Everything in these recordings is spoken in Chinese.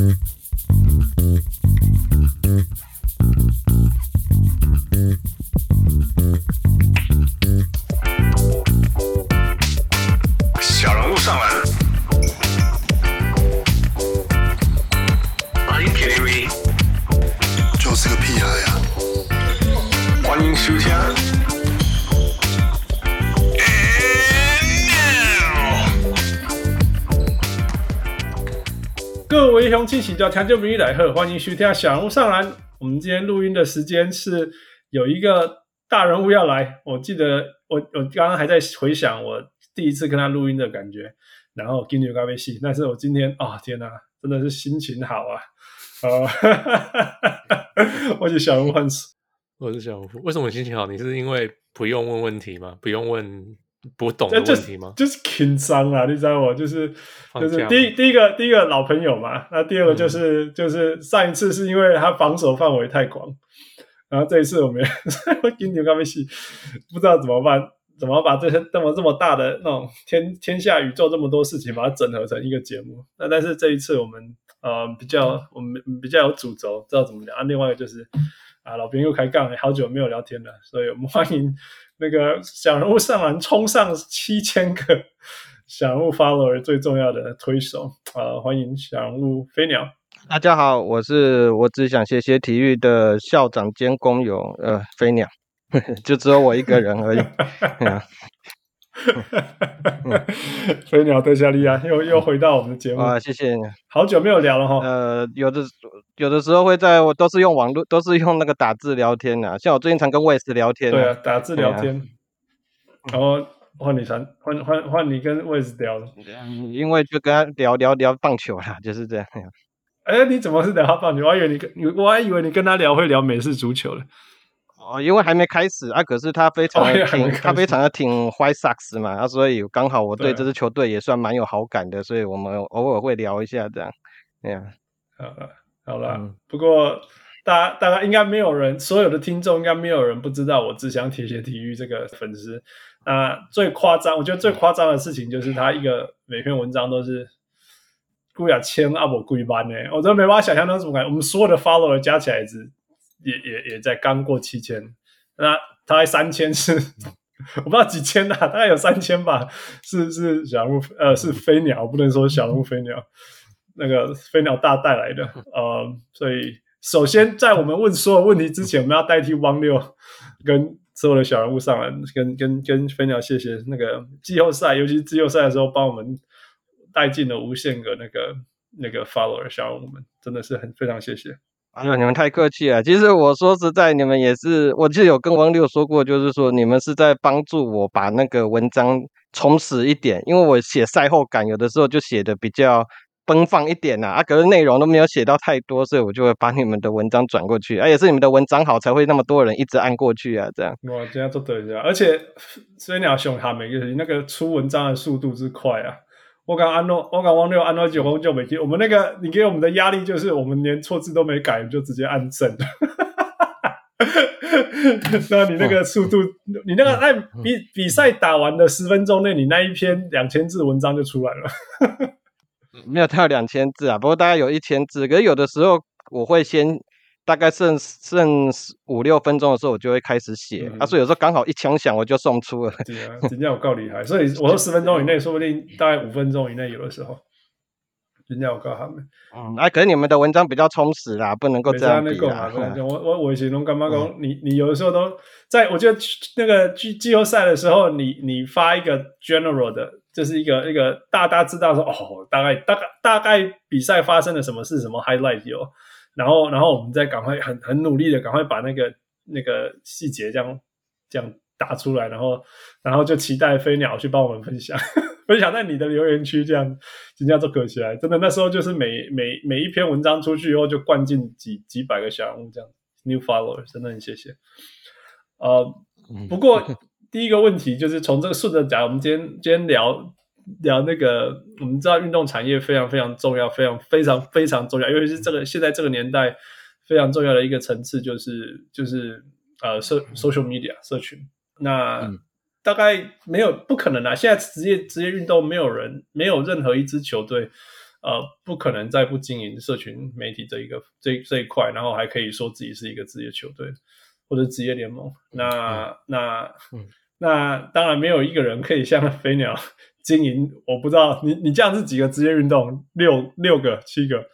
Mm-hmm. 各位乡亲，大家听众朋友来好，欢迎收听小人物上篮。我们今天录音的时间是有一个大人物要来，我记得我我刚刚还在回想我。第一次跟他录音的感觉，然后给你咖啡戏。但是我今天啊、哦，天哪，真的是心情好啊！啊、哦，我是小人物，我是小人物。为什么心情好？你是因为不用问问题吗？不用问不懂的问题吗？就是紧张啊，你知道我就是就是第一第一个第一个老朋友嘛。那第二个就是、嗯、就是上一次是因为他防守范围太广，然后这一次我们 不知道怎么办。怎么把这些这么这么大的那种天天下宇宙这么多事情，把它整合成一个节目？那但是这一次我们呃比较我们比较有主轴，知道怎么聊啊。另外一个就是啊，老编又开杠，好久没有聊天了，所以我们欢迎那个小人物上篮冲上七千个小人物 follower 最重要的推手啊，欢迎小人物飞鸟。大家好，我是我只想谢谢体育的校长兼工友呃飞鸟。就只有我一个人而已。飞鸟德夏利亚又又回到我们的节目啊，谢谢你，好久没有聊了哈。呃，有的有的时候会在我都是用网络，都是用那个打字聊天啊。像我最近常跟魏斯聊天，对啊，打字聊天。然后换你传，换换换你跟魏斯聊了，因为就跟他聊聊聊棒球啦，就是这样。哎，你怎么是聊他棒球？我还以为你跟你，我还以为你跟他聊会聊美式足球了。哦，因为还没开始啊，可是他非常的挺，他非常的挺 White Sox 嘛，啊，所以刚好我对这支球队也算蛮有好感的，所以我们偶尔会聊一下这样，对呀，好了，好了，嗯、不过大家大家应该没有人，所有的听众应该没有人不知道我只想铁血体育这个粉丝。啊，最夸张，我觉得最夸张的事情就是他一个每篇文章都是贵两千阿伯贵班呢，我真的没办法想象那种感觉。我们所有的 follower 加起来是。也也也在刚过七千，那大概三千是 我不知道几千呐、大概有三千吧。是是小人物呃是飞鸟，不能说小人物飞鸟，那个飞鸟大带来的呃，所以首先在我们问所有问题之前，我们要代替汪六跟所有的小人物上来，跟跟跟飞鸟谢谢那个季后赛，尤其是季后赛的时候帮我们带进了无限个那个那个 follower 小人物们，真的是很非常谢谢。哎呦，你们太客气了。其实我说实在，你们也是，我就有跟王六说过，就是说你们是在帮助我把那个文章充实一点，因为我写赛后感有的时候就写的比较奔放一点呐，啊，可是内容都没有写到太多，所以我就会把你们的文章转过去，而且是你们的文章好，才会那么多人一直按过去啊，这样。哇，这样做对的，而且所以你要熊他们，就是那个出文章的速度之快啊。我刚安诺，我刚王六安诺九红就没记。我们那个你给我们的压力就是，我们连错字都没改，就直接按正。那你那个速度，你那个在比比赛打完的十分钟内，你那一篇两千字文章就出来了。没有到两千字啊，不过大概有一千字。可是有的时候我会先。大概剩剩五六分钟的时候，我就会开始写。嗯、啊，所以有时候刚好一枪响，我就送出了。对啊，人家有够厉害。所以我说十分钟以内，说不定大概五分钟以内，有的时候人家有告他们。嗯，哎、啊，可是你们的文章比较充实啦，不能够这样比啦。我我我以前都干嘛讲？你你有的时候都在，我觉得那个季季后赛的时候，你你发一个 general 的，就是一个一个大家知道说哦，大概大概大概比赛发生了什么事，什么 highlight 有。然后，然后我们再赶快很很努力的赶快把那个那个细节这样这样打出来，然后然后就期待飞鸟去帮我们分享 分享在你的留言区，这样人家都可起来。真的，那时候就是每每每一篇文章出去以后，就灌进几几百个小人物这样 new followers，真的很谢谢。呃，不过第一个问题就是从这个顺着讲，我们今天今天聊。聊那个，我们知道运动产业非常非常重要，非常非常非常重要，尤其是这个现在这个年代非常重要的一个层次，就是就是呃社 social media 社群。那、嗯、大概没有不可能啊，现在职业职业运动没有人没有任何一支球队呃，不可能再不经营社群媒体这一个这这一块，然后还可以说自己是一个职业球队或者职业联盟。那、嗯、那、嗯、那当然没有一个人可以像飞鸟经营。我不知道你你这样是几个职业运动？六六个、七个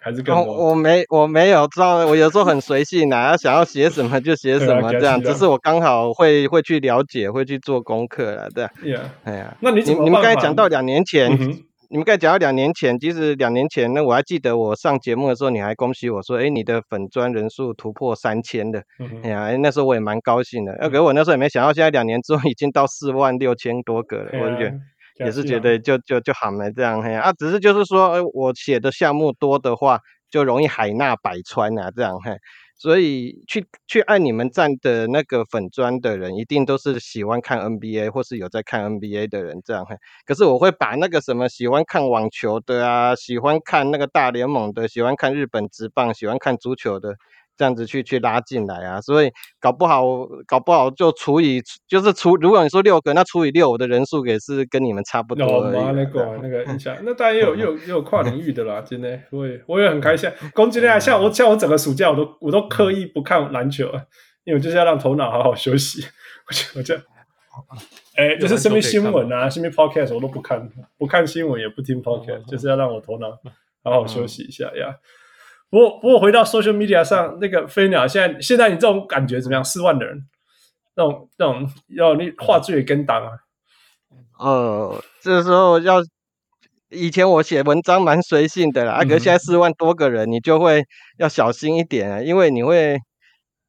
还是更多？哦、我没我没有知道，我有时候很随性啊，想要写什么就写什么，这样。只是我刚好会会去了解，会去做功课了，对。Yeah. 哎呀，那你你你们刚才讲到两年前。嗯你们刚才讲到两年前，其实两年前呢，我还记得我上节目的时候，你还恭喜我说，哎，你的粉专人数突破三千的，嗯、哎呀，那时候我也蛮高兴的。呃，可是我那时候也没想到，现在两年之后已经到四万六千多个了，我就觉得也是觉得就就就好没这样，嘿啊，只是就是说，我写的项目多的话，就容易海纳百川啊，这样嘿。所以去去按你们站的那个粉砖的人，一定都是喜欢看 NBA 或是有在看 NBA 的人这样。可是我会把那个什么喜欢看网球的啊，喜欢看那个大联盟的，喜欢看日本职棒，喜欢看足球的。这样子去去拉进来啊，所以搞不好搞不好就除以就是除，如果你说六个，那除以六，我的人数也是跟你们差不多而已。哦、那个那个印象，那当然也有也有也有跨领域的啦，真的，我也我也很开心。攻击力像我像我整个暑假我都我都刻意不看篮球，因为我就是要让头脑好好休息。我就我就哎，就是身边新闻啊，身边 podcast 我都不看，不看新闻也不听 podcast，就是要让我头脑好好休息一下呀。不过，不过回到 social media 上，那个飞鸟现在现在你这种感觉怎么样？四万的人，那种那种要你画质也跟档啊。呃，这时候要以前我写文章蛮随性的啦，啊，可是现在四万多个人，你就会要小心一点啊，因为你会，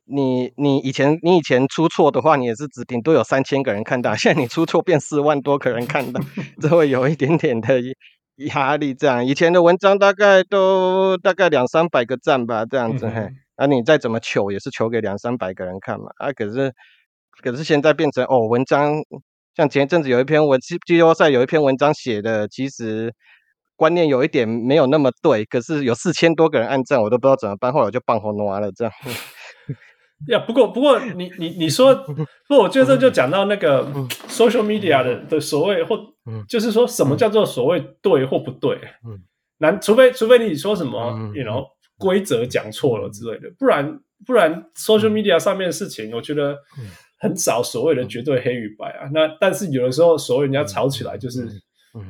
你你以前你以前出错的话，你也是只顶多有三千个人看到，现在你出错变四万多个人看到，这会有一点点的。压力这样，以前的文章大概都大概两三百个赞吧，这样子嘿。啊，你再怎么求也是求给两三百个人看嘛。啊，可是可是现在变成哦，文章像前一阵子有一篇文季季后赛有一篇文章写的，其实观念有一点没有那么对，可是有四千多个人按赞，我都不知道怎么办，后来我就放红挪了这样。呀，不过 不过你你你说不，我觉得这就讲到那个 social media 的的所谓或就是说什么叫做所谓对或不对，难除非除非你说什么，you know 规则讲错了之类的，不然不然 social media 上面的事情，我觉得很少所谓的绝对黑与白啊。那但是有的时候所谓人家吵起来，就是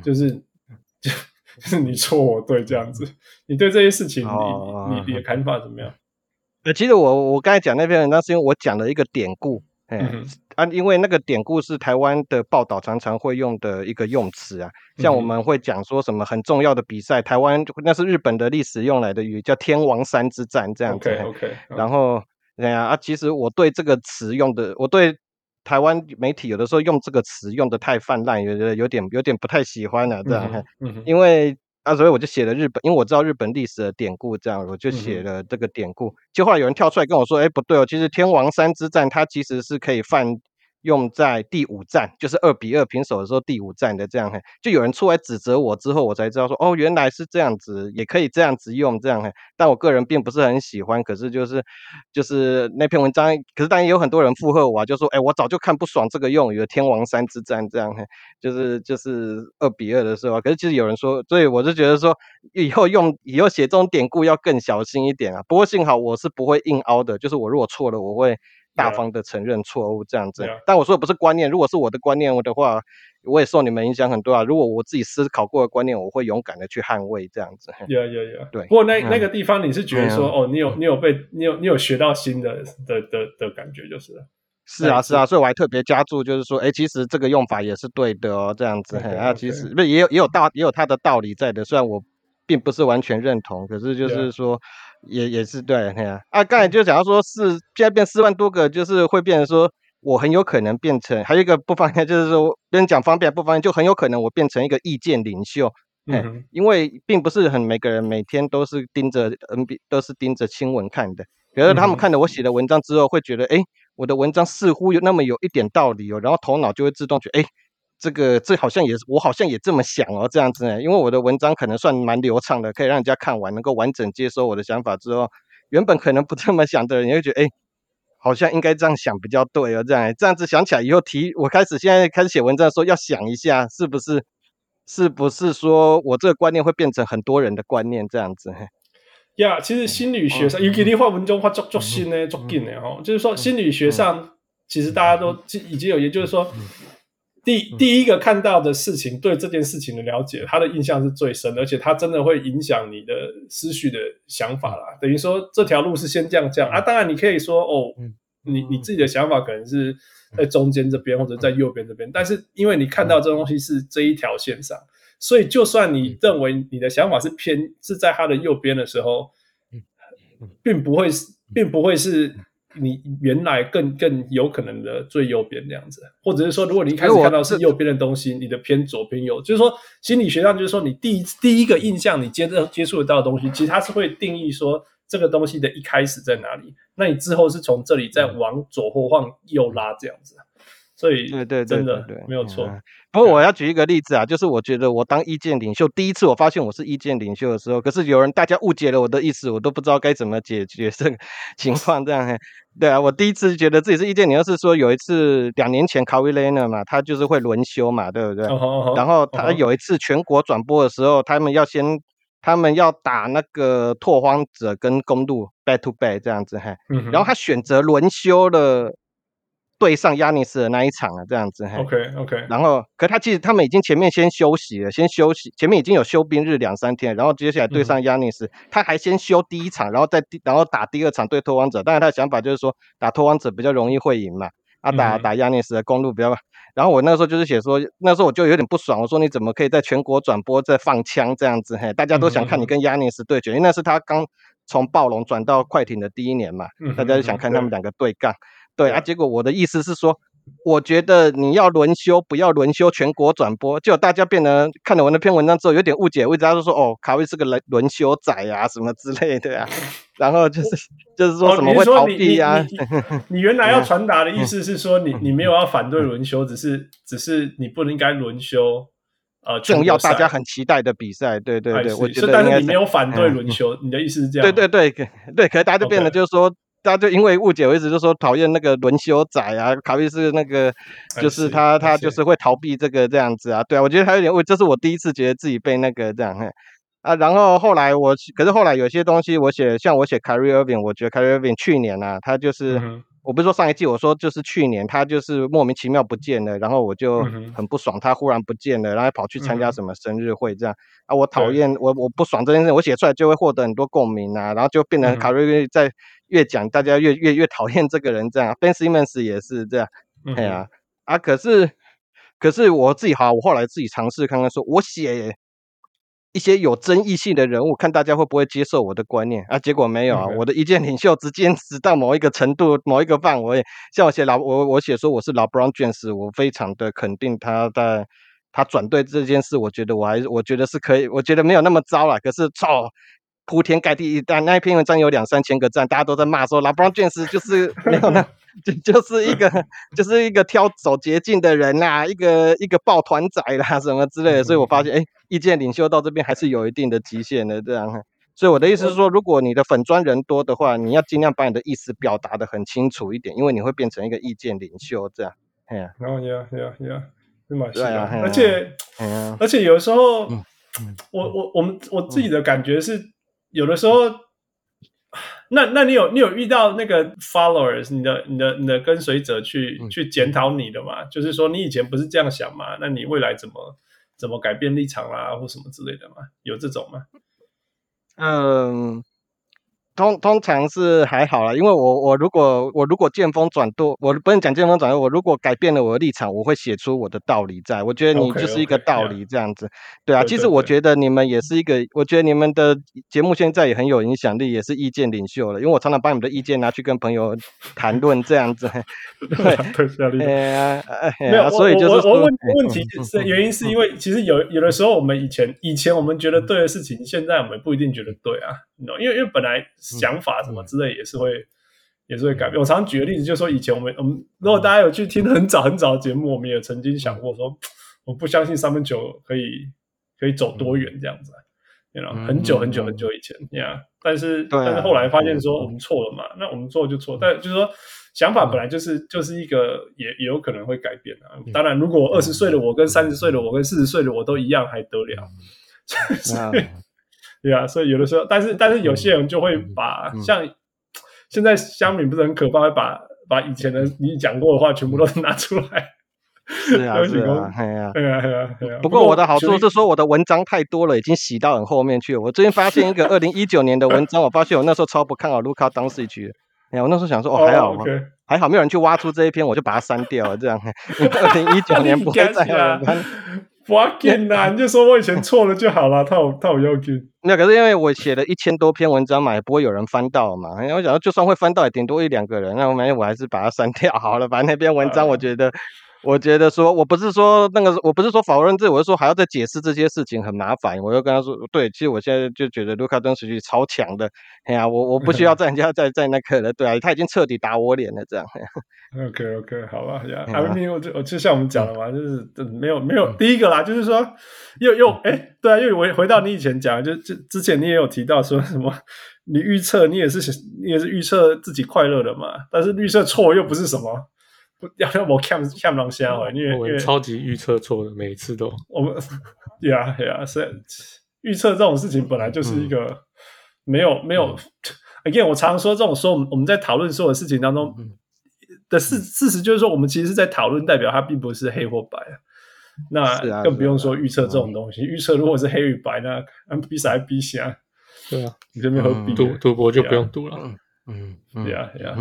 就是就就是你错我对这样子，你对这些事情你你你的看法怎么样？呃，其实我我刚才讲那篇文章是因为我讲了一个典故，哎、嗯，啊，因为那个典故是台湾的报道常常会用的一个用词啊，像我们会讲说什么很重要的比赛，台湾那是日本的历史用来的语，叫天王山之战这样子。OK OK。然后，哎呀啊，其实我对这个词用的，我对台湾媒体有的时候用这个词用的太泛滥，有的有点有点不太喜欢了、啊、这样，嗯嗯，因为。啊，所以我就写了日本，因为我知道日本历史的典故，这样我就写了这个典故。就后来有人跳出来跟我说：“哎，不对哦，其实天王山之战它其实是可以犯。”用在第五战，就是二比二平手的时候，第五战的这样，就有人出来指责我之后，我才知道说，哦，原来是这样子，也可以这样子用这样，但我个人并不是很喜欢，可是就是就是那篇文章，可是当然也有很多人附和我啊，就说，哎，我早就看不爽这个用语，天王山之战这样，就是就是二比二的时候，可是其实有人说，所以我就觉得说，以后用以后写这种典故要更小心一点啊。不过幸好我是不会硬凹的，就是我如果错了，我会。大方的承认错误这样子.但我说的不是观念。如果是我的观念的话，我也受你们影响很多啊。如果我自己思考过的观念，我会勇敢的去捍卫这样子。有有有，对。不过那那个地方，你是觉得说，嗯、哦，你有你有被你有你有学到新的的的的感觉，就是了。是啊是啊，所以我还特别加注，就是说，哎，其实这个用法也是对的哦，这样子。啊，其实不 okay. 也有也有道也有它的道理在的，虽然我并不是完全认同，可是就是说。也也是对，啊，啊，刚才就讲到说是，现在变四万多个，就是会变成说，我很有可能变成，还有一个不方便，就是说别人讲方便不方便，就很有可能我变成一个意见领袖，嗯，因为并不是很每个人每天都是盯着 NBA 都是盯着新闻看的，比如说他们看了我写的文章之后，会觉得，哎，我的文章似乎有那么有一点道理哦，然后头脑就会自动觉得，哎。这个这好像也是我好像也这么想哦，这样子。呢，因为我的文章可能算蛮流畅的，可以让人家看完能够完整接收我的想法之后，原本可能不这么想的人，也会觉得哎，好像应该这样想比较对哦，这样这样子想起来以后提，我开始现在开始写文章的时候要想一下，是不是是不是说我这个观念会变成很多人的观念这样子？呀，yeah, 其实心理学上，尤其你画文章画作作新的足紧的哦，就是说心理学上，其实大家都已经有研究，就是说，第第一个看到的事情，对这件事情的了解，他的印象是最深，而且他真的会影响你的思绪的想法啦。等于说这条路是先这样这样。啊，当然你可以说哦，你你自己的想法可能是在中间这边或者在右边这边，但是因为你看到这东西是这一条线上。所以，就算你认为你的想法是偏是在他的右边的时候，并不会是，并不会是你原来更更有可能的最右边那样子，或者是说，如果你一开始看到是右边的东西，你的偏左偏右，就是说心理学上就是说，你第一第一个印象你接着接触得到的东西，其实它是会定义说这个东西的一开始在哪里，那你之后是从这里再往左或往右拉这样子。所以，对对，真的对，没有错。不过我要举一个例子啊，就是我觉得我当意见领袖，第一次我发现我是意见领袖的时候，可是有人大家误解了我的意思，我都不知道该怎么解决这个情况。这样，对啊，我第一次觉得自己是意见领袖，是说有一次两年前 Leonard 嘛，他就是会轮休嘛，对不对？然后他有一次全国转播的时候，他们要先，他们要打那个拓荒者跟公路 back to back 这样子，嘿，然后他选择轮休了。对上亚尼斯的那一场啊，这样子。OK OK。然后，可他其实他们已经前面先休息了，先休息，前面已经有休兵日两三天，然后接下来对上亚尼斯，嗯、他还先休第一场，然后再第，然后打第二场对拓荒者。但是他的想法就是说，打拓荒者比较容易会赢嘛，啊打打亚尼斯的公路比较。然后我那时候就是写说，那时候我就有点不爽，我说你怎么可以在全国转播在放枪这样子？嘿，大家都想看你跟亚尼斯对决，因为那是他刚从暴龙转到快艇的第一年嘛，大家就想看他们两个对干。对啊，结果我的意思是说，我觉得你要轮休，不要轮休全国转播，就大家变得看了我那篇文章之后有点误解，为啥都说哦，卡威是个轮轮休仔啊什么之类的啊，然后就是就是说什么会逃避啊？哦、你，你，你，你原来要传达的意思是说你，你你没有要反对轮休，只是只是你不应该轮休，呃，重要大家很期待的比赛，对对对，我觉得但是你没有反对轮休，嗯、你的意思是这样？对对对对，可是大家就变得就是说。大家就因为误解，我一直就说讨厌那个轮休仔啊，卡比是那个，就是他他就是会逃避这个这样子啊，对啊，我觉得他有点，这是我第一次觉得自己被那个这样啊，然后后来我，可是后来有些东西我写，像我写 Kyrie Irving，我觉得 Kyrie Irving 去年啊，他就是。嗯我不是说上一季，我说就是去年，他就是莫名其妙不见了，然后我就很不爽，他忽然不见了，然后跑去参加什么生日会这样。啊，我讨厌我我不爽这件事，我写出来就会获得很多共鸣啊，然后就变成卡瑞在越讲，大家越越越讨厌这个人这样，Ben Simmons 也是这样，哎呀啊，可是可是我自己好，我后来自己尝试看看，说我写。一些有争议性的人物，看大家会不会接受我的观念啊？结果没有啊.我的意见领袖只坚持到某一个程度、某一个范围。像我写老我我写说我是 LeBron James，我非常的肯定他在他转队这件事，我觉得我还我觉得是可以，我觉得没有那么糟了。可是操！铺天盖地，但那一篇文章有两三千个赞，大家都在骂说 LeBron James 就是 没有那，就就是一个就是一个挑走捷径的人呐、啊，一个一个抱团仔啦什么之类的，所以我发现，哎，意见领袖到这边还是有一定的极限的，这样。所以我的意思是说，如果你的粉砖人多的话，你要尽量把你的意思表达的很清楚一点，因为你会变成一个意见领袖这样。哎呀，然后呀呀呀，是蛮是啊，而且而且有时候，我我我们我自己的感觉是。有的时候，那那你有你有遇到那个 followers，你的你的你的跟随者去去检讨你的嘛？就是说你以前不是这样想嘛？那你未来怎么怎么改变立场啦，或什么之类的嘛？有这种吗？嗯。通通常是还好啦，因为我我如果我如果见风转舵，我不能讲见风转舵。我如果改变了我的立场，我会写出我的道理在。我觉得你就是一个道理这样子，okay, okay, yeah. 对啊。其实我觉得你们也是一个，我觉得你们的节目现在也很有影响力，也是意见领袖了。因为我常常把你们的意见拿去跟朋友谈论这样子。对，哎呀，没有，所以就是我，我问问题 是原因是因为其实有有的时候我们以前以前我们觉得对的事情，现在我们不一定觉得对啊。因为因为本来想法什么之类也是会、嗯、也是会改变。我常常举个例子，就是说以前我们我们如果大家有去听很早很早的节目，我们也曾经想过说，我不相信三分球可以可以走多远这样子。很久很久很久以前，yeah，但是但是后来发现说我们错了嘛，那我们错就错，但就是说想法本来就是就是一个也也有可能会改变啊。当然，如果二十岁的我跟三十岁的我跟四十岁的我都一样，还得了？对啊，所以有的时候，但是但是有些人就会把像现在乡民不是很可怕，会把把以前的你讲过的话全部都拿出来。是啊，是啊，哎呀，对啊，对啊，对啊。不过我的好处是说，我的文章太多了，已经洗到很后面去了。我最近发现一个 二零一九年的文章，我发现我那时候超不看好卢卡当时局。哎呀，我那时候想说，哦，还好嘛，还好没有人去挖出这一篇，我就把它删掉了。这样，二零一九年不会再有。不要紧啦，你就说我以前错了就好了，他有他有要求。那可是因为我写了一千多篇文章嘛，也不会有人翻到嘛。因为我想到，就算会翻到，也顶多一两个人。那我没有，我还是把它删掉好了。反正那篇文章，我觉得。我觉得说，我不是说那个，我不是说否认这，我是说还要再解释这些事情很麻烦。我就跟他说，对，其实我现在就觉得卢卡登实际超强的，哎呀，我我不需要 在人家在在那个了，对啊，他已经彻底打我脸了，这样。OK OK，好吧，呀，阿明，我就我就像我们讲的嘛，就是没有没有第一个啦，就是说又又哎，对啊，又回回到你以前讲，就就之前你也有提到说什么，你预测你也是你也是预测自己快乐的嘛，但是预测错又不是什么。要要我看看不下来，因为我超级预测错的，每一次都我们呀呀，是预测这种事情本来就是一个没有、嗯、没有。Again，我常说这种说，我们在讨论所有的事情当中的事事实就是说，我们其实是在讨论，代表它并不是黑或白。那更不用说预测这种东西，预测如果是黑与白，那 比啥还比啥？对啊，你这边何必赌赌博就不用赌了。嗯嗯，呀呀。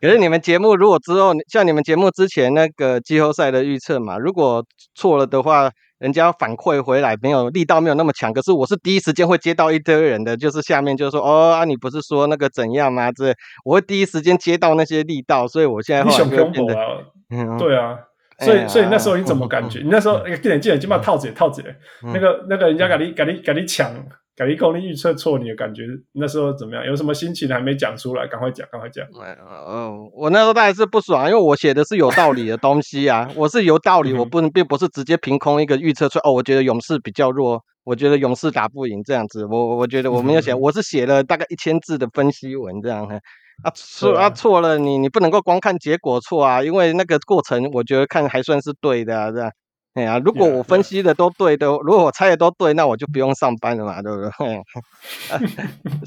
可是你们节目如果之后像你们节目之前那个季后赛的预测嘛，如果错了的话，人家反馈回来没有力道没有那么强。可是我是第一时间会接到一堆人的，就是下面就说哦啊，你不是说那个怎样吗？这我会第一时间接到那些力道，所以我现在后来就变得，嗯，对啊，所以所以那时候你怎么 感觉？你那时候那个记者记者就把套子也套子，那个那个人家给你给你给你抢。改立功，你预测错，你的感觉那时候怎么样？有什么心情还没讲出来？赶快讲，赶快讲。嗯，我那时候当然是不爽，因为我写的是有道理的东西啊，我是有道理，我不能并不是直接凭空一个预测出。哦，我觉得勇士比较弱，我觉得勇士打不赢这样子。我我觉得我没有写，我是写了大概一千字的分析文这样。啊错啊错了，你你不能够光看结果错啊，因为那个过程我觉得看还算是对的啊，这样。哎呀，如果我分析的都对的，yeah, yeah. 如果我猜的都对，那我就不用上班了嘛，对不对？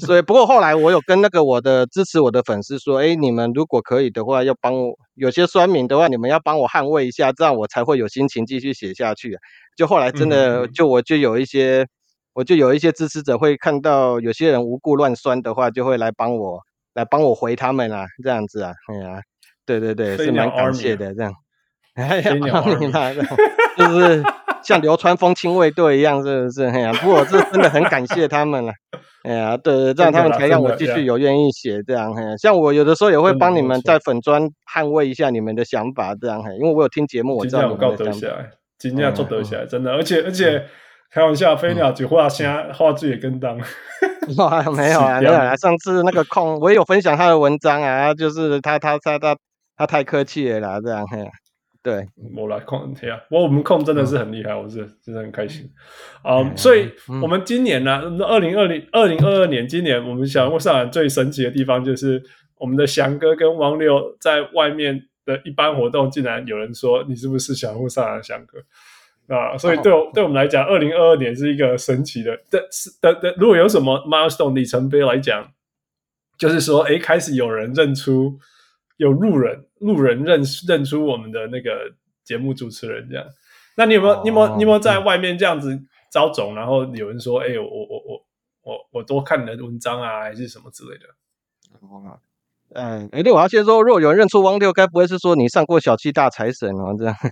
所以，不过后来我有跟那个我的支持我的粉丝说，哎，你们如果可以的话，要帮我有些酸民的话，你们要帮我捍卫一下，这样我才会有心情继续写下去。就后来真的，就我就有一些，我就有一些支持者会看到有些人无故乱酸的话，就会来帮我来帮我回他们啊，这样子啊，哎呀，对对对，是蛮感谢的，这样。哎呀，你妈的！就是像流川枫亲卫队一样，是不是？哎呀，不过我是真的很感谢他们了。哎呀，对，这样他们才让我继续有愿意写这样。嘿，像我有的时候也会帮你们在粉砖捍卫一下你们的想法，这样嘿。因为我有听节目，我知道你们的想法。今天做得起来，真的。而且而且，开玩笑，飞鸟只画虾，画质也跟当。哇，没有啊，没有啊。上次那个空，我也有分享他的文章啊，就是他他他他他太客气了啦，这样。对，我来控呀，我我们控真的是很厉害，嗯、我是真的很开心啊、um, 嗯！所以，我们今年呢，二零二零二零二二年，今年我们小人物上篮最神奇的地方就是，我们的翔哥跟汪六在外面的一般活动，竟然有人说你是不是小人物上篮的翔哥啊？所以对我对我们来讲，二零二二年是一个神奇的的的的。如果有什么 milestone 里程碑来讲，就是说，哎，开始有人认出。有路人，路人认认出我们的那个节目主持人这样，那你有没有，哦、你有没有，你有没有在外面这样子招总，然后有人说，哎、欸，我我我我我多看你的文章啊，还是什么之类的？哦，嗯，哎，对，我要先说，如果有人认出汪六，该不会是说你上过小气大财神哦？这样，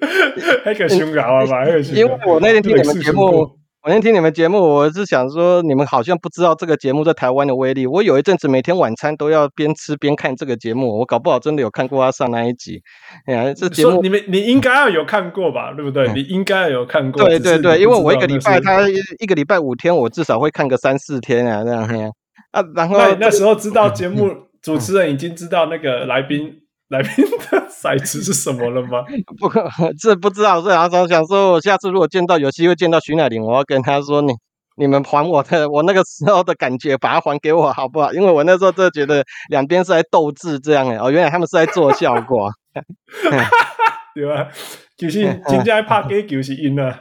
还可凶搞吧？因为我那天听你们节目。我先听你们节目，我是想说，你们好像不知道这个节目在台湾的威力。我有一阵子每天晚餐都要边吃边看这个节目，我搞不好真的有看过他上那一集。哎呀，这节目你们你应该要有看过吧？对不对？嗯、你应该要有看过。对对对，因为我一个礼拜他一个礼拜五天，我至少会看个三四天啊，这样。啊，然后那，那时候知道节目 主持人已经知道那个来宾。来宾的骰子是什么了吗？不，这不知道。所以阿张想说，我下次如果见到有机会见到徐乃麟，我要跟他说你。你们还我的，我那个时候的感觉，把它还给我好不好？因为我那时候真的觉得两边是在斗智这样哎，哦，原来他们是在做效果，对吧？就是真正怕给就是赢了，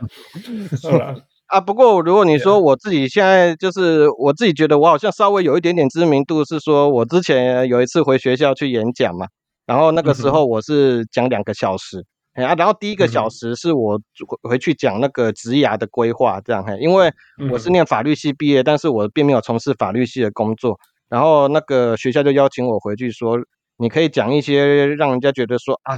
好了啊。不过如果你说我自己现在就是我自己觉得我好像稍微有一点点知名度，是说我之前有一次回学校去演讲嘛，然后那个时候我是讲两个小时。哎啊，然后第一个小时是我回去讲那个职涯的规划，这样嘿，因为我是念法律系毕业，但是我并没有从事法律系的工作，然后那个学校就邀请我回去说，你可以讲一些让人家觉得说啊。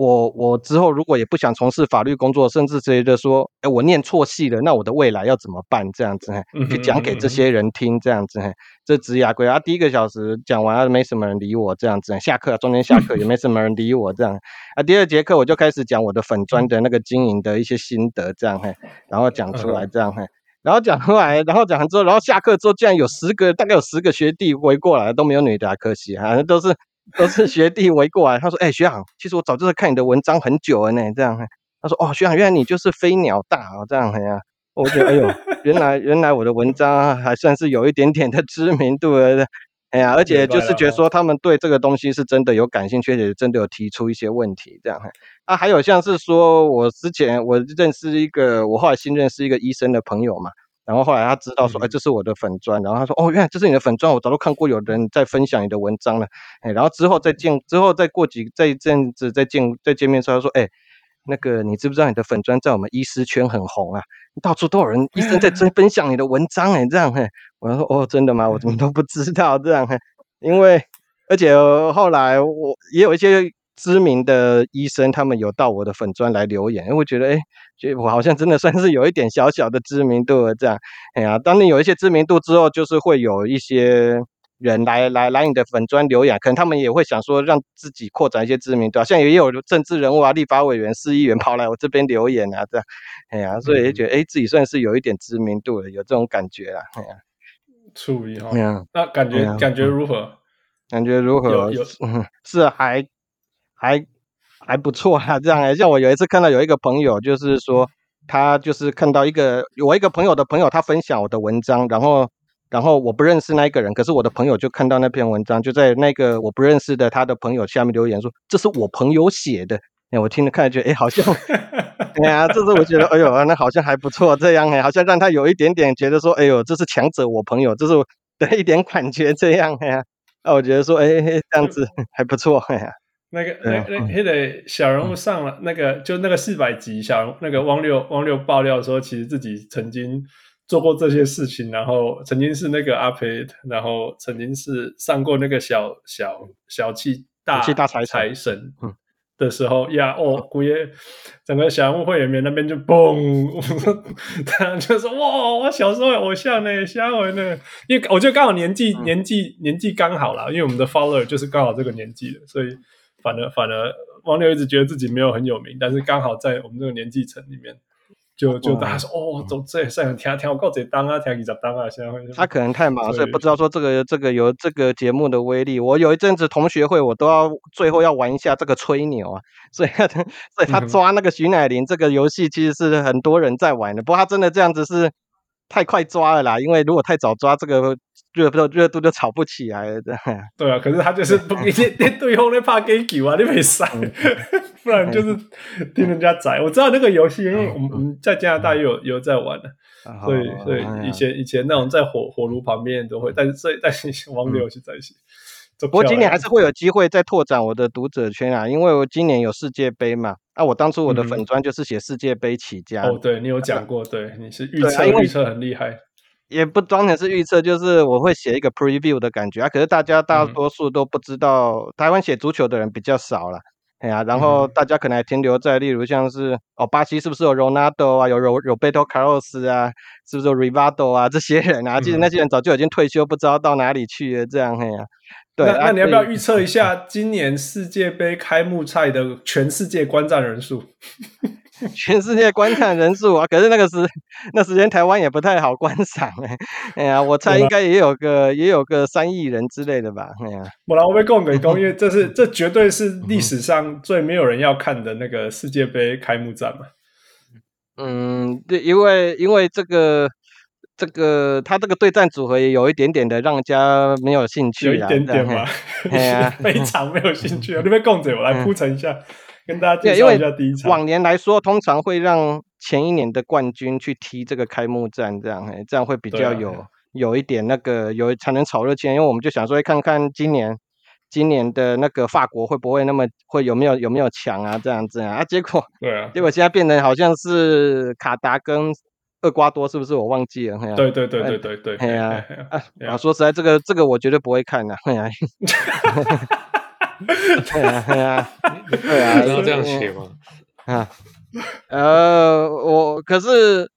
我我之后如果也不想从事法律工作，甚至觉得说，哎，我念错系了，那我的未来要怎么办？这样子，去讲给这些人听，这样子，这职涯规划。第一个小时讲完了，没什么人理我，这样子。下课中间下课也没什么人理我，这样。啊，第二节课我就开始讲我的粉砖的那个经营的一些心得，这样嘿，然后讲出来，这样嘿，然后讲出来，然后讲完之后，然后下课之后，竟然有十个，大概有十个学弟围过来，都没有女的，啊可惜，好像都是。都是学弟围过来，他说：“哎、欸，学长，其实我早就在看你的文章很久了呢。”这样，他说：“哦，学长，原来你就是飞鸟大哦。”这样，哎呀，我觉得，哎呦，原来原来我的文章还算是有一点点的知名度的。哎呀，而且就是觉得说他们对这个东西是真的有感兴趣，也真的有提出一些问题。这样，啊，还有像是说我之前我认识一个，我后来新认识一个医生的朋友嘛。然后后来他知道说，哎，这是我的粉砖。然后他说，哦，原来这是你的粉砖，我早都看过有人在分享你的文章了。哎，然后之后再见，之后再过几再一阵子再见再见面时候，他说，哎，那个你知不知道你的粉砖在我们医师圈很红啊？到处都有人医生在在分享你的文章，哎，这样，嘿，我说，哦，真的吗？我怎么都不知道这样，嘿，因为而且后来我也有一些。知名的医生，他们有到我的粉砖来留言，因为我觉得，哎，觉得我好像真的算是有一点小小的知名度了。这样，哎呀，当你有一些知名度之后，就是会有一些人来来来你的粉砖留言，可能他们也会想说，让自己扩展一些知名度，啊像也有政治人物啊、立法委员、市议员跑来我这边留言啊，这样，哎呀，所以也觉得，哎，自己算是有一点知名度了，有这种感觉啦，哎呀，处理哈，那感觉感觉如何？感觉如何？有有嗯，是还。还还不错啊，这样。哎，像我有一次看到有一个朋友，就是说他就是看到一个我一个朋友的朋友，他分享我的文章，然后然后我不认识那一个人，可是我的朋友就看到那篇文章，就在那个我不认识的他的朋友下面留言说，这是我朋友写的，哎，我听了看觉得哎，好像，哎呀，这是我觉得哎呦，那好像还不错，这样哎，好像让他有一点点觉得说，哎呦，这是强者我朋友，这是我 的一点感觉，这样哎呀，那我觉得说，哎，这样子 还不错，哎呀。那个那那那个小人物上了那个就那个四百集小那个汪六汪六爆料说，其实自己曾经做过这些事情，然后曾经是那个阿培，然后曾经是上过那个小小小气大气大财财神的时候呀，哦，姑爷整个小人物会员面那边就嘣，他就说哇，我小时候偶像呢，小文呢，因为我觉得刚好年纪年纪年纪刚好啦，因为我们的 follower 就是刚好这个年纪的，所以。反而反而，王六一直觉得自己没有很有名，但是刚好在我们这个年纪层里面，就就大家说哦，走这算听听我够这当啊，听几十当啊，现在他可能太忙，所以不知道说这个这个有这个节目的威力。我有一阵子同学会，我都要最后要玩一下这个吹牛啊，所以他 所以他抓那个徐乃麟这个游戏，其实是很多人在玩的。不过他真的这样子是太快抓了啦，因为如果太早抓这个。热不热度就炒不起来了，对。对啊，可是他就是不 给你，你对方在怕给球啊，你没塞，不然就是听人家宰。我知道那个游戏，因为我们我们在加拿大也有有在玩的，所以所以以前以前那种在火火炉旁边都会，但是所以但是网友是在一起。不过今年还是会有机会再拓展我的读者圈啊，因为我今年有世界杯嘛。啊，我当初我的粉专就是写世界杯起家。哦，对你有讲过，对你是预测预测很厉害。也不当成是预测，就是我会写一个 preview 的感觉啊。可是大家大多数都不知道，嗯、台湾写足球的人比较少了，哎呀、啊，然后大家可能还停留在，例如像是哦，巴西是不是有 Ronaldo 啊，有 Roberto Carlos 啊，是不是有 Rivaldo 啊这些人啊？其实那些人早就已经退休，不知道到哪里去了，这样嘿呀、啊。对，那那你要不要预测一下今年世界杯开幕赛的全世界观战人数？全世界观看人数啊，可是那个时那时间台湾也不太好观赏哎，哎呀，我猜应该也有个也有个三亿人之类的吧，哎呀，我来我被供给供，因为这是 这绝对是历史上最没有人要看的那个世界杯开幕战嘛。嗯，对，因为因为这个。这个他这个对战组合也有一点点的让人家没有兴趣，有一点点嘛，非常没有兴趣啊！那边共者，我来铺陈一下，跟大家介绍一下第一场。往年来说，通常会让前一年的冠军去踢这个开幕战，这样，这样会比较有有一点那个有才能炒热气，因为我们就想说，看看今年今年的那个法国会不会那么会有没有有没有强啊？这样子啊？结果对啊，结果现在变成好像是卡达跟。厄瓜多是不是我忘记了？对对对对对对。哎呀，啊，说实在，这个这个我绝对不会看的。哎呀，对 啊，对啊，对啊，要这样写吗？啊，呃，我可是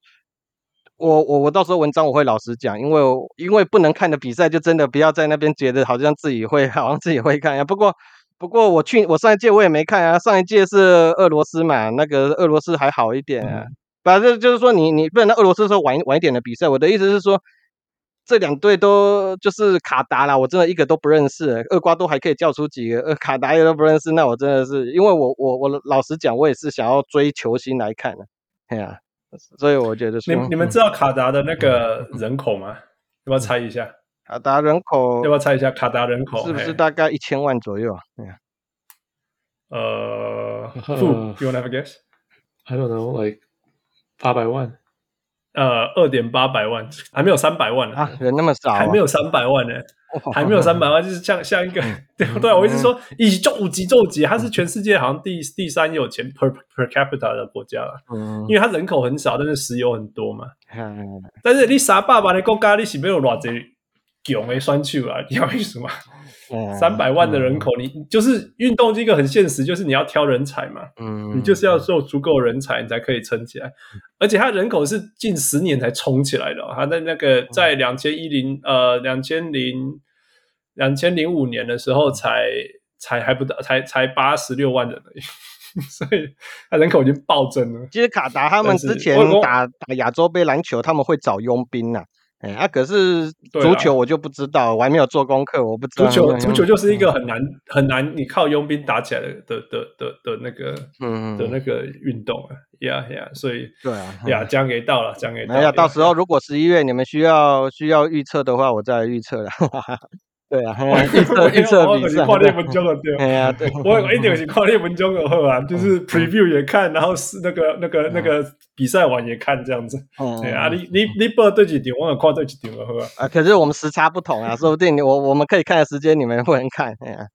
我我我到时候文章我会老实讲，因为因为不能看的比赛，就真的不要在那边觉得好像自己会，好像自己会看呀。不过不过我去我上一届我也没看啊，上一届是俄罗斯嘛，那个俄罗斯还好一点啊。反正就是说你，你你不能在俄罗斯说晚晚一点的比赛。我的意思是说，这两队都就是卡达啦，我真的一个都不认识。厄瓜多还可以叫出几个，呃，卡达也都不认识。那我真的是，因为我我我老实讲，我也是想要追球星来看的，哎呀，所以我觉得说，你你们知道卡达的那个人口吗？要不要猜一下？卡达人口要不要猜一下？卡达人口是不是大概一千万左右？哎呀，呃，Who you wanna have a guess? I don't know, like. 八百万，呃，二点八百万，还没有三百万呢。啊，人那么少，还没有三百万呢，还没有三百万，就是像像一个，对对，我一直说以重级重级，它是全世界好像第第三有钱 per per capita 的国家了，嗯，因为它人口很少，但是石油很多嘛，但是你三百万的国家，你是没有偌济强的选手啊，你要意思吗？三百万的人口，你就是运动这个很现实，就是你要挑人才嘛，嗯，你就是要做足够人才，你才可以撑起来。而且他人口是近十年才冲起来的，他在那个在两千一零呃两千零两千零五年的时候才才还不到，才才八十六万人而已，所以他人口已经暴增了。其实卡达他们之前打打亚洲杯篮球，他们会找佣兵啊。哎，啊，可是足球我就不知道，我还没有做功课，我不知道。足球足球就是一个很难很难，你靠佣兵打起来的的的的的那个嗯的那个运动啊，呀呀，所以对啊，呀，讲给到了，讲给到。哎呀，到时候如果十一月你们需要需要预测的话，我再来预测了。对啊，预测预测比赛。哎呀，对，我我一定是看那文章的好啊，就是 preview 也看，然后是那个那个那个比赛完也看这样子。哎呀，你你你报对几点，我也看对几点了，好吧？啊，可是我们时差不同啊，说不定我我们可以看的时间你们不能看。哎呀，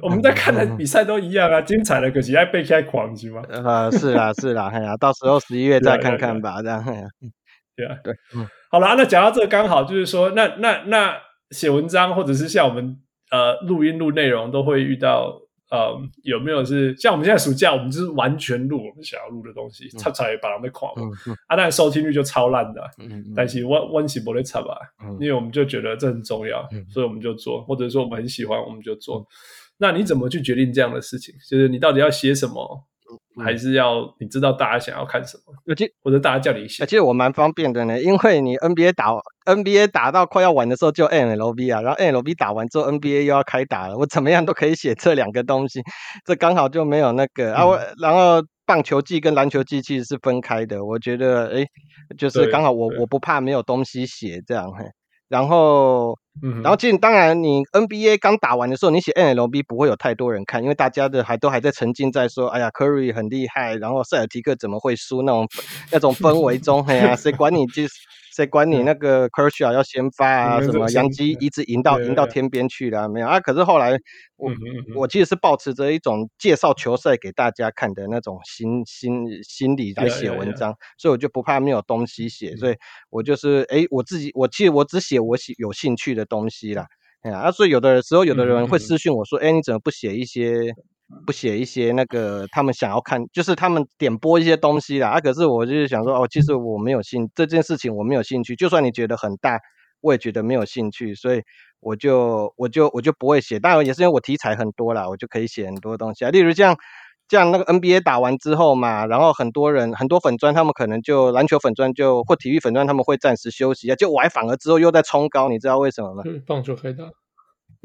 我们在看的比赛都一样啊，精彩的可惜还背起来狂是吗？啊，是啦是啦，哎呀，到时候十一月再看看吧，这样。对啊，对，好了，那讲到这个刚好就是说，那那那。写文章，或者是像我们呃录音录内容，都会遇到呃有没有是像我们现在暑假，我们就是完全录我们想要录的东西，插才把它们垮了啊，但收听率就超烂的，嗯，但是温温习不会插吧，因为我们就觉得这很重要，所以我们就做，或者说我们很喜欢，我们就做。那你怎么去决定这样的事情？就是你到底要写什么？还是要你知道大家想要看什么，其或者大家叫你写。其实我蛮方便的呢，因为你 NBA 打 NBA 打到快要完的时候就 MLB 啊，然后 MLB 打完之后 NBA 又要开打了，我怎么样都可以写这两个东西，这刚好就没有那个、嗯、啊。我然后棒球季跟篮球季其实是分开的，我觉得哎，就是刚好我我不怕没有东西写这样嘿。然后，然后其实当然，你 NBA 刚打完的时候，你写 NLB 不会有太多人看，因为大家的还都还在沉浸在说，哎呀，Curry 很厉害，然后塞尔提克怎么会输那种 那种氛围中，哎呀，谁管你就是。谁管你那个 Kershaw 要先发啊？什么洋基一直赢到赢到天边去了没有啊？可是后来我我其实是抱持着一种介绍球赛给大家看的那种心心心理来写文章，所以我就不怕没有东西写，所以我就是哎，我自己我其实我只写我喜有兴趣的东西啦。哎呀，啊，所以有的时候有的人会私讯我说，哎，你怎么不写一些？不写一些那个他们想要看，就是他们点播一些东西啦啊！可是我就是想说，哦，其实我没有兴这件事情，我没有兴趣。就算你觉得很大，我也觉得没有兴趣，所以我就我就我就不会写。当然也是因为我题材很多啦，我就可以写很多东西啊。例如像像那个 NBA 打完之后嘛，然后很多人很多粉砖，他们可能就篮球粉砖就或体育粉砖，他们会暂时休息啊。就我还反而之后又在冲高，你知道为什么吗？嗯，棒球开打。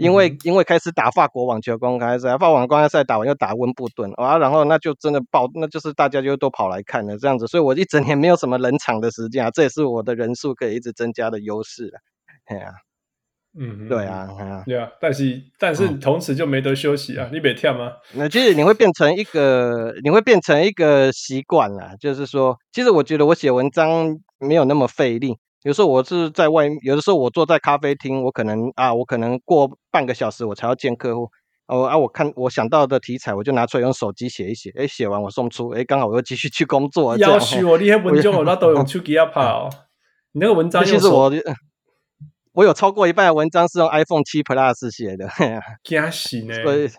因为因为开始打法国网球公开赛，法国网球公开赛打完又打温布顿啊，然后那就真的爆，那就是大家就都跑来看了这样子，所以我一整年没有什么冷场的时间啊，这也是我的人数可以一直增加的优势了。哎呀，嗯，对啊，对啊，但是但是同时就没得休息啊，嗯、你别跳吗？那其实你会变成一个，你会变成一个习惯了，就是说，其实我觉得我写文章没有那么费力。有时候我是在外，有的时候我坐在咖啡厅，我可能啊，我可能过半个小时我才要见客户，哦啊，我看我想到的题材，我就拿出来用手机写一写，哎，写完我送出，哎，刚好我又继续去工作。要许我那些文章我那都用手机要跑，你那个文章其实我我有超过一半的文章是用 iPhone 七 Plus 写的，惊死呢。所以。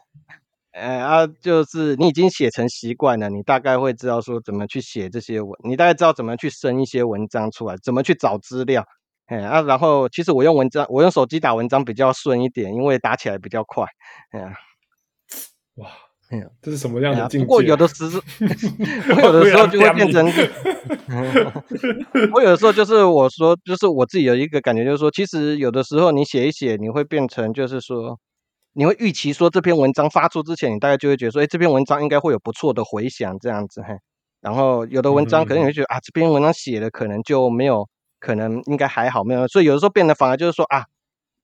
哎啊，就是你已经写成习惯了，你大概会知道说怎么去写这些文，你大概知道怎么去生一些文章出来，怎么去找资料。哎啊，然后其实我用文章，我用手机打文章比较顺一点，因为打起来比较快。哎呀，哇，哎呀，这是什么样的境界？不过有的时候，我有的时候就会变成，我有的时候就是我说，就是我自己有一个感觉，就是说，其实有的时候你写一写，你会变成就是说。你会预期说这篇文章发出之前，你大概就会觉得说，哎，这篇文章应该会有不错的回响，这样子嘿。然后有的文章可能你会觉得啊，这篇文章写的可能就没有，可能应该还好，没有。所以有的时候变得反而就是说啊，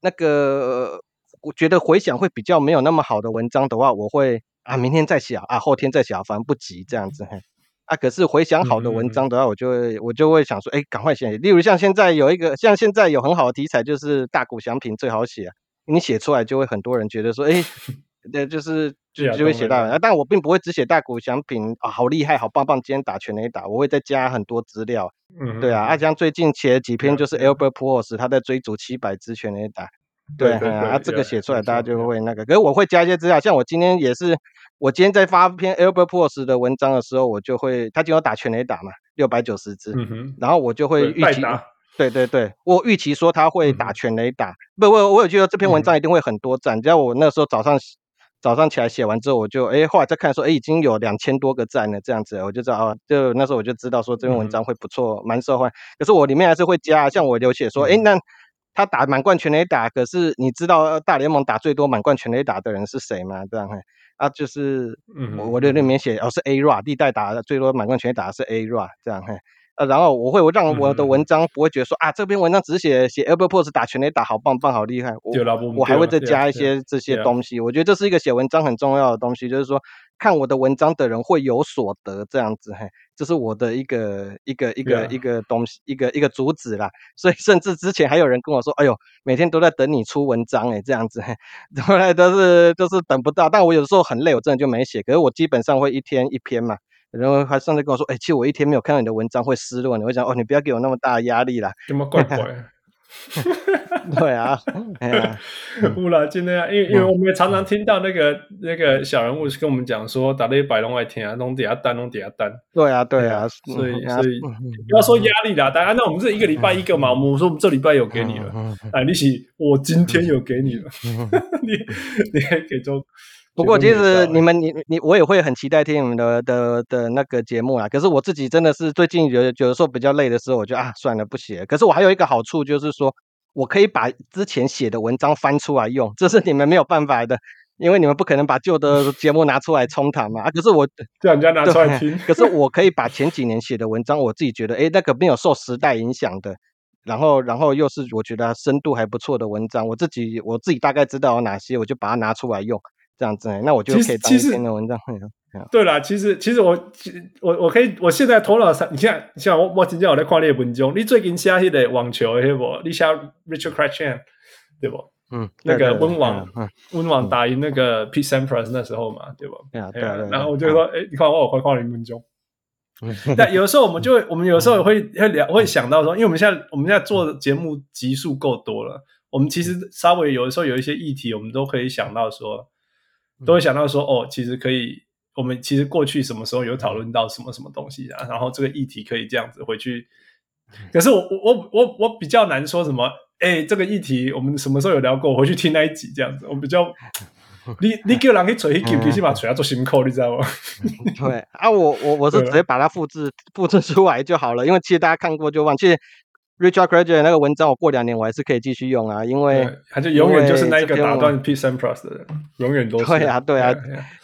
那个我觉得回响会比较没有那么好的文章的话，我会啊明天再写啊，后天再写，反正不急这样子嘿。啊，可是回想好的文章的话，我就会我就会想说，哎，赶快写。例如像现在有一个，像现在有很好的题材，就是大谷翔平最好写啊。你写出来就会很多人觉得说，哎，对，就是就就会写到啊，但我并不会只写大谷翔平啊，好厉害，好棒棒，今天打全垒打，我会再加很多资料，嗯，对啊，阿江最近写了几篇就是 Albert Pujols 他在追逐七百支全垒打，对啊，啊，这个写出来大家就会那个，可是我会加一些资料，像我今天也是，我今天在发篇 Albert Pujols 的文章的时候，我就会他今天有打全垒打嘛，六百九十支，嗯，然后我就会预期。对对对，我预期说他会打全垒打，嗯、不，我我有觉得这篇文章一定会很多赞。只要、嗯、我那时候早上早上起来写完之后，我就哎，后来再看说，哎，已经有两千多个赞了，这样子，我就知道啊，就那时候我就知道说这篇文章会不错，蛮、嗯、受欢迎。可是我里面还是会加，像我有写说，哎、嗯，那他打满贯全垒打，可是你知道大联盟打最多满贯全垒打的人是谁吗？这样，啊，就是我我的里面写哦是 A-Rod，历代打的最多满贯全垒打的是 A-Rod，这样，嘿。呃，然后我会我让我的文章不会觉得说、嗯、啊，这篇文章只是写写 Albert Pujols 打全垒打好棒棒好厉害，我我还会再加一些这些东西。我觉得这是一个写文章很重要的东西，就是说看我的文章的人会有所得这样子，嘿，这是我的一个一个一个一个东西，一个一个主旨啦。所以甚至之前还有人跟我说，哎呦，每天都在等你出文章哎，这样子，嘿，后来都是都是等不到。但我有时候很累，我真的就没写。可是我基本上会一天一篇嘛。然后还上次跟我说，哎，其实我一天没有看到你的文章会失落，你会想，哦，你不要给我那么大的压力啦。这么怪怪。对啊，哎呀，不了，就那样，因为因为我们也常常听到那个那个小人物是跟我们讲说，打了一百龙外天啊，弄底下单，弄底下单。对啊，对啊，所以所以不要说压力啦，大家那我们这一个礼拜一个嘛，我们说我们这礼拜有给你了，哎，你是我今天有给你了，你你还给周。不过其实你们你你我也会很期待听你们的的的那个节目啊。可是我自己真的是最近有有的时候比较累的时候，我就啊算了不写。可是我还有一个好处就是说，我可以把之前写的文章翻出来用，这是你们没有办法的，因为你们不可能把旧的 节目拿出来冲谈嘛。啊，可是我叫人家拿出来听。可是我可以把前几年写的文章，我自己觉得诶那个没有受时代影响的，然后然后又是我觉得深度还不错的文章，我自己我自己大概知道有哪些，我就把它拿出来用。这样子，那我就可以当一篇的文章。对啦，其实其实我我我可以，我现在头脑上，你像像我我今天我在看你的文章，你最近写那个网球的不？你写 Richard Cratchan 对不？嗯，那个温网温网打赢那个 Pete Sampras 那时候嘛，对不？对啊，对啊。然后我就说，哎，你看我我快看你文章。但有的时候我们就会，我们有的时候会会聊，会想到说，因为我们现在我们现在做的节目集数够多了，我们其实稍微有的时候有一些议题，我们都可以想到说。都会想到说，哦，其实可以，我们其实过去什么时候有讨论到什么什么东西啊？然后这个议题可以这样子回去。可是我我我我我比较难说什么，哎，这个议题我们什么时候有聊过？回去听那一集这样子，我比较 你你叫人去找一件，其实嘛找要做辛苦，你知道吗？对啊，我我我是直接把它复制复制出来就好了，因为其实大家看过就忘。其实 Richard Kradger 那个文章，我过两年我还是可以继续用啊，因为他就永远就是那一个打断 Pete Sampras 的人，永远都是。对啊，对啊。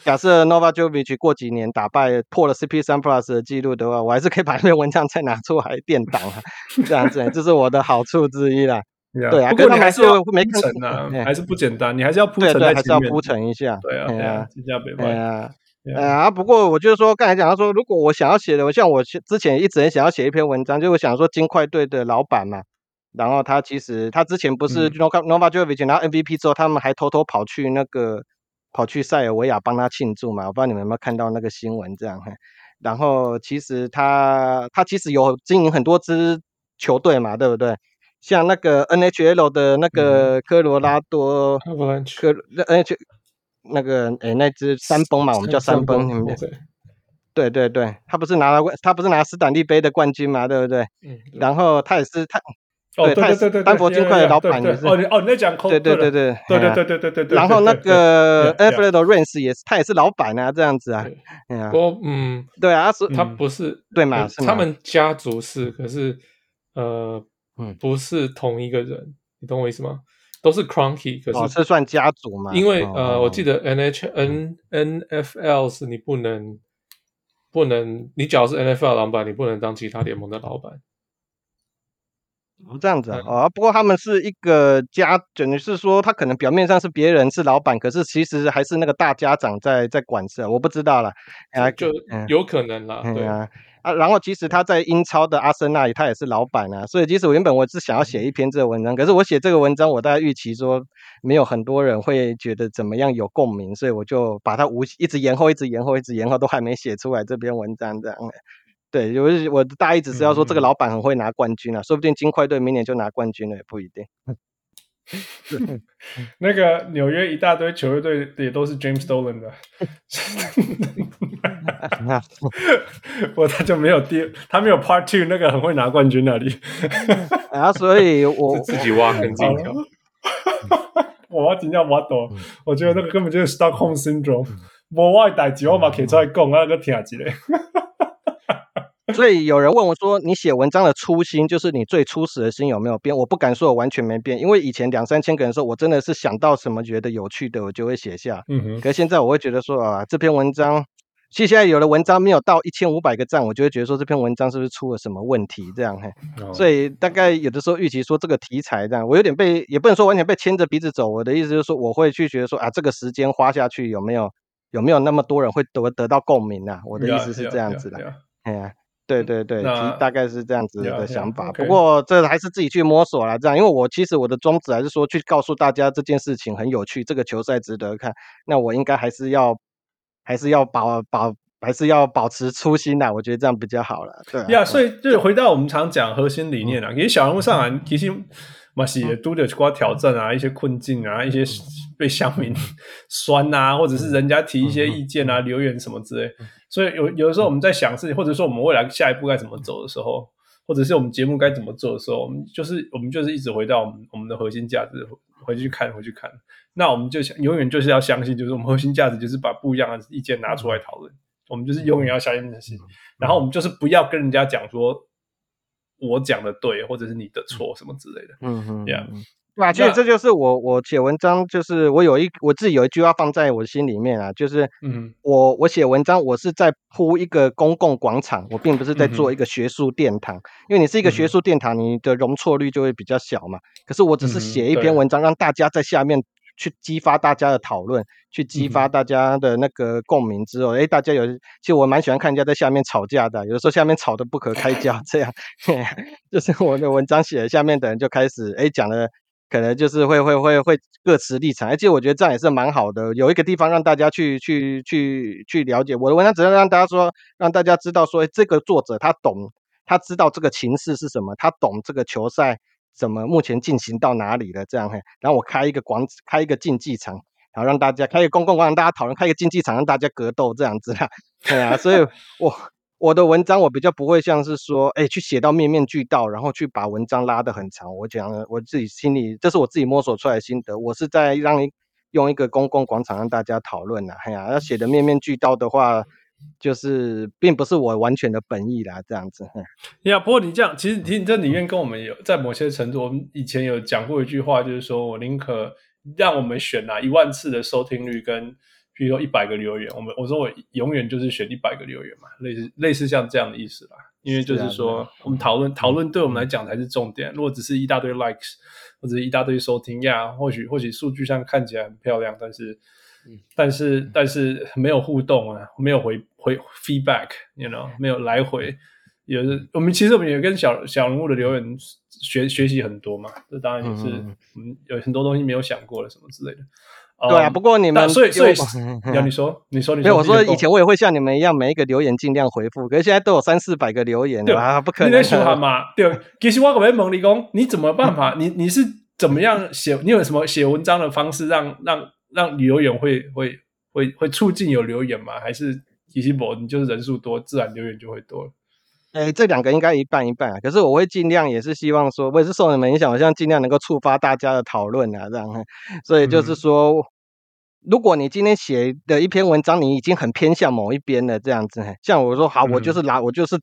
假设 Novak Djokovic 过几年打败破了 Pete Sampras 的记录的话，我还是可以把那篇文章再拿出来垫档啊，这样子，这是我的好处之一啦。对啊，不过你还是要铺陈啊，还是不简单，你还是要铺陈，还是要铺陈一下。对啊，对啊，新加坡。对啊，啊，不过我就是说，刚才讲到说，如果我想要写的，我像我之前一直很想要写一篇文章，就我想说金块队的老板嘛，然后他其实他之前不是 Novak Djokovic 拿 MVP 之后，他们还偷偷跑去那个跑去塞尔维亚帮他庆祝嘛，我不知道你们有没有看到那个新闻这样。然后其实他他其实有经营很多支球队嘛，对不对？像那个 NHL 的那个科罗拉多，科那 N 那个诶、欸，那只山崩嘛，我们叫山崩，对对对，他不是拿了他不是拿斯坦利杯的冠军嘛，对不对？嗯。然后他也是他，对，他也是丹佛金块的老板也是。哦，你哦你在讲，对对对对对对对对对。然后那个 Alfredo Reyes 也是，他也是老板啊，这样子啊。我嗯，对啊，是他不是对嘛？他们家族是，可是呃。嗯，不是同一个人，你懂我意思吗？都是 Cronky，可是、哦、是算家族嘛？因为、哦、呃，我记得 N H N N F L 是你不能不能，你只要是 N F L 老板，你不能当其他联盟的老板。这样子啊、嗯哦，不过他们是一个家，等于是说他可能表面上是别人是老板，可是其实还是那个大家长在在管事，我不知道了。啊，就有可能啦，嗯、对啊。啊，然后其实他在英超的阿森纳，他也是老板啊，所以其实我原本我是想要写一篇这个文章，可是我写这个文章，我大概预期说没有很多人会觉得怎么样有共鸣，所以我就把它无一直延后，一直延后，一直延后，都还没写出来这篇文章这样。对，我我大意只是要说这个老板很会拿冠军啊，说不定金块队明年就拿冠军了，也不一定。那个纽约一大堆球队也都是 James Dolan 的，不过他就没有第，他没有 Part Two 那个很会拿冠军那里 啊，所以我自己挖坑自己跳。我要紧张挖多，我觉得那个根本就是 Stockholm Syndrome，我挖一代几万把可以出来讲，那个听起来。所以有人问我说：“你写文章的初心，就是你最初始的心有没有变？”我不敢说我完全没变，因为以前两三千个人说，我真的是想到什么觉得有趣的，我就会写下。嗯哼。可是现在我会觉得说啊，这篇文章，其实现在有的文章没有到一千五百个赞，我就会觉得说这篇文章是不是出了什么问题？这样嘿。哦。所以大概有的时候预期说这个题材这样，我有点被，也不能说完全被牵着鼻子走。我的意思就是说，我会去觉得说啊，这个时间花下去有没有有没有那么多人会得得到共鸣啊？我的意思是这样子的。哎呀。对对对，大概是这样子的想法。不过这还是自己去摸索啦。这样，因为我其实我的宗旨还是说去告诉大家这件事情很有趣，这个球赛值得看。那我应该还是要还是要保保还是要保持初心啦，我觉得这样比较好了。对呀，所以就回到我们常讲核心理念啊，其实小人物上篮其实嘛是都得去过挑战啊，一些困境啊，一些被乡民酸啊，或者是人家提一些意见啊、留言什么之类。所以有有的时候我们在想事情，或者说我们未来下一步该怎么走的时候，或者是我们节目该怎么做的时候，我们就是我们就是一直回到我们我们的核心价值，回去看回去看。那我们就想永远就是要相信，就是我们核心价值就是把不一样的意见拿出来讨论。我们就是永远要相信这些，然后我们就是不要跟人家讲说我讲的对，或者是你的错什么之类的。嗯哼，这样。对啊，其实这就是我我写文章，就是我有一我自己有一句话放在我心里面啊，就是嗯，我我写文章，我是在铺一个公共广场，我并不是在做一个学术殿堂，因为你是一个学术殿堂，你的容错率就会比较小嘛。可是我只是写一篇文章，让大家在下面去激发大家的讨论，去激发大家的那个共鸣之后，诶，大家有，其实我蛮喜欢看人家在下面吵架的，有的时候下面吵得不可开交，这样，就是我的文章写了，下面的人就开始哎讲了。可能就是会会会会各持立场，而且我觉得这样也是蛮好的，有一个地方让大家去去去去了解。我的文章，只能让大家说，让大家知道说，这个作者他懂，他知道这个情势是什么，他懂这个球赛怎么目前进行到哪里了，这样嘿，然后我开一个广开一个竞技场，然后让大家开一个公共广场，大家讨论，开一个竞技场让大家格斗这样子啦，对啊，所以 我。我的文章我比较不会像是说，哎，去写到面面俱到，然后去把文章拉得很长。我讲我自己心里，这是我自己摸索出来的心得。我是在让用一个公共广场让大家讨论呐。哎呀，要写的面面俱到的话，就是并不是我完全的本意啦，这样子。呀，不过你这样，其实你这里面跟我们有在某些程度，我们以前有讲过一句话，就是说我宁可让我们选哪一万次的收听率跟。比如说一百个留言，我们我说我永远就是选一百个留言嘛，类似类似像这样的意思啦。因为就是说，我们讨论讨论对我们来讲才是重点。如果只是一大堆 likes 或者一大堆收听呀，或许或许数据上看起来很漂亮，但是但是但是没有互动啊，没有回回 feedback，you know，没有来回。也是我们其实我们也跟小小人物的留言学学习很多嘛。这当然也是我们有很多东西没有想过的什么之类的。对啊，不过你们所以所以，要你说，你说，你说，没有，我说以前我也会像你们一样，每一个留言尽量回复，可是现在都有三四百个留言了啊，不可能。你在说嘛？对，其实我可问你工，你怎么办法？你你是怎么样写？你有什么写文章的方式让，让让让留言会会会会促进有留言吗？还是其实不，你就是人数多，自然留言就会多。哎，这两个应该一半一半啊。可是我会尽量，也是希望说，我也是受你们影响，我希望尽量能够触发大家的讨论啊，这样。所以就是说。嗯如果你今天写的一篇文章，你已经很偏向某一边了，这样子，像我说好，我就是拿，我就是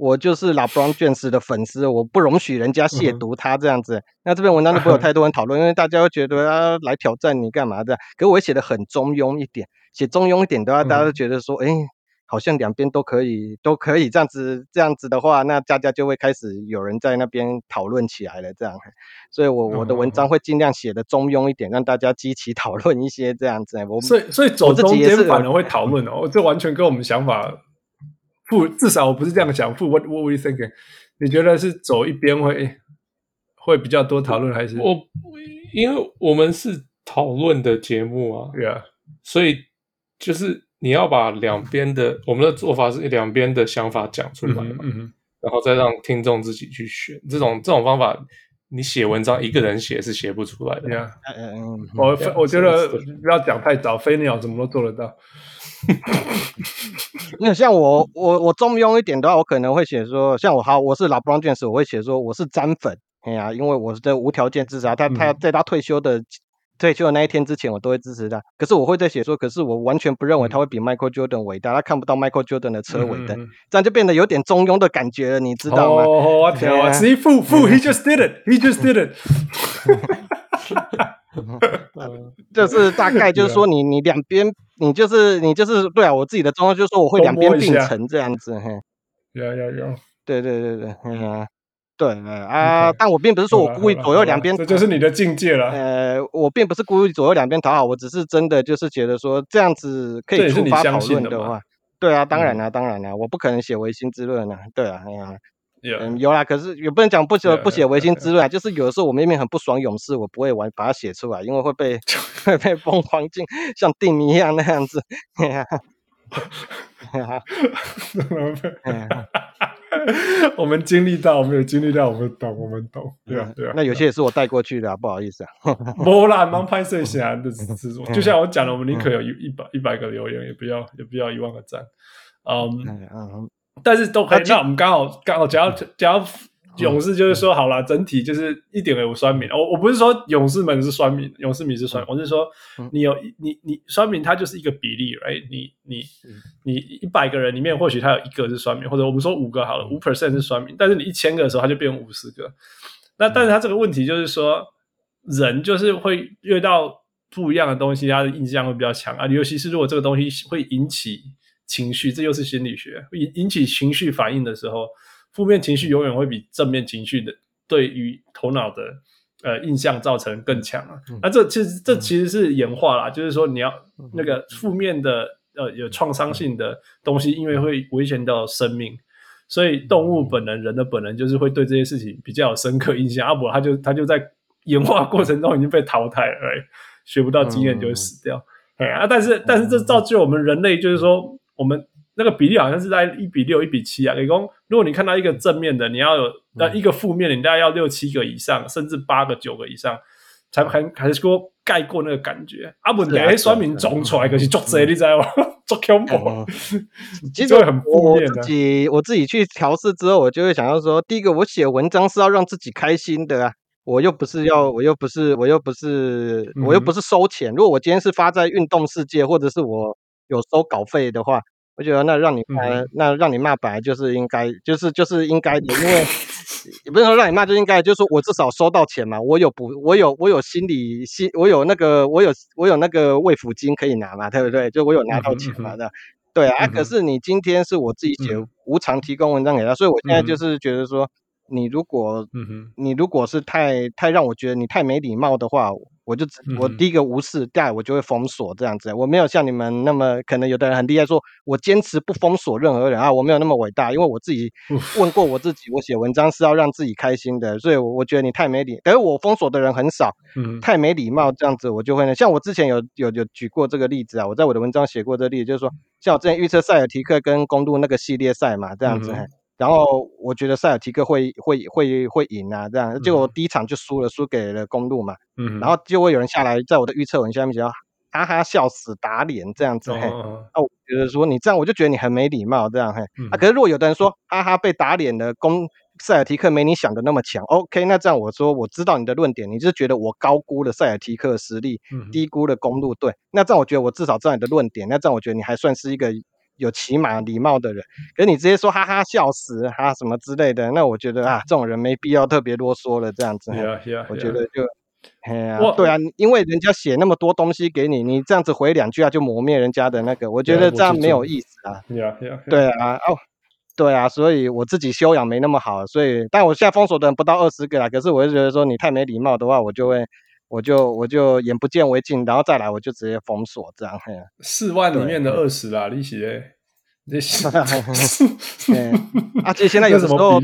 我就是 LeBron James 的粉丝，我不容许人家亵渎他这样子，那这篇文章就不会有太多人讨论，因为大家会觉得啊，来挑战你干嘛这样？可是我写的很中庸一点，写中庸一点的话，大家都觉得说，哎。好像两边都可以，都可以这样子，这样子的话，那大家就会开始有人在那边讨论起来了。这样，所以我我的文章会尽量写的中庸一点，让大家激起讨论一些这样子。我所以所以走中间反而会讨论哦，这完全跟我们想法不，至少我不是这样想。不，What What were you thinking？你觉得是走一边会会比较多讨论，还是我？因为我们是讨论的节目啊，对啊，所以就是。你要把两边的我们的做法是两边的想法讲出来嘛，嗯嗯、然后再让听众自己去选。这种这种方法，你写文章一个人写是写不出来的。嗯嗯，我我觉得不要讲太早，飞鸟怎么都做得到。那像我我我中庸一点的话，我可能会写说，像我好，我是 LeBron James，我会写说我是詹粉。哎呀，因为我是在无条件支持他，他他在他退休的。退休的那一天之前，我都会支持他。可是我会在写说，可是我完全不认为他会比 Michael Jordan 伟大。他看不到 Michael Jordan 的车尾灯，嗯、这样就变得有点中庸的感觉了，你知道吗？哦，我天啊！See, fool, fool, he just did it. He just did it. 就是大概就是说你，你你两边，你就是你就是对啊，我自己的中庸就是说，我会两边并成这样子。嘿，有有有，对对对对，嗯。对，啊.但我并不是说我故意左右两边，这就是你的境界了。呃，我并不是故意左右两边讨好，我只是真的就是觉得说这样子可以触发讨论的话，对啊，当然了、啊，当然了、啊，我不可能写唯心之论啊，对啊，哎呀嗯，有啦，可是也不能讲不写不写唯心之论啊，就是有的时候我明明很不爽勇士，我不会玩把它写出来，因为会被 会被疯狂进像定名一样那样子。我们经历到，我们有经历到，我们懂，我们懂。对啊，对啊。那有些也是我带过去的，啊不好意思啊。没啦，忙拍摄起来的，就像我讲的，我们宁可有一一百一百个留言，也不要也不要一万个赞。嗯，但是都可以。那我们刚好刚好，只要只要。勇士就是说好了，整体就是一点也不酸民。我我不是说勇士们是酸民，勇士迷是酸。我是说你有你你酸民，它就是一个比例，right？你你你一百个人里面，或许他有一个是酸民，或者我们说五个好了，五 percent 是酸民。但是你一千个的时候，它就变成五十个。那但是他这个问题就是说，人就是会遇到不一样的东西，他的印象会比较强啊。尤其是如果这个东西会引起情绪，这又是心理学，引引起情绪反应的时候。负面情绪永远会比正面情绪的对于头脑的呃印象造成更强啊。那、啊、这其实这其实是演化啦，就是说你要那个负面的呃有创伤性的东西，因为会危险到生命，所以动物本能、人的本能就是会对这些事情比较有深刻印象。阿、啊、伯他就他就在演化过程中已经被淘汰了，哎，学不到经验就会死掉。哎啊，但是但是这造就我们人类就是说我们。那个比例好像是在一比六、一比七啊。李工，如果你看到一个正面的，你要有那一个负面的，你大概要六七个以上，甚至八个、九个以上，才还还是说盖过那个感觉。啊不，哎，酸民总出来可是作贼，你知道吗？作恐怖。其实很负面的。我自己我自己去调试之后，我就会想要说，第一个，我写文章是要让自己开心的啊。我又不是要，我又不是，我又不是，我又不是收钱。如果我今天是发在运动世界，或者是我有收稿费的话，我觉得那让你骂，嗯、那让你骂本来就是应该，就是就是应该的，因为也不是说让你骂就应该，就是说我至少收到钱嘛，我有补，我有我有心理心，我有那个我有我有那个慰抚金可以拿嘛，对不对？就我有拿到钱嘛的，嗯、对啊。嗯、可是你今天是我自己写，无偿提供文章给他，所以我现在就是觉得说。你如果，嗯，你如果是太太让我觉得你太没礼貌的话，我就我第一个无视，第二我就会封锁这样子。我没有像你们那么可能，有的人很厉害，说我坚持不封锁任何人啊，我没有那么伟大，因为我自己 问过我自己，我写文章是要让自己开心的，所以我觉得你太没礼，但是我封锁的人很少，嗯，太没礼貌这样子，我就会呢，像我之前有有有举过这个例子啊，我在我的文章写过这个例子，就是说，像我之前预测塞尔提克跟公路那个系列赛嘛，这样子。然后我觉得塞尔提克会会会会赢啊，这样结果第一场就输了，输给了公路嘛。嗯。然后就会有人下来在我的预测文下面讲，哈哈笑死打脸这样子。嘿。那我觉得说你这样，我就觉得你很没礼貌这样嘿。啊，可是如果有的人说哈哈被打脸了，公塞尔提克没你想的那么强。OK，那这样我说我知道你的论点，你是觉得我高估了塞尔提克实力，低估了公路队。那这样我觉得我至少知道你的论点，那这样我觉得你还算是一个。有起码礼貌的人，可是你直接说哈哈笑死哈什么之类的，那我觉得啊，这种人没必要特别啰嗦了，这样子。Yeah, yeah, 我觉得就，哎呀、啊，对啊，因为人家写那么多东西给你，你这样子回两句啊，就磨灭人家的那个，我觉得这样没有意思啊。Yeah, yeah, yeah. 对啊，哦，对啊，所以我自己修养没那么好，所以，但我现在封锁的人不到二十个啦。可是我就觉得说你太没礼貌的话，我就会，我就我就眼不见为净，然后再来我就直接封锁这样。四万里面的二十啦，利息诶。这是，而且现在有的时候，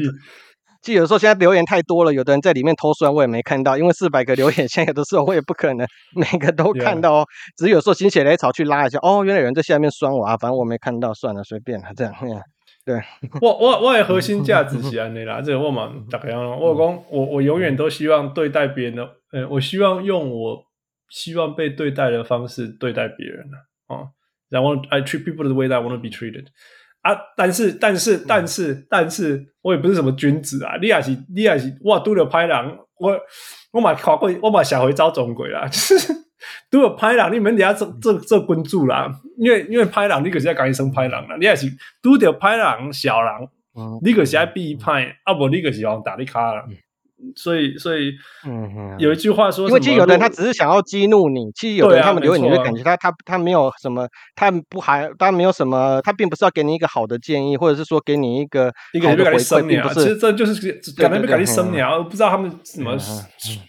就有的时候现在留言太多了，有的人在里面偷酸，我也没看到，因为四百个留言，现在有的时候我也不可能每个都看到哦。只是有时候心血来潮去拉一下，哦，原来有人在下面酸我啊，反正我没看到，算了，随便了，这样。对，我我我的核心价值是安内啦，这个我嘛大概样，我讲我我永远都希望对待别人的，呃，我希望用我希望被对待的方式对待别人呢，哦。然后 I treat people the way that I want to be treated 啊，但是但是但是但是我也不是什么君子啊，你也是你也是我拄着歹人，我我嘛看过，我嘛社会走总鬼啦，就是拄着歹人，你免底下做做做君主啦，因为因为歹人你可是要讲一声歹人啦，你也是拄着歹人小人，你可是要避歹，啊不你可是要打你卡啦。所以，所以，嗯哼，有一句话说，因为其实有的人他只是想要激怒你，其实有的人他们留言你会感觉他他他没有什么，他不还他没有什么，他并不是要给你一个好的建议，或者是说给你一个一个回馈，并不是。其实这就是感觉被感觉生鸟，不知道他们什么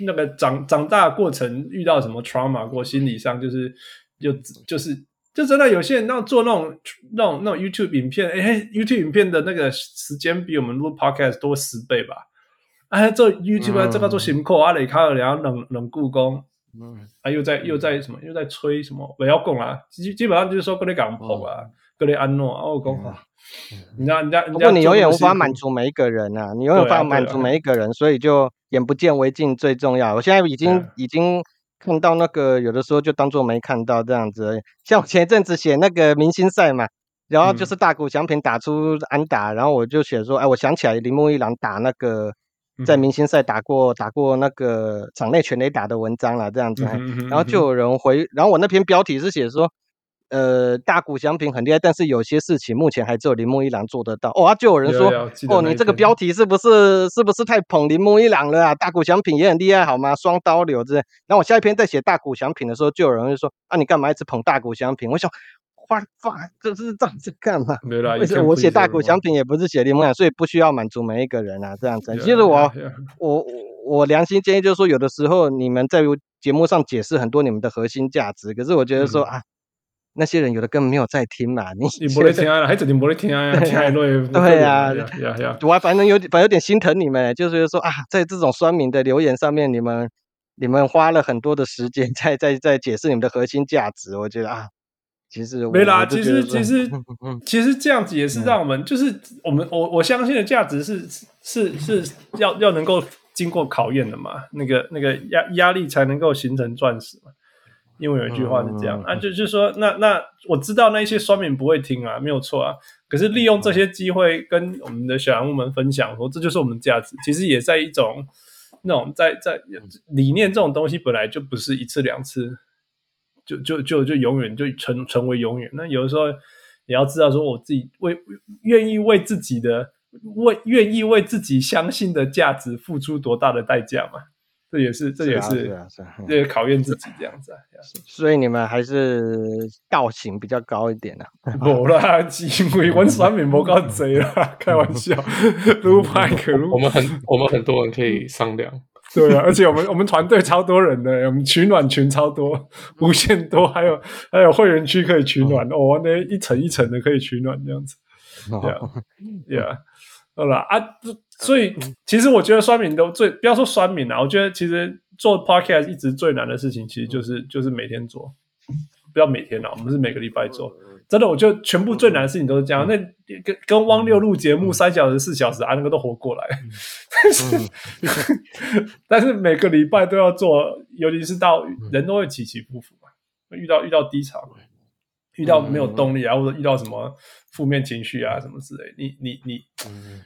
那个长长大过程遇到什么 trauma 过，心理上就是就就是就真的有些人那做那种那种那种 YouTube 影片，哎，YouTube 影片的那个时间比我们录 Podcast 多十倍吧。啊，做 YouTube 啊，这个做辛苦啊，雷卡尔两冷冷故宫，嗯，啊，又在又在什么，又在吹什么，不要讲啊，基基本上就是说跟你讲破啊，跟你安诺啊，我讲啊，人家人家，不过你永远无法满足每一个人啊，你永远无法满足每一个人，所以就眼不见为净最重要。我现在已经已经看到那个有的时候就当做没看到这样子，像我前一阵子写那个明星赛嘛，然后就是大谷翔平打出安打，然后我就写说，哎，我想起来铃木一朗打那个。在明星赛打过打过那个场内全垒打的文章了，这样子，然后就有人回，然后我那篇标题是写说，呃，大谷翔平很厉害，但是有些事情目前还只有铃木一郎做得到。哦，就有人说，哦，你这个标题是不是是不是太捧铃木一郎了啊？大谷翔平也很厉害，好吗？双刀流之类。然后我下一篇在写大谷翔平的时候，就有人会说，啊，你干嘛一直捧大谷翔平？我想。发发这是这样子干嘛？没啦，我写大谷翔平也不是写铃木，所以不需要满足每一个人啊，这样子。其实我我我良心建议就是说，有的时候你们在节目上解释很多你们的核心价值，可是我觉得说啊，那些人有的根本没有在听嘛。你你不会听啊？还是你不会听啊？太累。对呀，我还反正有点反正有点心疼你们，就是说啊，在这种酸民的留言上面，你们你们花了很多的时间 在在在解释你们的核心价值，我觉得啊。其实没啦，其实其 实其实这样子也是让我们，就是我们我我相信的价值是是是要要能够经过考验的嘛，那个那个压压力才能够形成钻石嘛。因为有一句话是这样啊，就就是说，那那我知道那一些酸民不会听啊，没有错啊。可是利用这些机会跟我们的小人物们分享说，这就是我们的价值，其实也在一种那种在在理念这种东西本来就不是一次两次，就就就就永远就成成为永远。那有的时候也要知道说，我自己为愿意为自己的为愿意为自己相信的价值付出多大的代价嘛。这也是，这也是，这也考验自己这样子啊。所以你们还是道行比较高一点啊。没啦，因为我选民不够贼啦，开玩笑。卢派克，我们很，我们很多人可以商量。对啊，而且我们我们团队超多人的，我们取暖群超多，无限多，还有 还有会员区可以取暖哦，那一层一层的可以取暖这样子。对啊，对啊。好了啊，所以其实我觉得酸敏都最不要说酸敏啊，我觉得其实做 podcast 一直最难的事情，其实就是就是每天做，不要每天了，我们是每个礼拜做。真的，我觉得全部最难的事情都是这样。那跟跟汪六录节目三小时四小时啊，那个都活过来，但是 但是每个礼拜都要做，尤其是到人都会起起伏伏嘛，遇到遇到低潮。遇到没有动力啊，或者遇到什么负面情绪啊，什么之类，你你你，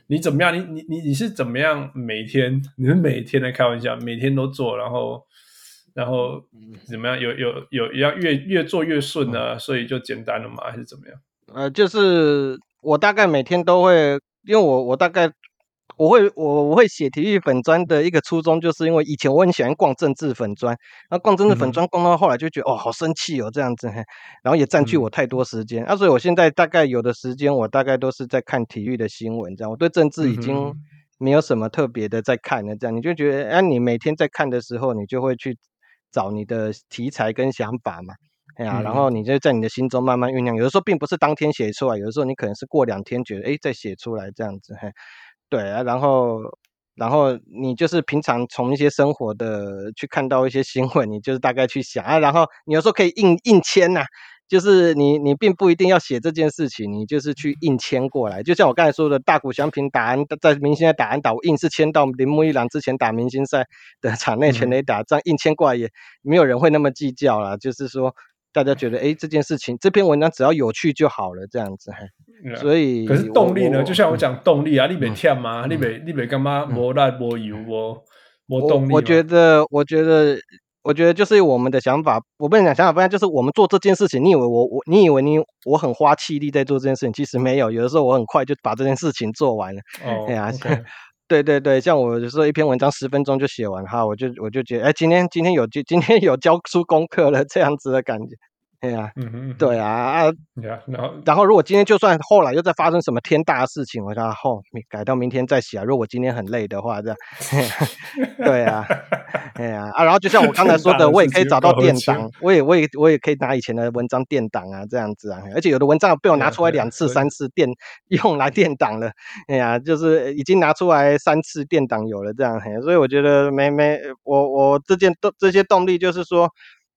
你怎么样？你你你你是怎么样？每天你是每天在开玩笑，每天都做，然后然后怎么样？有有有要越越做越顺呢？所以就简单了嘛？还是怎么样？呃，就是我大概每天都会，因为我我大概。我会我我会写体育粉专的一个初衷，就是因为以前我很喜欢逛政治粉专，然后逛政治粉专逛到后来就觉得、嗯、哦好生气哦这样子，然后也占据我太多时间，嗯、啊所以我现在大概有的时间我大概都是在看体育的新闻，这样我对政治已经没有什么特别的在看了，这样你就觉得哎、啊、你每天在看的时候，你就会去找你的题材跟想法嘛，哎呀、啊，然后你就在你的心中慢慢酝酿，有的时候并不是当天写出来，有的时候你可能是过两天觉得哎再写出来这样子，嘿。对啊，然后，然后你就是平常从一些生活的去看到一些新闻，你就是大概去想啊，然后你有时候可以硬硬签呐、啊，就是你你并不一定要写这件事情，你就是去硬签过来，就像我刚才说的，大谷翔平打安在明星赛打安打，我硬是签到铃木一郎之前打明星赛的场内全垒打，这样硬签过来也没有人会那么计较啦，就是说大家觉得哎这件事情这篇文章只要有趣就好了，这样子。所以，可是动力呢？就像我讲动力啊，你别忝吗？你没你没干嘛？无力无油哦，磨动力。我觉得，我觉得，我觉得就是我们的想法。我不能讲想法，不然就是我们做这件事情。你以为我我你以为你我很花气力在做这件事情？其实没有，有的时候我很快就把这件事情做完了。哦，对啊，对对对，像我有时候一篇文章十分钟就写完哈，我就我就觉得，哎，今天今天有今今天有交出功课了，这样子的感觉。对啊，嗯哼，对啊啊，然后然后如果今天就算后来又再发生什么天大的事情，我说后改到明天再写啊。如果我今天很累的话，这样，对啊，哎呀啊，然后就像我刚才说的，我也可以找到垫档，我也我也我也可以拿以前的文章垫档啊，这样子啊，而且有的文章被我拿出来两次三次垫用来垫档了，哎呀，就是已经拿出来三次垫档有了这样，所以我觉得没没我我这件动这些动力就是说。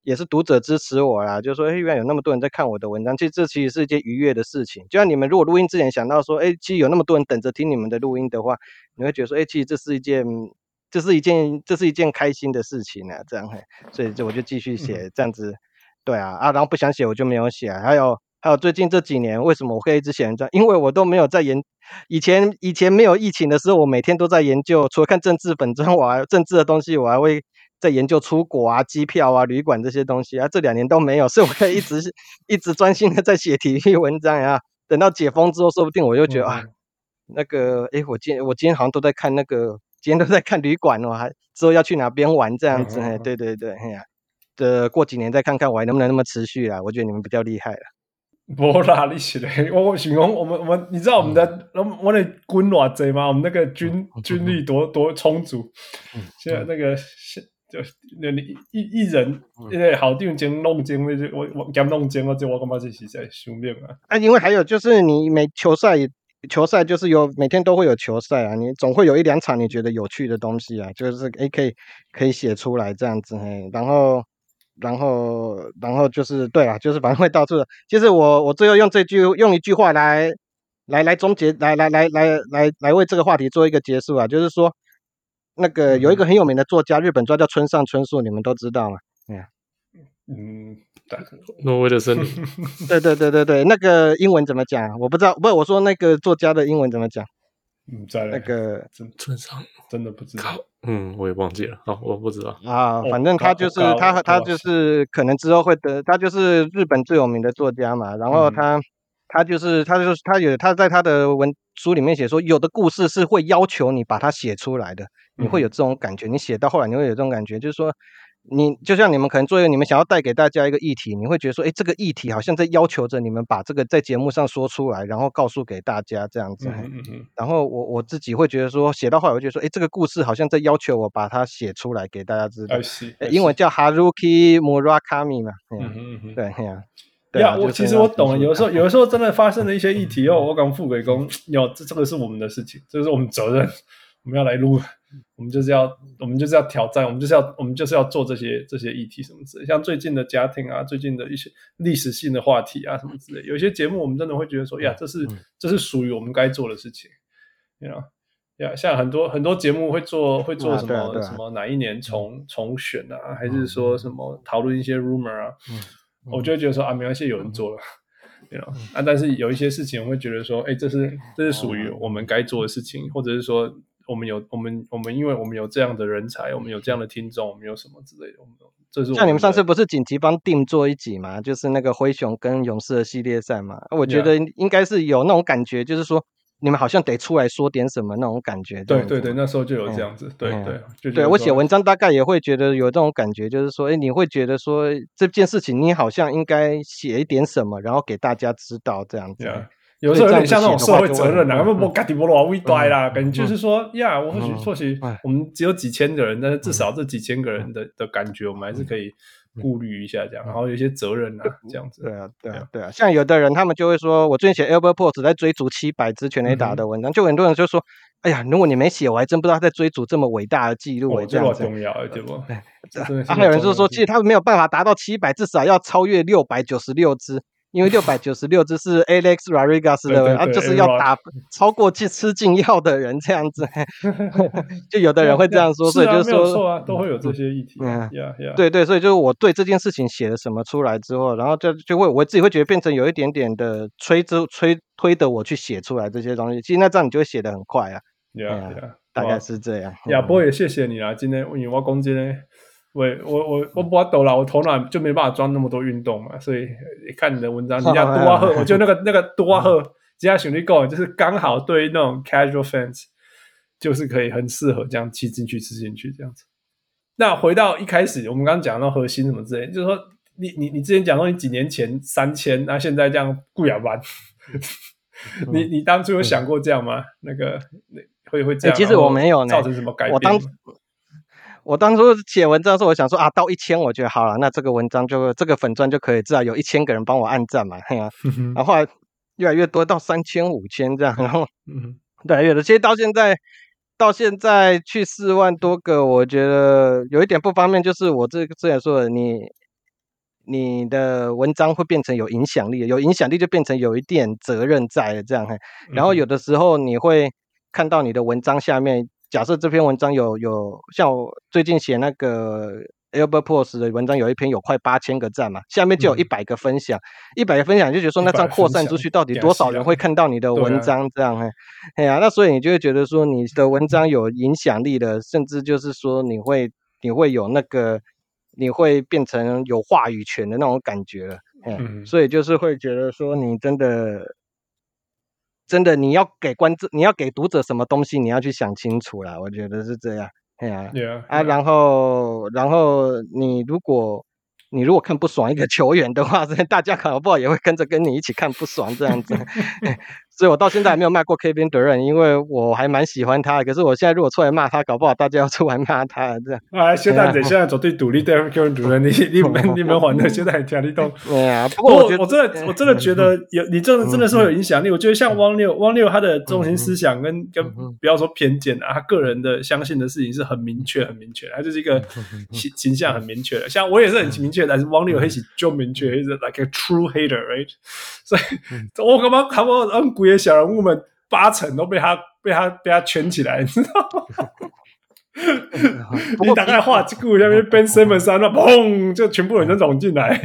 也是读者支持我啦，就是说，哎，原来有那么多人在看我的文章，其实这其实是一件愉悦的事情。就像你们如果录音之前想到说，哎，其实有那么多人等着听你们的录音的话，你会觉得说，哎，其实这是一件，这是一件，这是一件开心的事情啊，这样嘿，所以就我就继续写这样子，对啊，啊，然后不想写我就没有写。还有还有最近这几年为什么我会一直写文章？因为我都没有在研，以前以前没有疫情的时候，我每天都在研究，除了看政治本身，我还政治的东西我还会。在研究出国啊、机票啊、旅馆这些东西啊，这两年都没有，所以我可以一直 一直专心的在写体育文章啊。等到解封之后，说不定我就觉得、嗯、啊，那个，诶，我今我今天好像都在看那个，今天都在看旅馆哦，还之后要去哪边玩这样子。嗯、对对对，哎呀，这过几年再看看我还能不能那么持续啊？我觉得你们比较厉害了。不啦，你是嘞，我我形容我们我们，你知道我们的我们我的军多少吗？我们那个军军力多多充足，现在那个现。就那你一一人，因为好定金弄精，我我兼弄精，我这我感觉是实在修命啊。啊，因为还有就是你每球赛球赛就是有每天都会有球赛啊，你总会有一两场你觉得有趣的东西啊，就是诶可以可以写出来这样子嘿，然后然后然后就是对啊，就是反正会到处的。其实我我最后用这句用一句话来来来终结，来来来来来来为这个话题做一个结束啊，就是说。那个有一个很有名的作家，日本作家村上春树，你们都知道吗？嗯，挪威的森林。对对对对对，那个英文怎么讲？我不知道，不是我说那个作家的英文怎么讲？嗯，在那个村上真的不知道。嗯，我也忘记了。好，我不知道啊。反正他就是他，他就是可能之后会得，他就是日本最有名的作家嘛。然后他，他就是他就是他有他在他的文书里面写说，有的故事是会要求你把它写出来的，你会有这种感觉。你写到后来，你会有这种感觉，就是说。你就像你们可能作为你们想要带给大家一个议题，你会觉得说，哎，这个议题好像在要求着你们把这个在节目上说出来，然后告诉给大家这样子。嗯嗯嗯。然后我我自己会觉得说，写到后来我就觉得说，哎，这个故事好像在要求我把它写出来给大家知道。英文叫 Haruki Murakami 嘛。嗯嗯嗯。对呀。对啊，我其实我懂。有的时候，有的时候真的发生了一些议题哦，我讲副给公，有这这个是我们的事情，这是我们责任，我们要来录。我们就是要，我们就是要挑战，我们就是要，我们就是要做这些这些议题什么之类，像最近的家庭啊，最近的一些历史性的话题啊什么之类，有些节目我们真的会觉得说，呀，这是这是属于我们该做的事情，你知道？呀，像很多很多节目会做会做什么、啊啊啊、什么哪一年重重选啊，还是说什么讨论一些 rumor 啊，我就会觉得说啊，没关系，有人做了，你知道？啊，但是有一些事情我会觉得说，哎，这是这是属于我们该做的事情，或者是说。我们有我们我们，因为我们有这样的人才，我们有这样的听众，我们有什么之类的。我们这是像你们上次不是紧急帮 Dim 做一集嘛？就是那个灰熊跟勇士的系列赛嘛。我觉得应该是有那种感觉，就是说你们好像得出来说点什么那种感觉。对对对，那时候就有这样子。对对，对我写文章大概也会觉得有这种感觉，就是说，哎，你会觉得说这件事情你好像应该写一点什么，然后给大家知道这样子。有时候有点像那种社会责任啊，不不，嘎迪波罗维呆啦，感觉就是说呀，我或许或许我们只有几千个人，但是至少这几千个人的的感觉，我们还是可以顾虑一下这样，然后有一些责任啊，这样子。对啊，对啊，对啊，像有的人他们就会说，我最近写 Albert Pujols 在追逐七百支全垒打的文章，就很多人就说，哎呀，如果你没写，我还真不知道他在追逐这么伟大的记录，这样子。重要，对不？对。还有人就是说，其实他没有办法达到七百，至少要超越六百九十六支。因为六百 九十六只是 Alex Rodriguez 的，然后就是要打 超过去吃禁药的人这样子，就有的人会这样说，所以就是说，错啊，都会有这些议题。嗯，对对，所以就是我对这件事情写了什么出来之后，然后就就会我自己会觉得变成有一点点的催之催推的我去写出来这些东西，其实那这样你就会写得很快啊。大概是这样。亚波也谢谢你啊，今天因为我攻击呢。我我我我不抖了，我头脑就没办法装那么多运动嘛，所以看你的文章，你讲多喝，我觉得那个那个多喝，只要兄弟够，就是刚好对于那种 casual fans，就是可以很适合这样吃进去吃进去这样子。那回到一开始，我们刚刚讲到核心什么之类，就是说你你你之前讲说你几年前三千，那现在这样固亚班，你你当初有想过这样吗？那个会会这样？其实我没有造成什么改变？我当初写文章的时候，我想说啊，到一千，我觉得好了，那这个文章就这个粉钻就可以至少有一千个人帮我按赞嘛，嘿啊，然后后来越来越多，到三千、五千这样，然后嗯，对，有的其实到现在到现在去四万多个，我觉得有一点不方便，就是我这个之前说的，你你的文章会变成有影响力，有影响力就变成有一点责任在这样，嘿，然后有的时候你会看到你的文章下面。假设这篇文章有有像我最近写那个 Albert Pujols 的文章，有一篇有快八千个赞嘛，下面就有一百个分享，一百、嗯、个分享就觉得说那这样扩散出去，到底多少人会看到你的文章？这样，哎呀、啊，那所以你就会觉得说你的文章有影响力的，甚至就是说你会你会有那个你会变成有话语权的那种感觉了，嗯，所以就是会觉得说你真的。真的，你要给观众，你要给读者什么东西，你要去想清楚啦。我觉得是这样，对啊，yeah, 啊.然后，然后你如果你如果看不爽一个球员的话，大家搞不好也会跟着跟你一起看不爽这样子。所以我到现在还没有骂过 Kevin Durant，因为我还蛮喜欢他的。可是我现在如果出来骂他，搞不好大家要出来骂他这样。啊，现在等现在走对独立对 Kevin Durant，你 你们你们玩的现在很听得懂。对啊，不过我我真的我真的觉得有你真的真的是会有影响力。我觉得像汪六汪六他的中心思想跟跟不要说偏见啊，他个人的相信的事情是很明确很明确，他就是一个 形形象很明确的。像我也是很明确，但是汪六还是就明确，是 like a true hater，right？所以我干嘛看我嗯。这些小人物们八成都被他被他被他圈起来，你知道吗？你大概画这个下面 Ben Simmons 那砰，就全部人都涌进来，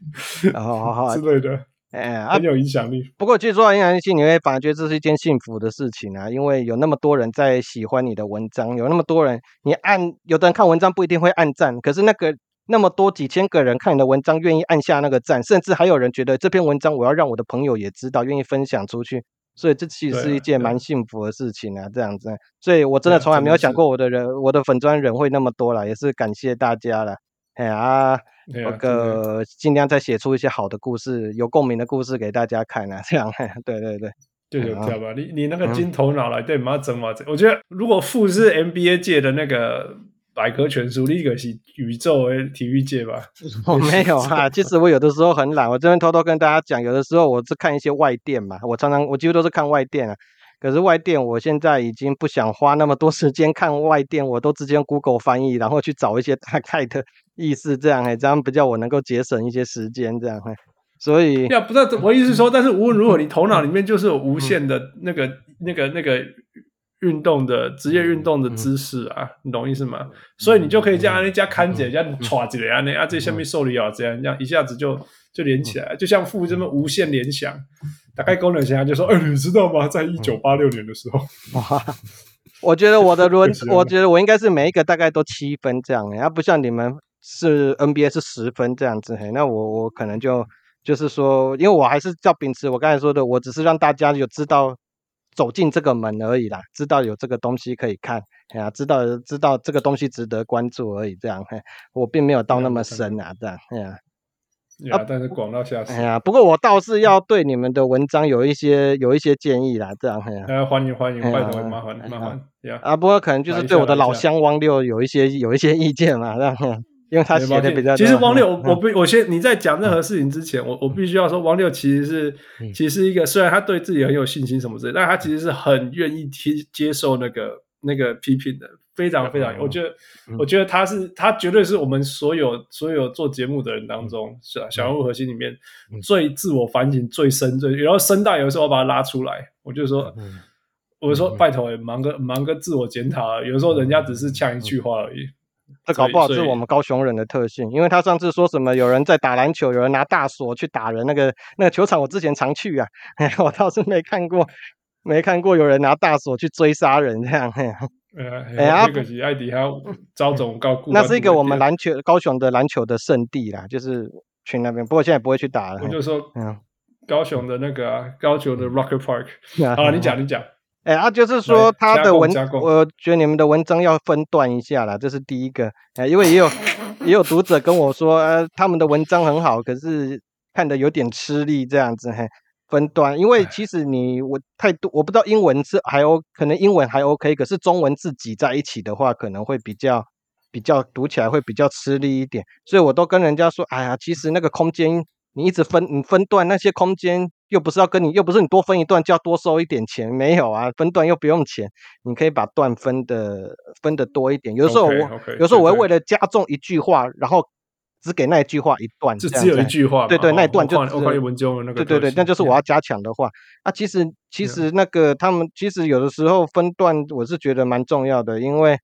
好好好之类的。哎，很有影响力。不过，其实说到影响力，你会反而觉得这是一件幸福的事情啊，因为有那么多人在喜欢你的文章，有那么多人，你按有的人看文章不一定会按赞，可是那个那么多几千个人看你的文章，愿意按下那个赞，甚至还有人觉得这篇文章我要让我的朋友也知道，愿意分享出去，所以这其实是一件蛮幸福的事情啊，这样子。所以我真的从来没有想过我的人，我的粉专人会那么多了，也是感谢大家了。哎呀。那个尽量再写出一些好的故事，有共鸣的故事给大家看啊，这样，对 对对，对对对吧？你你那个金头脑来对嘛？整嘛整？我觉得如果富是 NBA 界的那个百科全书，另一个是宇宙诶体育界吧？我没有啊，其实我有的时候很懒，我这边偷偷跟大家讲，有的时候我是看一些外电嘛，我常常我几乎都是看外电啊。可是外电，我现在已经不想花那么多时间看外电，我都直接 Google 翻译，然后去找一些大概的意思，这样哎，这样比较我能够节省一些时间，这样哎，所以要不知道我意思是说，但是无论如何，你头脑里面就是有无限的那个、那个、那个运动的职业运动的知识啊，你懂意思吗？所以你就可以这样那家看着，这样歘起来啊，那啊这下面受理啊，这样这样一下子就就连起来，就像父这么无限联想。大概功能性就说：“哎、欸，你知道吗？在一九八六年的时候，哇，我觉得我的轮，我觉得我应该是每一个大概都七分这样，而不像你们是 NBA 是十分这样子。嘿，那我我可能就就是说，因为我还是要秉持我刚才说的，我只是让大家有知道走进这个门而已啦，知道有这个东西可以看，哎呀，知道知道这个东西值得关注而已，这样，嘿，我并没有到那么深啊，这样，哎呀。”啊，但是广到下次。哎呀，不过我倒是要对你们的文章有一些有一些建议啦，这样。哎呀，欢迎欢迎，拜托麻烦麻烦。啊，不过可能就是对我的老乡汪六有一些有一些意见嘛，这样。因为他写的比较。其实汪六，我不，我先你在讲任何事情之前，我我必须要说，汪六其实是其实是一个，虽然他对自己很有信心什么之类，但他其实是很愿意接接受那个那个批评的。非常非常，我觉得，嗯、我觉得他是他绝对是我们所有所有做节目的人当中，是啊，小人物核心里面最自我反省最深、最然后深大，有时候我把他拉出来，我就说，我说拜托，忙个忙个自我检讨，有时候人家只是呛一句话而已，这搞不好是我们高雄人的特性，因为他上次说什么有人在打篮球，有人拿大锁去打人，那个那个球场我之前常去啊，我倒是没看过，没看过有人拿大锁去追杀人这样。哎呀，可惜艾迪他招总高顾，那是一个我们篮球高雄的篮球的圣地啦，就是去那边。不过现在不会去打了。我就说，嗯，高雄的那个啊，高雄的 Rocker Park。好，你讲，你讲。哎啊，就是说他的文，我觉得你们的文章要分段一下啦，这是第一个。哎，因为也有 也有读者跟我说，呃，他们的文章很好，可是看的有点吃力这样子，嘿。分段，因为其实你我太多，我不知道英文是还 O，可能英文还 OK，可是中文字挤在一起的话，可能会比较比较读起来会比较吃力一点，所以我都跟人家说，哎呀，其实那个空间你一直分，你分段那些空间又不是要跟你，又不是你多分一段就要多收一点钱，没有啊，分段又不用钱，你可以把段分的分的多一点，有时候我 okay, okay, 有时候我会为了加重一句话，然后。只给那一句话一段，就只有一句话，对对，那一段就是文中的那个，对对对，那就是我要加强的话。啊，其实其实那个他们其实有的时候分段，我是觉得蛮重要的，因为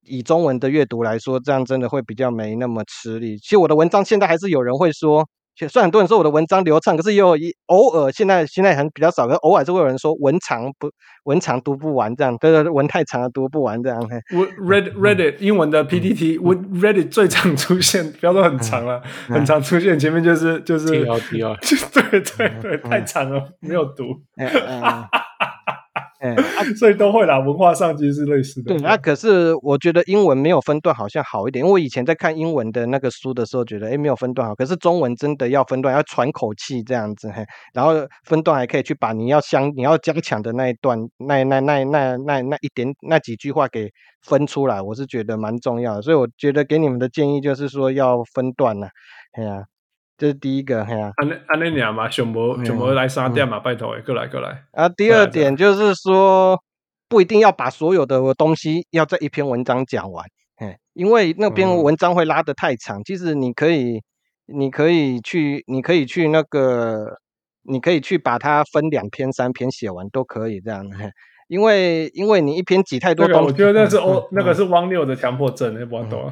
以中文的阅读来说，这样真的会比较没那么吃力。其实我的文章现在还是有人会说。虽然很多人说我的文章流畅，可是也有一偶尔，现在现在很比较少，可偶尔就会有人说文长不文长读不完这样，对对，文太长了读不完这样。我 Reddit Reddit 英文的 PPT，我 Reddit 最常出现，不要说很长了，很常出现，前面就是就是 对对对，太长了，没有读。哎，所以都会啦。文化上其实是类似的。对，那可是我觉得英文没有分段好像好一点，因为我以前在看英文的那个书的时候，觉得哎没有分段好。可是中文真的要分段，要喘口气这样子，嘿，然后分段还可以去把你要相你要加强的那一段，那那那那那那一点那几句话给分出来，我是觉得蛮重要的。所以我觉得给你们的建议就是说要分段呐，哎呀。这是第一个，嘿啊，安尼安尼俩嘛，熊无熊无来三点嘛，拜托诶，过来过来。啊，第二点就是说，不一定要把所有的东西要在一篇文章讲完，嘿，因为那篇文章会拉得太长。嗯、其实你可以，你可以去，你可以去那个，你可以去把它分两篇、三篇写完都可以这样，嘿。因为因为你一篇挤太多东西，我觉得那是哦，那个是汪六的强迫症，那不懂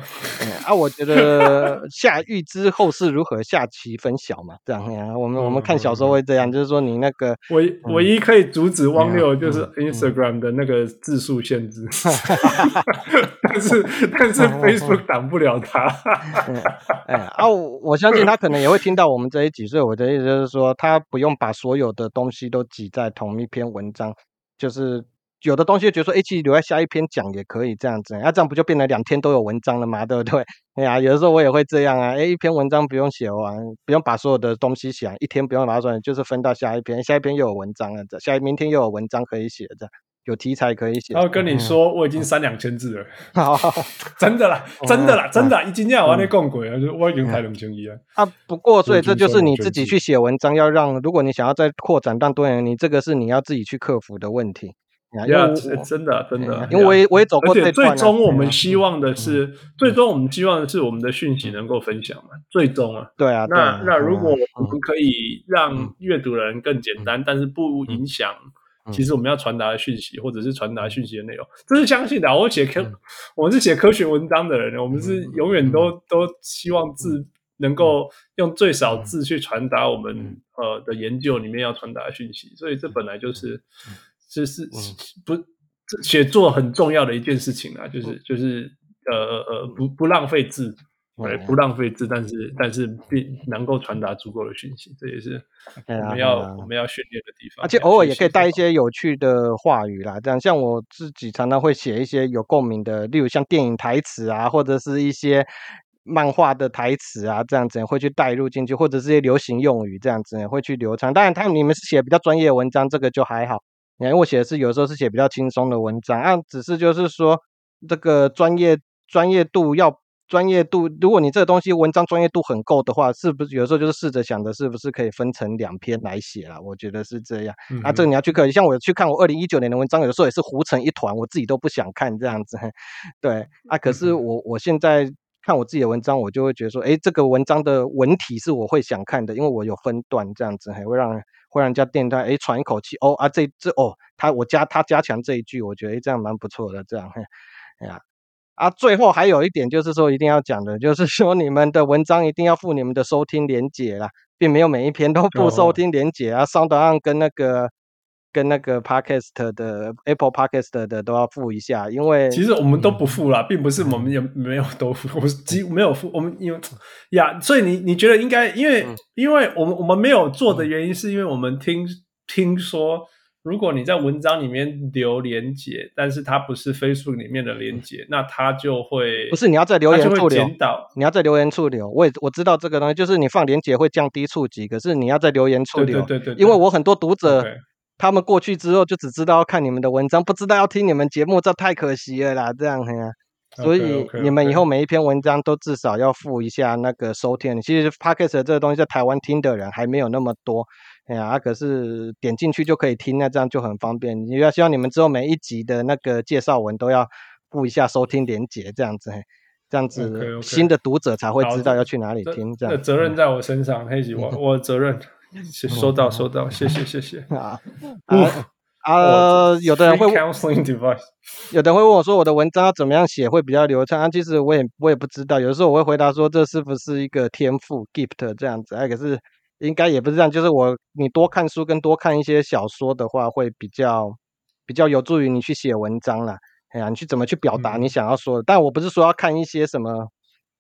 啊。我觉得 下预知后事如何，下棋分晓嘛，这样呀。我们我们看小说会这样，就是说你那个唯唯一可以阻止汪六就是 Instagram 的那个字数限制，但是但是 Facebook 挡不了他。哎啊，我相信他可能也会听到我们这一集，所以我的意思就是说，他不用把所有的东西都挤在同一篇文章。就是有的东西觉得说，哎，其实留在下一篇讲也可以这样子，那、这样不就变成两天都有文章了吗，对不对？哎呀，有的时候我也会这样啊，哎，一篇文章不用写完，不用把所有的东西写完，一天不用拿出来，就是分到下一篇，下一篇又有文章了，下明天又有文章可以写，这样有题材可以写。然后跟你说，嗯、我已经三两千字了，真的啦，真的啦，真的，已经这样玩的共轨啊，就我已经太两千一了。啊，不过所以这就是你自己去写文章，要让如果你想要再扩展让多人，你这个是你要自己去克服的问题。呀，真的，真的，因为我也我也走过这段。最终我们希望的是，最终我们希望的是我们的讯息能够分享嘛。最终啊，对啊。那那如果我们可以让阅读的人更简单，但是不影响，其实我们要传达的讯息，或者是传达讯息的内容，这是相信的。我写科，我们是写科学文章的人，我们是永远都都希望字能够用最少字去传达我们呃的研究里面要传达的讯息。所以这本来就是。这是不写作很重要的一件事情啊，就是就是呃呃不不浪费字，对，不浪费字，但是但是并能够传达足够的讯息，这也是我们要我们要训练的地方。而且偶尔也可以带一些有趣的话语啦，这样像我自己常常会写一些有共鸣的，例如像电影台词啊，或者是一些漫画的台词啊，这样子会去带入进去，或者是一些流行用语这样子会去流传。当然，他你们是写比较专业的文章，这个就还好。因为我写的是有时候是写比较轻松的文章啊，只是就是说这个专业专业度要专业度，如果你这个东西文章专业度很够的话，是不是有时候就是试着想着是不是可以分成两篇来写啊？我觉得是这样。啊，这个你要去看，像我去看我二零一九年的文章，有的时候也是糊成一团，我自己都不想看这样子。对啊，可是我我现在看我自己的文章，我就会觉得说，哎，这个文章的文体是我会想看的，因为我有分段这样子，还会让。会让人家电台哎喘一口气哦啊这这哦他我加他加强这一句，我觉得哎这样蛮不错的这样嘿哎呀啊最后还有一点就是说一定要讲的，就是说你们的文章一定要附你们的收听连结啦，并没有每一篇都附收听连结啊，SoundOn 跟那个。跟那个 Podcast 的 Apple Podcast 的都要附一下，因为其实我们都不附啦，并不是我们也没有都附，我们几乎没有附。我们因为呀，所以你你觉得应该，因为因为我们我们没有做的原因，是因为我们听听说，如果你在文章里面留连接，但是它不是 Facebook 里面的连接，那它就会不是你要在留言处留，你要在留言处留。我也我知道这个东西，就是你放连接会降低触及，可是你要在留言处留，对对对，因为我很多读者。他们过去之后就只知道要看你们的文章，不知道要听你们节目，这太可惜了啦！这样呀，所以你们以后每一篇文章都至少要附一下那个收听。其实 Podcast 这个东西在台湾听的人还没有那么多，哎呀，可是点进去就可以听，那这样就很方便。你要希望你们之后每一集的那个介绍文都要附一下收听连结，这样子，这样子新的读者才会知道要去哪里听。这样，责任在我身上，黑吉，我 我责任。收到，收到，谢谢，谢谢啊 啊！有的人会，有的人会问我说，我的文章要怎么样写会比较流畅？啊，其实我也我也不知道，有的时候我会回答说，这是不是一个天赋 gift 这样子？哎，可是应该也不是这样，就是我你多看书跟多看一些小说的话，会比较比较有助于你去写文章啦。哎呀，你去怎么去表达你想要说的？但我不是说要看一些什么。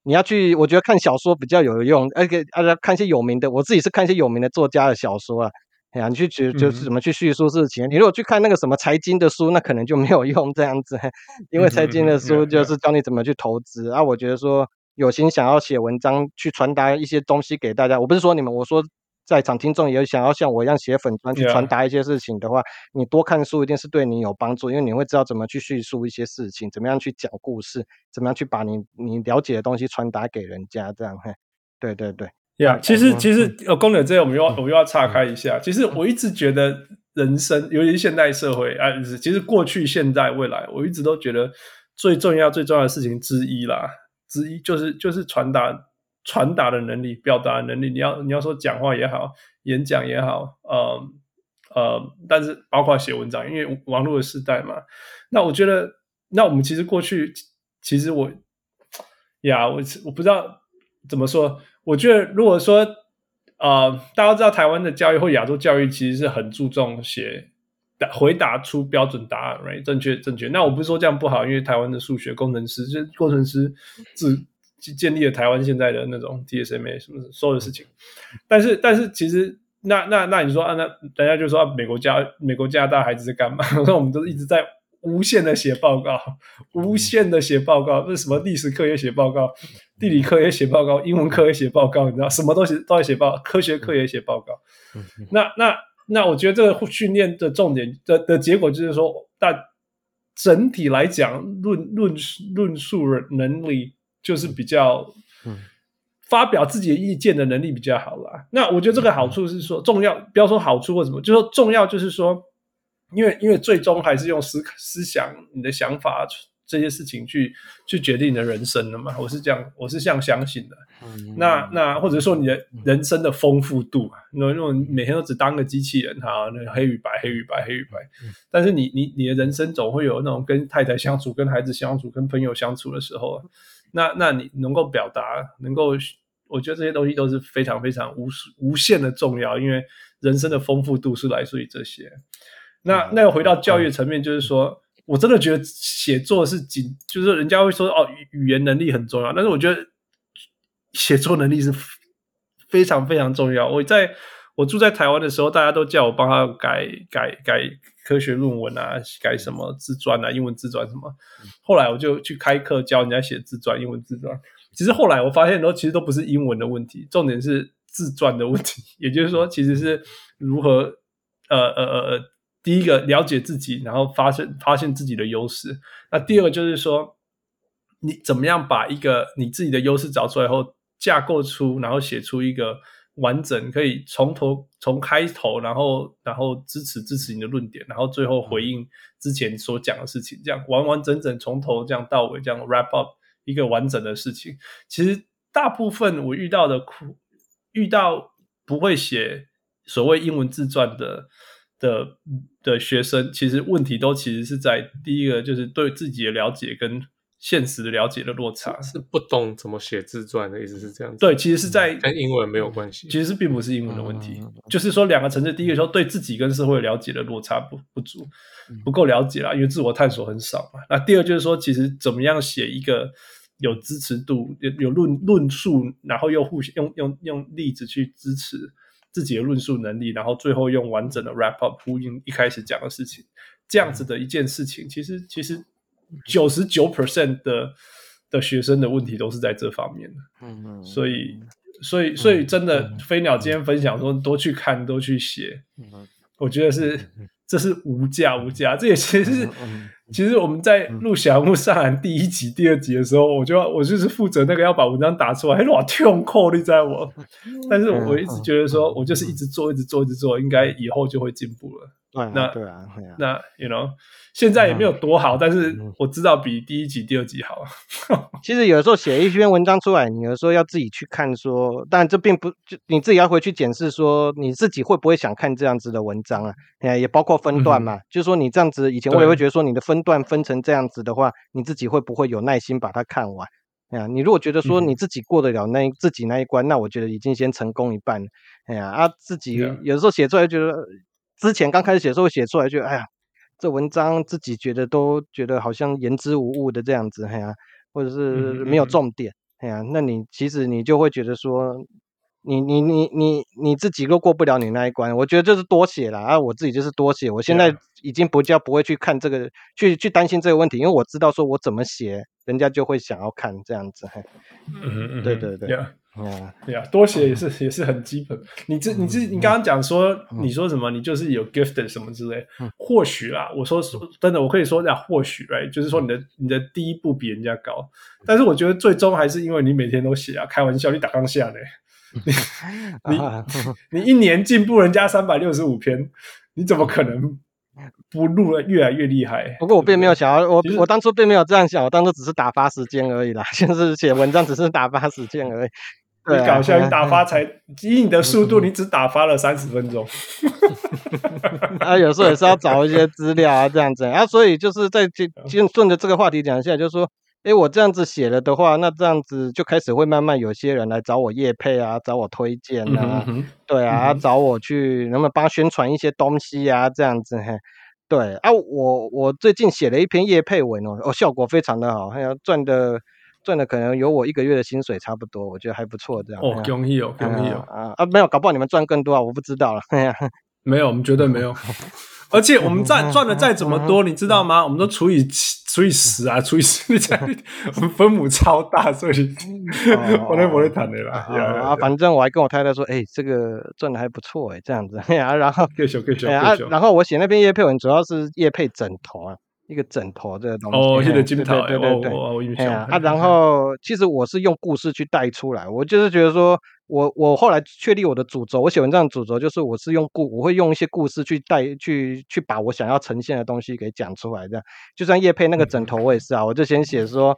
你要去，我觉得看小说比较有用，而且而且看一些有名的，我自己是看一些有名的作家的小说啊。哎呀，你去觉就是怎么去叙述事情？你如果去看那个什么财经的书，那可能就没有用这样子，因为财经的书就是教你怎么去投资啊。我觉得说有心想要写文章去传达一些东西给大家，我不是说你们，我说。在场听众也想要像我一样写粉专去传达一些事情的话.你多看书一定是对你有帮助，因为你会知道怎么去叙述一些事情，怎么样去讲故事，怎么样去把你你了解的东西传达给人家，这样嘿，对对对，呀、其实其实呃功能这样，我们又要我们又要岔开一下。嗯、其实我一直觉得人生，尤其是现代社会啊，其实过去、现在、未来，我一直都觉得最重要、最重要的事情之一啦，之一就是就是传达。传达的能力、表达的能力，你要你要说讲话也好，演讲也好，呃，呃，但是包括写文章，因为网络的时代嘛。那我觉得，那我们其实过去，其实我呀，我我不知道怎么说。我觉得，如果说呃，大家知道台湾的教育或亚洲教育，其实是很注重写答回答出标准答案，right？正确正确。那我不是说这样不好，因为台湾的数学工程师，就是工程师自建立了台湾现在的那种 TSMA 什么所有的事情。但是，但是其实。那那那你说啊，那大家就说、啊、美国加美国加拿大孩子在干嘛？那我们都是一直在无限的写报告，无限的写报告，不是什么历史课也写报告，地理课也写报告，英文课也写报告，你知道什么东西都在写报，科学课也写报告。那那那我觉得这个训练的重点的的结果就是说，但整体来讲，论论论述能力就是比较。发表自己的意见的能力比较好啦。那我觉得这个好处是说重要，不要说好处或什么，就说重要就是说，因为因为最终还是用思思想、你的想法这些事情去去决定你的人生的嘛。我是这样，我是这样相信的。那那或者说你的人生的丰富度啊，那种每天都只当个机器人哈，那黑与白，黑与白，黑与白。但是你你你的人生总会有那种跟太太相处、跟孩子相处、跟朋友相处的时候，那那你能够表达，能够。我觉得这些东西都是非常非常无无限的重要，因为人生的丰富度是来自于这些。那那又回到教育层面，就是说我真的觉得写作是仅，就是人家会说哦，语言能力很重要，但是我觉得写作能力是非常非常重要。我在我住在台湾的时候，大家都叫我帮他改改改科学论文啊，改什么自传啊，英文自传什么。后来我就去开课教人家写自传，英文自传。其实后来我发现，都其实都不是英文的问题，重点是自传的问题。也就是说，其实是如何呃呃呃，第一个了解自己，然后发现发现自己的优势。那第二个就是说，你怎么样把一个你自己的优势找出来后，架构出，然后写出一个完整，可以从头从开头，然后然后支持支持你的论点，然后最后回应之前所讲的事情，这样完完整整从头这样到尾这样 wrap up。一个完整的事情，其实大部分我遇到的苦，遇到不会写所谓英文自传的的的学生，其实问题都其实是在第一个就是对自己的了解跟现实的了解的落差，是不懂怎么写自传的意思是这样子。对，其实是在跟英文没有关系，其实并不是英文的问题，就是说两个层次，第一个说对自己跟社会了解的落差不不足，不够了解啦，因为自我探索很少嘛。那第二就是说，其实怎么样写一个。有支持度，有有论论述，然后又互相用用用例子去支持自己的论述能力，然后最后用完整的 wrap up 呼应一开始讲的事情，这样子的一件事情，其实其实九十九 percent 的的学生的问题都是在这方面的。嗯嗯，所以所以所以真的飞鸟今天分享说多去看多去写，我觉得是这是无价无价，这也其实是。其实我们在录小人物上篮第一集、第二集的时候，我就要我就是负责那个要把文章打出来，哇，痛扣你知道我。但是我一直觉得说，我就是一直做，一直做，一直做，应该以后就会进步了。那对啊，那 you know，现在也没有多好，但是我知道比第一集、第二集好。其实有的时候写一篇文章出来，你有时候要自己去看说，但这并不就你自己要回去检视说，你自己会不会想看这样子的文章啊？也包括分段嘛，就是说你这样子，以前我也会觉得说，你的分段分成这样子的话，你自己会不会有耐心把它看完？哎呀，你如果觉得说你自己过得了那自己那一关，那我觉得已经先成功一半。哎呀，啊，自己有的时候写出来觉得。之前刚开始写的时候写出来就哎呀，这文章自己觉得都觉得好像言之无物的这样子，哎呀，或者是没有重点，哎呀，那你其实你就会觉得说，你你你你你自己都过不了你那一关，我觉得就是多写了啊，我自己就是多写，我现在已经不叫不会去看这个，去去担心这个问题，因为我知道说我怎么写，人家就会想要看这样子，嗯嗯，对对对。哦，对呀，多写也是也是很基本。你这你这你刚刚讲说，你说什么？你就是有 gifted 什么之类。或许啦，我说说真的，我可以说呀，或许，right，就是说你的你的第一步比人家高。但是我觉得最终还是因为你每天都写啊，开玩笑，你打刚下呢，你你你一年进步人家三百六十五篇，你怎么可能不录了越来越厉害？不过我并没有想要，我我当初并没有这样想，我当初只是打发时间而已啦，就是写文章只是打发时间而已。你搞笑，你打发才以你的速度，你只打发了三十分钟。啊，有时候也是要找一些资料啊，这样子啊，所以就是在就顺着这个话题讲一下，就是说，哎，我这样子写了的话，那这样子就开始会慢慢有些人来找我叶配啊，找我推荐啊，嗯、对啊，嗯、找我去能不能帮宣传一些东西啊，这样子嘿，对啊，我我最近写了一篇叶配文哦，哦，效果非常的好，还要赚的。赚的可能有我一个月的薪水差不多，我觉得还不错，这样。哦，恭喜哦，恭喜哦！啊啊，没有，搞不好你们赚更多啊，我不知道了。没有，我们绝对没有。而且我们赚赚的再怎么多，你知道吗？我们都除以七除以十啊，除以十，我们分母超大，所以我都不会谈的啦。啊，反正我还跟我太太说，哎，这个赚的还不错哎，这样子。啊，然后，然后我写那篇叶配文，主要是叶配枕头啊。一个枕头这个东西哦，现在金套对对对，我印象啊，然后其实我是用故事去带出来，我就是觉得说，我我后来确立我的主轴，我写文章的主轴就是我是用故，我会用一些故事去带去去把我想要呈现的东西给讲出来，这样就像叶佩那个枕头，我也是啊，我就先写说，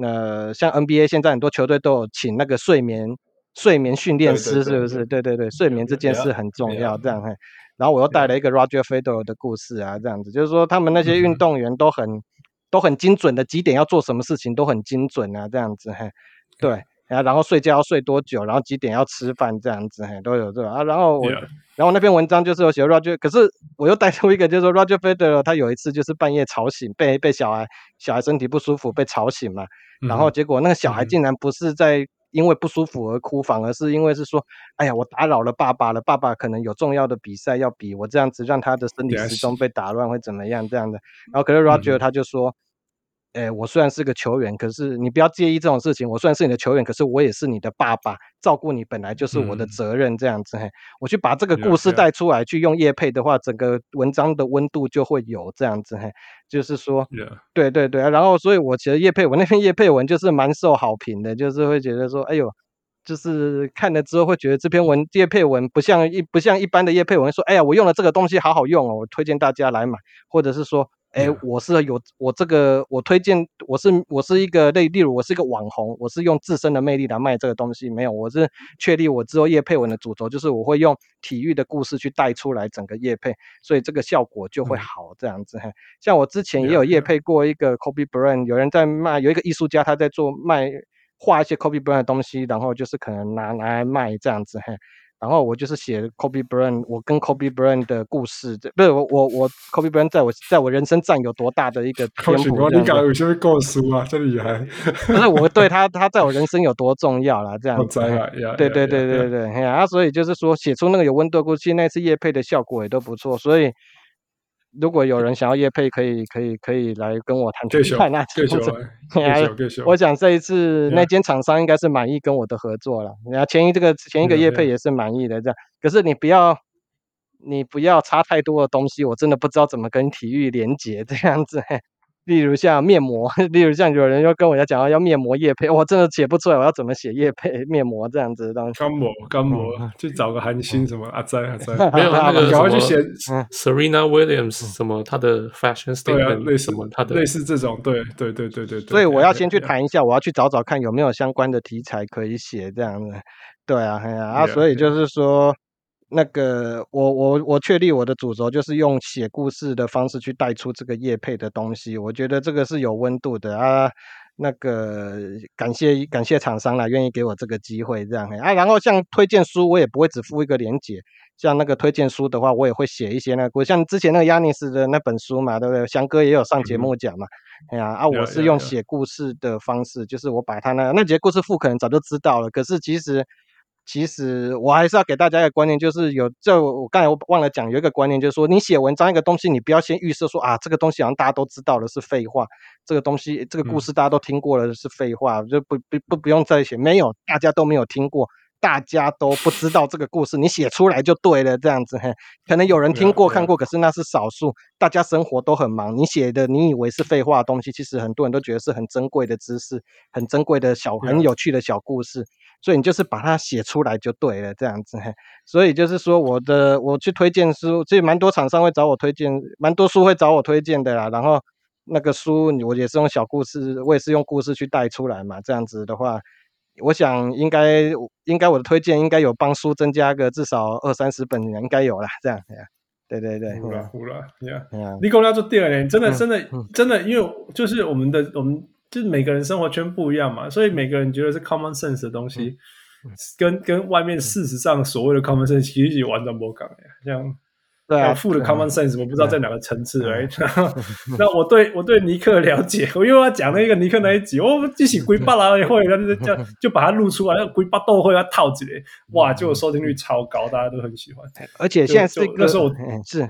呃，像 NBA 现在很多球队都有请那个睡眠睡眠训练师，是不是？对对对，睡眠这件事很重要，这样嘿。然后我又带了一个 Roger Federer 的故事啊，这样子就是说他们那些运动员都很、嗯、都很精准的几点要做什么事情都很精准啊，这样子嘿，对，然后睡觉要睡多久，然后几点要吃饭这样子嘿，都有这个啊。然后我.然后那篇文章就是有写 Roger，可是我又带出一个，就是说 Roger Federer 他有一次就是半夜吵醒，被被小孩小孩身体不舒服被吵醒嘛，然后结果那个小孩竟然不是在。因为不舒服而哭，反而是因为是说，哎呀，我打扰了爸爸了，爸爸可能有重要的比赛要比，我这样子让他的生理时钟被打乱会怎么样？这样的，然后可是 Roger 他就说。嗯哎，我虽然是个球员，可是你不要介意这种事情。我虽然是你的球员，可是我也是你的爸爸，照顾你本来就是我的责任。这样子，嘿，我去把这个故事带出来，去用叶配的话，整个文章的温度就会有这样子，嘿，就是说，对对对。然后，所以我觉得叶配文那篇叶配文就是蛮受好评的，就是会觉得说，哎呦，就是看了之后会觉得这篇文叶配文不像一不像一般的叶配文，说，哎呀，我用了这个东西好好用哦，我推荐大家来买，或者是说。哎，我是有我这个，我推荐我是我是一个类例如我是一个网红，我是用自身的魅力来卖这个东西，没有，我是确立我之后叶配文的主轴，就是我会用体育的故事去带出来整个叶配，所以这个效果就会好这样子。嗯、像我之前也有叶配过一个 Kobe Bryant，有人在卖，有一个艺术家他在做卖画一些 Kobe Bryant 的东西，然后就是可能拿拿来卖这样子。嘿。然后我就是写 Kobe Bryant，我跟 Kobe Bryant 的故事，不是我我我 Kobe Bryant 在我在我人生占有多大的一个篇幅？你讲有些会过书啊，这女孩！不是我对他他在我人生有多重要啦，这样子。对对对对对，啊，所以就是说写出那个有温度的故事，那次夜配的效果也都不错，所以。如果有人想要叶配，可以可以可以来跟我谈谈那这样子。我想这一次那间厂商应该是满意跟我的合作了。然后前一这个前一个乐配也是满意的这样。可是你不要你不要差太多的东西，我真的不知道怎么跟体育连接这样子。例如像面膜，例如像有人要跟我要讲要面膜液配，我真的写不出来，我要怎么写液配面膜这样子的东西？干膜干膜，去找个韩星什么阿哉阿哉，没有那个赶快去写 Serena Williams 什么他的 fashion statement 类似什么他的类似这种，对对对对对对。所以我要先去谈一下，我要去找找看有没有相关的题材可以写这样子。对啊，哎呀啊，所以就是说。那个，我我我确立我的主轴，就是用写故事的方式去带出这个叶配的东西。我觉得这个是有温度的啊。那个，感谢感谢厂商啦，愿意给我这个机会这样啊。然后像推荐书，我也不会只附一个连结。像那个推荐书的话，我也会写一些那个，像之前那个亚尼斯的那本书嘛，对不对？翔哥也有上节目讲嘛。哎呀啊，我是用写故事的方式，就是我把他那那节故事库可能早就知道了，可是其实。其实我还是要给大家一个观念，就是有这我刚才我忘了讲，有一个观念就是说，你写文章一个东西，你不要先预设说啊，这个东西好像大家都知道了是废话，这个东西这个故事大家都听过了是废话，就不不不不用再写，没有，大家都没有听过，大家都不知道这个故事，你写出来就对了，这样子，嘿，可能有人听过看过，可是那是少数，大家生活都很忙，你写的你以为是废话的东西，其实很多人都觉得是很珍贵的知识，很珍贵的小很有趣的小故事。所以你就是把它写出来就对了，这样子。所以就是说，我的我去推荐书，其实蛮多厂商会找我推荐，蛮多书会找我推荐的啦。然后那个书我也是用小故事，我也是用故事去带出来嘛。这样子的话，我想应该应该我的推荐应该有帮书增加个至少二三十本，应该有啦。这样，对对对，呼啦呼啦，Yeah，嗯，你跟我要做第二年，真的真的真的，因为就是我们的我们就是每个人生活圈不一样嘛，所以每个人觉得是 common sense 的东西，跟跟外面事实上所谓的 common sense 其实完全不一样呀，像。对啊，负的 common sense 我不知道在哪个层次而已。那我对我对尼克了解，我因为他讲那个尼克那一集，我们一起归八郎会，他就这样就把它录出来，归八豆会要套起来，哇，结果收听率超高，大家都很喜欢。而且现在是那时候是。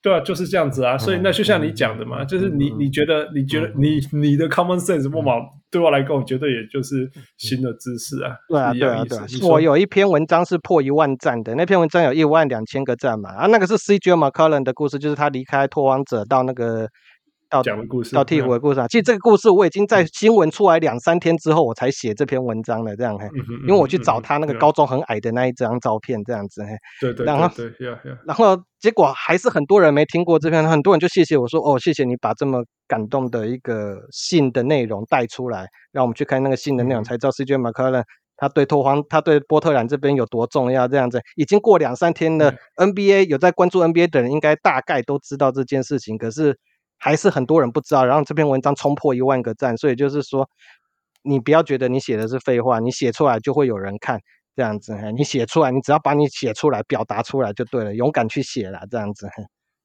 对啊，就是这样子啊，所以那就像你讲的嘛，就是你你觉得你觉得你你的 common sense 不嘛，对我来讲，绝对也就是新的知识啊。对啊，对啊，对啊。我有一篇文章是破一万赞的，那篇文章有一万两千个赞嘛，啊，那个是 C.J. McCollum 的故事，就是他离开拓荒者到那个。到讲的故事，到鹈鹕的故事啊！其实这个故事我已经在新闻出来两三天之后，我才写这篇文章的。这样嘿，因为我去找他那个高中很矮的那一张照片，这样子嘿。对对。然后，然后结果还是很多人没听过这篇，很多人就谢谢我说：“哦，谢谢你把这么感动的一个信的内容带出来，让我们去看那个信的内容，才知道 CJ McCollum 他对拓荒，他对波特兰这边有多重要。这样子，已经过两三天了，NBA 有在关注 NBA 的人应该大概都知道这件事情，可是。还是很多人不知道，然后这篇文章冲破一万个赞，所以就是说，你不要觉得你写的是废话，你写出来就会有人看，这样子，你写出来，你只要把你写出来表达出来就对了，勇敢去写啦，这样子，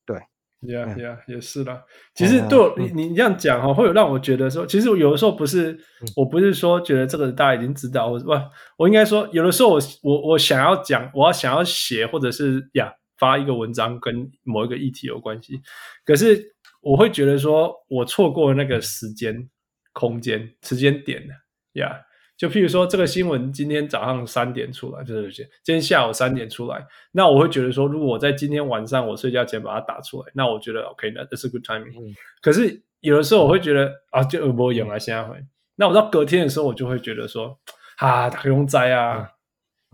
对，Yeah Yeah，也是啦。其实对我，你你这样讲哈，会有让我觉得说，其实有的时候不是，我不是说觉得这个大家已经知道，我不，我应该说，有的时候我我我想要讲，我要想要写，或者是呀发一个文章跟某一个议题有关系，可是。我会觉得说，我错过了那个时间、空间、时间点了呀。Yeah. 就譬如说，这个新闻今天早上三点出来，就是今天下午三点出来，那我会觉得说，如果我在今天晚上我睡觉前把它打出来，那我觉得 OK，那这是 good timing。嗯。可是有的时候我会觉得啊，就没有用啊，现在会。那我到隔天的时候，我就会觉得说，啊，打个用灾啊。嗯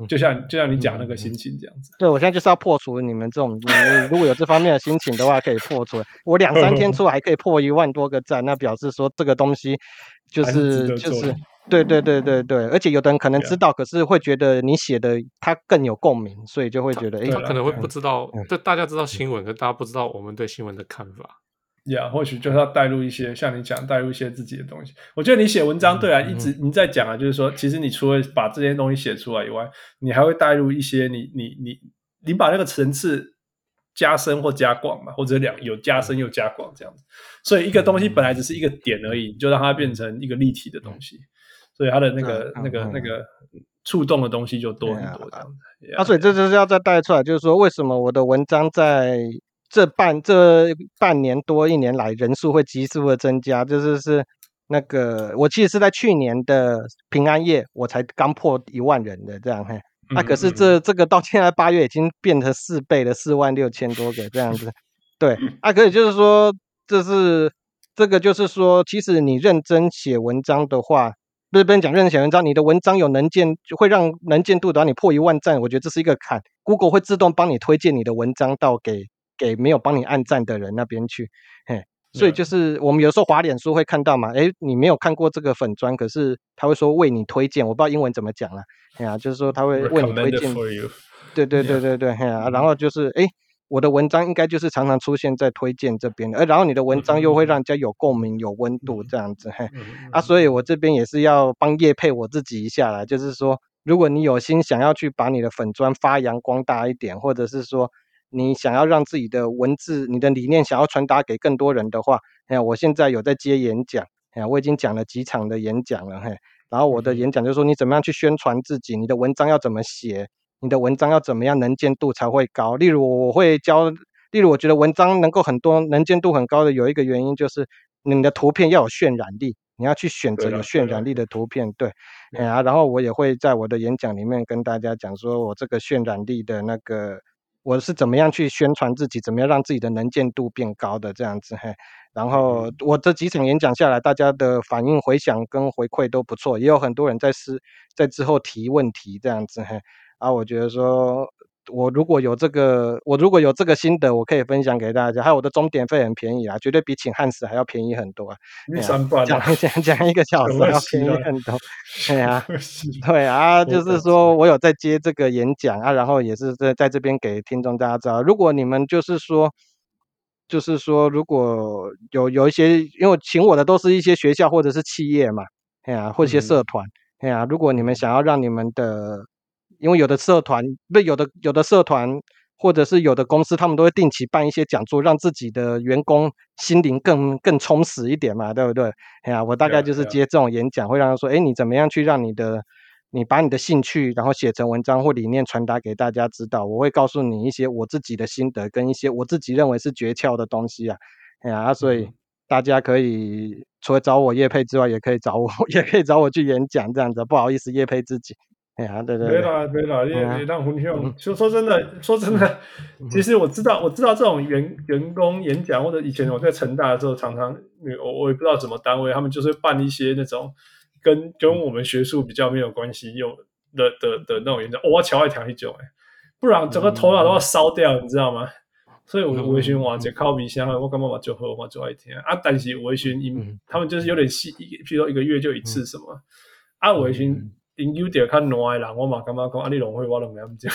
就像就像你讲那个心情这样子，对，我现在就是要破除你们这种，如果有这方面的心情的话，可以破除。我两三天出来还可以破一万多个赞，那表示说这个东西就是就是，对对对对对，而且有的人可能知道，可是会觉得你写的他更有共鸣，所以就会觉得，哎，他可能会不知道，就大家知道新闻，可大家不知道我们对新闻的看法。呀，yeah, 或许就是要带入一些像你讲，带入一些自己的东西。我觉得你写文章，对啊，嗯、一直你在讲啊，就是说，其实你除了把这些东西写出来以外，你还会带入一些你你你你把那个层次加深或加广嘛，或者两有加深又加广这样子。所以一个东西本来只是一个点而已，就让它变成一个立体的东西，所以它的那个、嗯、那个、嗯、那个触动的东西就多很多这样子。啊，所以这就是要再带出来，就是说，为什么我的文章在。这半这半年多一年来，人数会急速的增加，就是是那个我其实是在去年的平安夜，我才刚破一万人的这样嘿，那、啊、可是这这个到现在八月已经变成四倍了，四万六千多个这样子，对，啊，可以就是说，这是这个就是说，其实你认真写文章的话，不是不能讲认真写文章，你的文章有能见，会让能见度，然后你破一万赞，我觉得这是一个坎，Google 会自动帮你推荐你的文章到给。给没有帮你按赞的人那边去，嘿，所以就是我们有时候滑脸书会看到嘛，诶，你没有看过这个粉砖，可是他会说为你推荐，我不知道英文怎么讲了，哎呀，就是说他会为你推荐，对对对对对，嘿啊，然后就是诶，我的文章应该就是常常出现在推荐这边，而然后你的文章又会让人家有共鸣、有温度这样子，嘿，啊，所以我这边也是要帮叶配我自己一下啦，就是说，如果你有心想要去把你的粉砖发扬光大一点，或者是说。你想要让自己的文字、你的理念想要传达给更多人的话，哎，我现在有在接演讲，哎，我已经讲了几场的演讲了，嘿，然后我的演讲就是说，你怎么样去宣传自己，你的文章要怎么写，你的文章要怎么样能见度才会高。例如，我会教，例如，我觉得文章能够很多能见度很高的有一个原因就是，你的图片要有渲染力，你要去选择有渲染力的图片，对，哎呀，然后我也会在我的演讲里面跟大家讲说，我这个渲染力的那个。我是怎么样去宣传自己，怎么样让自己的能见度变高的这样子嘿，然后我这几场演讲下来，大家的反应回响跟回馈都不错，也有很多人在私在之后提问题这样子嘿，啊，我觉得说我如果有这个，我如果有这个心得，我可以分享给大家。还有我的钟点费很便宜啊，绝对比请汉斯还要便宜很多讲讲讲一个小时要便宜很多，对啊，对啊，啊就是说我有在接这个演讲啊，然后也是在在这边给听众大家知道，如果你们就是说，就是说如果有有一些，因为请我的都是一些学校或者是企业嘛，哎呀、啊，或者一些社团，哎呀、嗯啊，如果你们想要让你们的因为有的社团不有的有的社团，或者是有的公司，他们都会定期办一些讲座，让自己的员工心灵更更充实一点嘛，对不对？哎呀，我大概就是接这种演讲，会让他说，哎，你怎么样去让你的，你把你的兴趣，然后写成文章或理念传达给大家知道。我会告诉你一些我自己的心得，跟一些我自己认为是诀窍的东西啊。哎呀，所以大家可以除了找我叶配之外，也可以找我，也可以找我去演讲这样子。不好意思，叶配自己。哎呀，对对对，没啦没啦，你你让分享。就说真的，说真的，其实我知道，我知道这种员员工演讲，或者以前我在成大的时候，常常我我也不知道什么单位，他们就是办一些那种跟跟我们学术比较没有关系有的的的那种演讲。我要爱听一种，哎，不然整个头脑都要烧掉，你知道吗？所以我微醺哇，就靠鼻香，我干嘛把酒喝，我就爱听啊。但是微醺，因他们就是有点细，譬如说一个月就一次什么啊，微醺。因有点看挪的人，我嘛感觉讲啊，你龙会我拢没咁讲，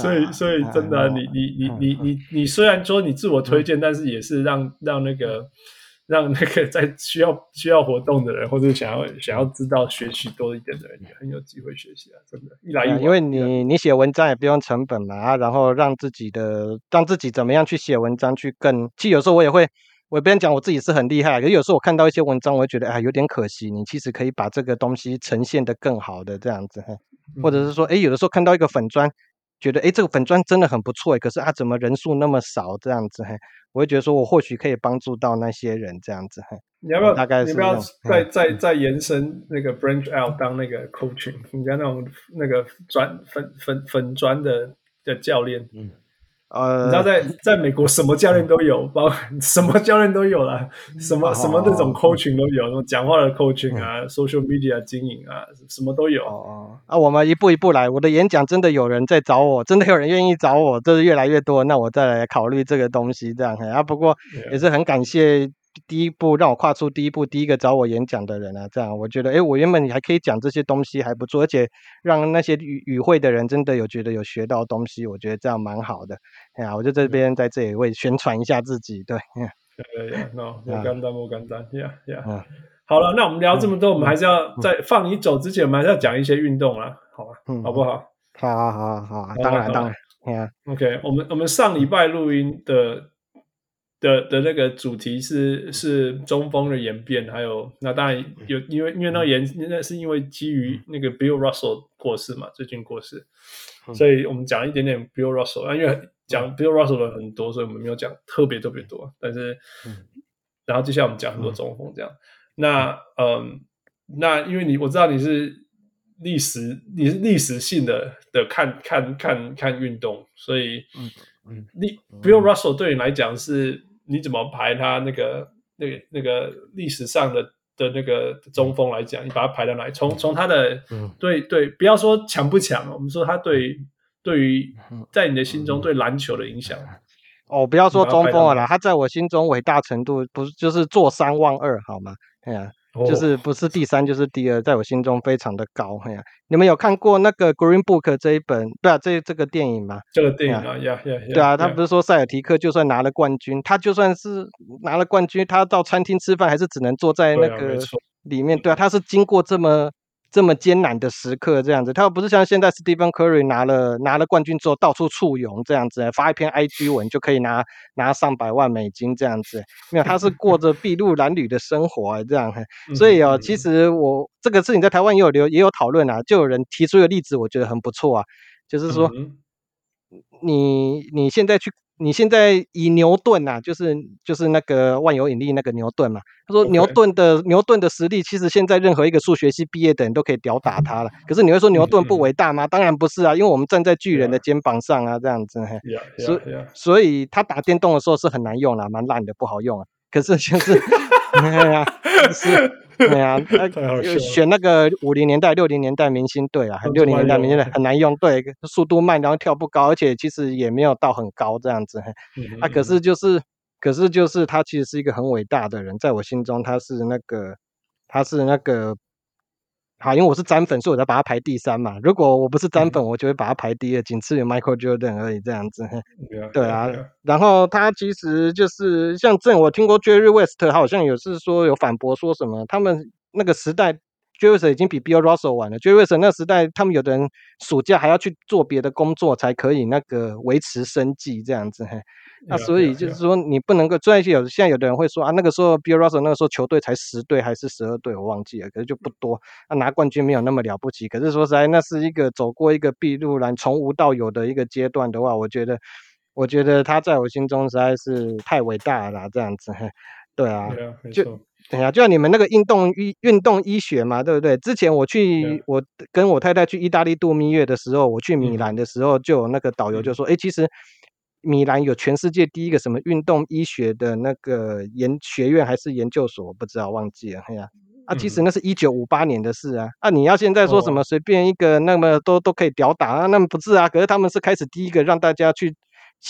所以所以真的，你你你你你你虽然说你自我推荐，但是也是让让那个让那个在需要需要活动的人，或者想要想要知道学习多一点的人，也很有机会学习啊！真的，一来一，因为你你写文章也不用成本嘛，然后让自己的让自己怎么样去写文章去更，其实有时候我也会。我别人讲我自己是很厉害，可是有时候我看到一些文章，我会觉得哎，有点可惜。你其实可以把这个东西呈现的更好的这样子，或者是说，哎，有的时候看到一个粉砖，觉得哎，这个粉砖真的很不错，可是啊，怎么人数那么少这样子？嘿，我会觉得说我或许可以帮助到那些人这样子。嘿，你要不要？大概是你不要再再再延伸那个 branch out 当那个 coaching，人家那种那个专粉粉粉砖的的教练，嗯。呃，你知道在在美国什么教练都有，包 什么教练都有啦，什么什么那种 coaching 都有，那种讲话的 coaching 啊，social media 经营啊，什么都有。哦，啊，我们一步一步来。我的演讲真的有人在找我，真的有人愿意找我，这是越来越多。那我再来考虑这个东西，这样。啊，不过也是很感谢。第一步让我跨出第一步，第一个找我演讲的人啊，这样我觉得，哎，我原本你还可以讲这些东西还不错，而且让那些与与会的人真的有觉得有学到东西，我觉得这样蛮好的。哎呀，我就这边在这里为宣传一下自己，对，对对，no，不简单，不简单，呀呀，好了，那我们聊这么多，我们还是要在放你走之前，我们还是要讲一些运动啊，好吧，好不好？好好好好，当然当然，OK，我们我们上礼拜录音的。的的那个主题是是中锋的演变，还有那当然有，因为因为那演那是因为基于那个 Bill Russell 过世嘛，最近过世，所以我们讲一点点 Bill Russell 啊，因为讲 Bill Russell 的很多，所以我们没有讲特别特别多，但是，然后接下来我们讲很多中锋这样，那嗯，那因为你我知道你是历史你是历史性的的看看看看运动，所以嗯，你 Bill Russell 对你来讲是。你怎么排他那个那个那个历史上的的那个中锋来讲？你把他排到哪里？从从他的对对，不要说强不强，我们说他对对于在你的心中对篮球的影响。哦，不要说中锋了啦，他在我心中伟大程度不是就是坐三望二好吗？哎呀。就是不是第三就是第二，在我心中非常的高。哎呀，你们有看过那个《Green Book》这一本？对啊，这这个电影吗？这个电影啊，呀呀呀！对啊，他不是说塞尔提克就算拿了冠军，他就算是拿了冠军，他到餐厅吃饭还是只能坐在那个里面。对啊，他是经过这么。这么艰难的时刻，这样子，他又不是像现在 Stephen Curry 拿了拿了冠军之后到处簇拥这样子，发一篇 IG 文就可以拿拿上百万美金这样子，没有，他是过着筚路蓝缕的生活这样，所以哦，其实我这个事情在台湾也有留也有讨论啊，就有人提出一个例子，我觉得很不错啊，就是说，你你现在去。你现在以牛顿呐、啊，就是就是那个万有引力那个牛顿嘛。他说牛顿的.牛顿的实力，其实现在任何一个数学系毕业的人都可以吊打他了。可是你会说牛顿不伟大吗？当然不是啊，因为我们站在巨人的肩膀上啊，这样子。所以所以他打电动的时候是很难用啦，蛮烂的，不好用啊。可是就是，哎呀，是 对啊，选那个五零年代、六零年代明星队啊，六零年代明星队很难用，对，速度慢，然后跳不高，而且其实也没有到很高这样子。啊，可是就是，可是就是他其实是一个很伟大的人，在我心中他是那个，他是那个。好，因为我是詹粉，所以我才把它排第三嘛。如果我不是詹粉，我就会把它排第二，仅次于 Michael Jordan 而已，这样子。Yeah, 对啊，yeah, yeah. 然后他其实就是像这，我听过 Jerry West，他好像有是说有反驳说什么，他们那个时代 Jerry West 已经比 Bill Russell 晚了。Jerry West 那个时代，他们有的人暑假还要去做别的工作，才可以那个维持生计这样子。那所以就是说，你不能够，虽然有现在有的人会说啊，那个时候 Bill Russell 那个时候球队才十队还是十二队，我忘记了，可是就不多。啊拿冠军没有那么了不起，可是说实在，那是一个走过一个筚路蓝，从无到有的一个阶段的话，我觉得，我觉得他在我心中实在是太伟大了，这样子。对啊，就等下，就像你们那个运动医运动医学嘛，对不对？之前我去，我跟我太太去意大利度蜜月的时候，我去米兰的时候，就有那个导游就说，哎，其实。米兰有全世界第一个什么运动医学的那个研学院还是研究所，我不知道忘记了。哎呀，啊，其实那是一九五八年的事啊。啊，你要现在说什么随便一个那么都都可以吊打啊？那么不是啊？可是他们是开始第一个让大家去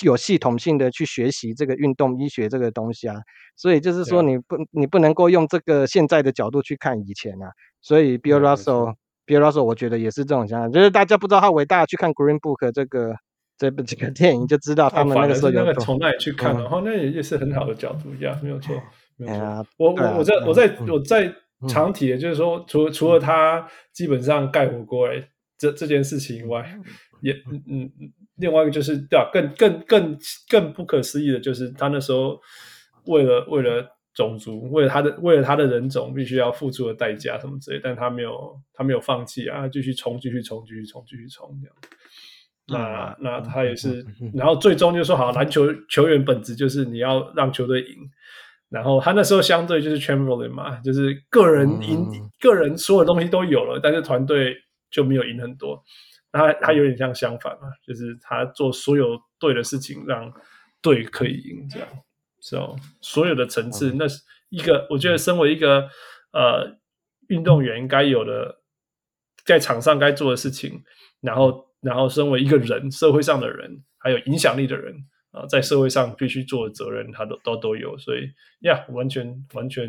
有系统性的去学习这个运动医学这个东西啊。所以就是说你不你不能够用这个现在的角度去看以前啊。所以 Bill Russell，Bill Russell，我觉得也是这种想法，就是大家不知道他伟大，去看 Green Book 这个。这部这个电影就知道他们那个时候有那个从那里去看，然后那也也是很好的角度，一样没有错，没有错。我我我在我在我在长体的就是说，除除了他基本上盖火锅哎，这这件事情以外，也嗯嗯，另外一个就是对吧？更更更更不可思议的就是他那时候为了为了种族，为了他的为了他的人种，必须要付出的代价什么之类，但他没有他没有放弃啊，继续冲，继续冲，继续冲，继续冲这样。那那他也是，然后最终就说好，篮球球员本质就是你要让球队赢，然后他那时候相对就是 Chamberlain 嘛，就是个人赢，个人所有东西都有了，但是团队就没有赢很多。他他有点像相反嘛，就是他做所有对的事情，让队可以赢，这样。So 所有的层次，那是一个我觉得身为一个呃运动员该有的，在场上该做的事情，然后。然后，身为一个人，社会上的人，还有影响力的人啊，在社会上必须做的责任，他都都都有，所以呀，完全完全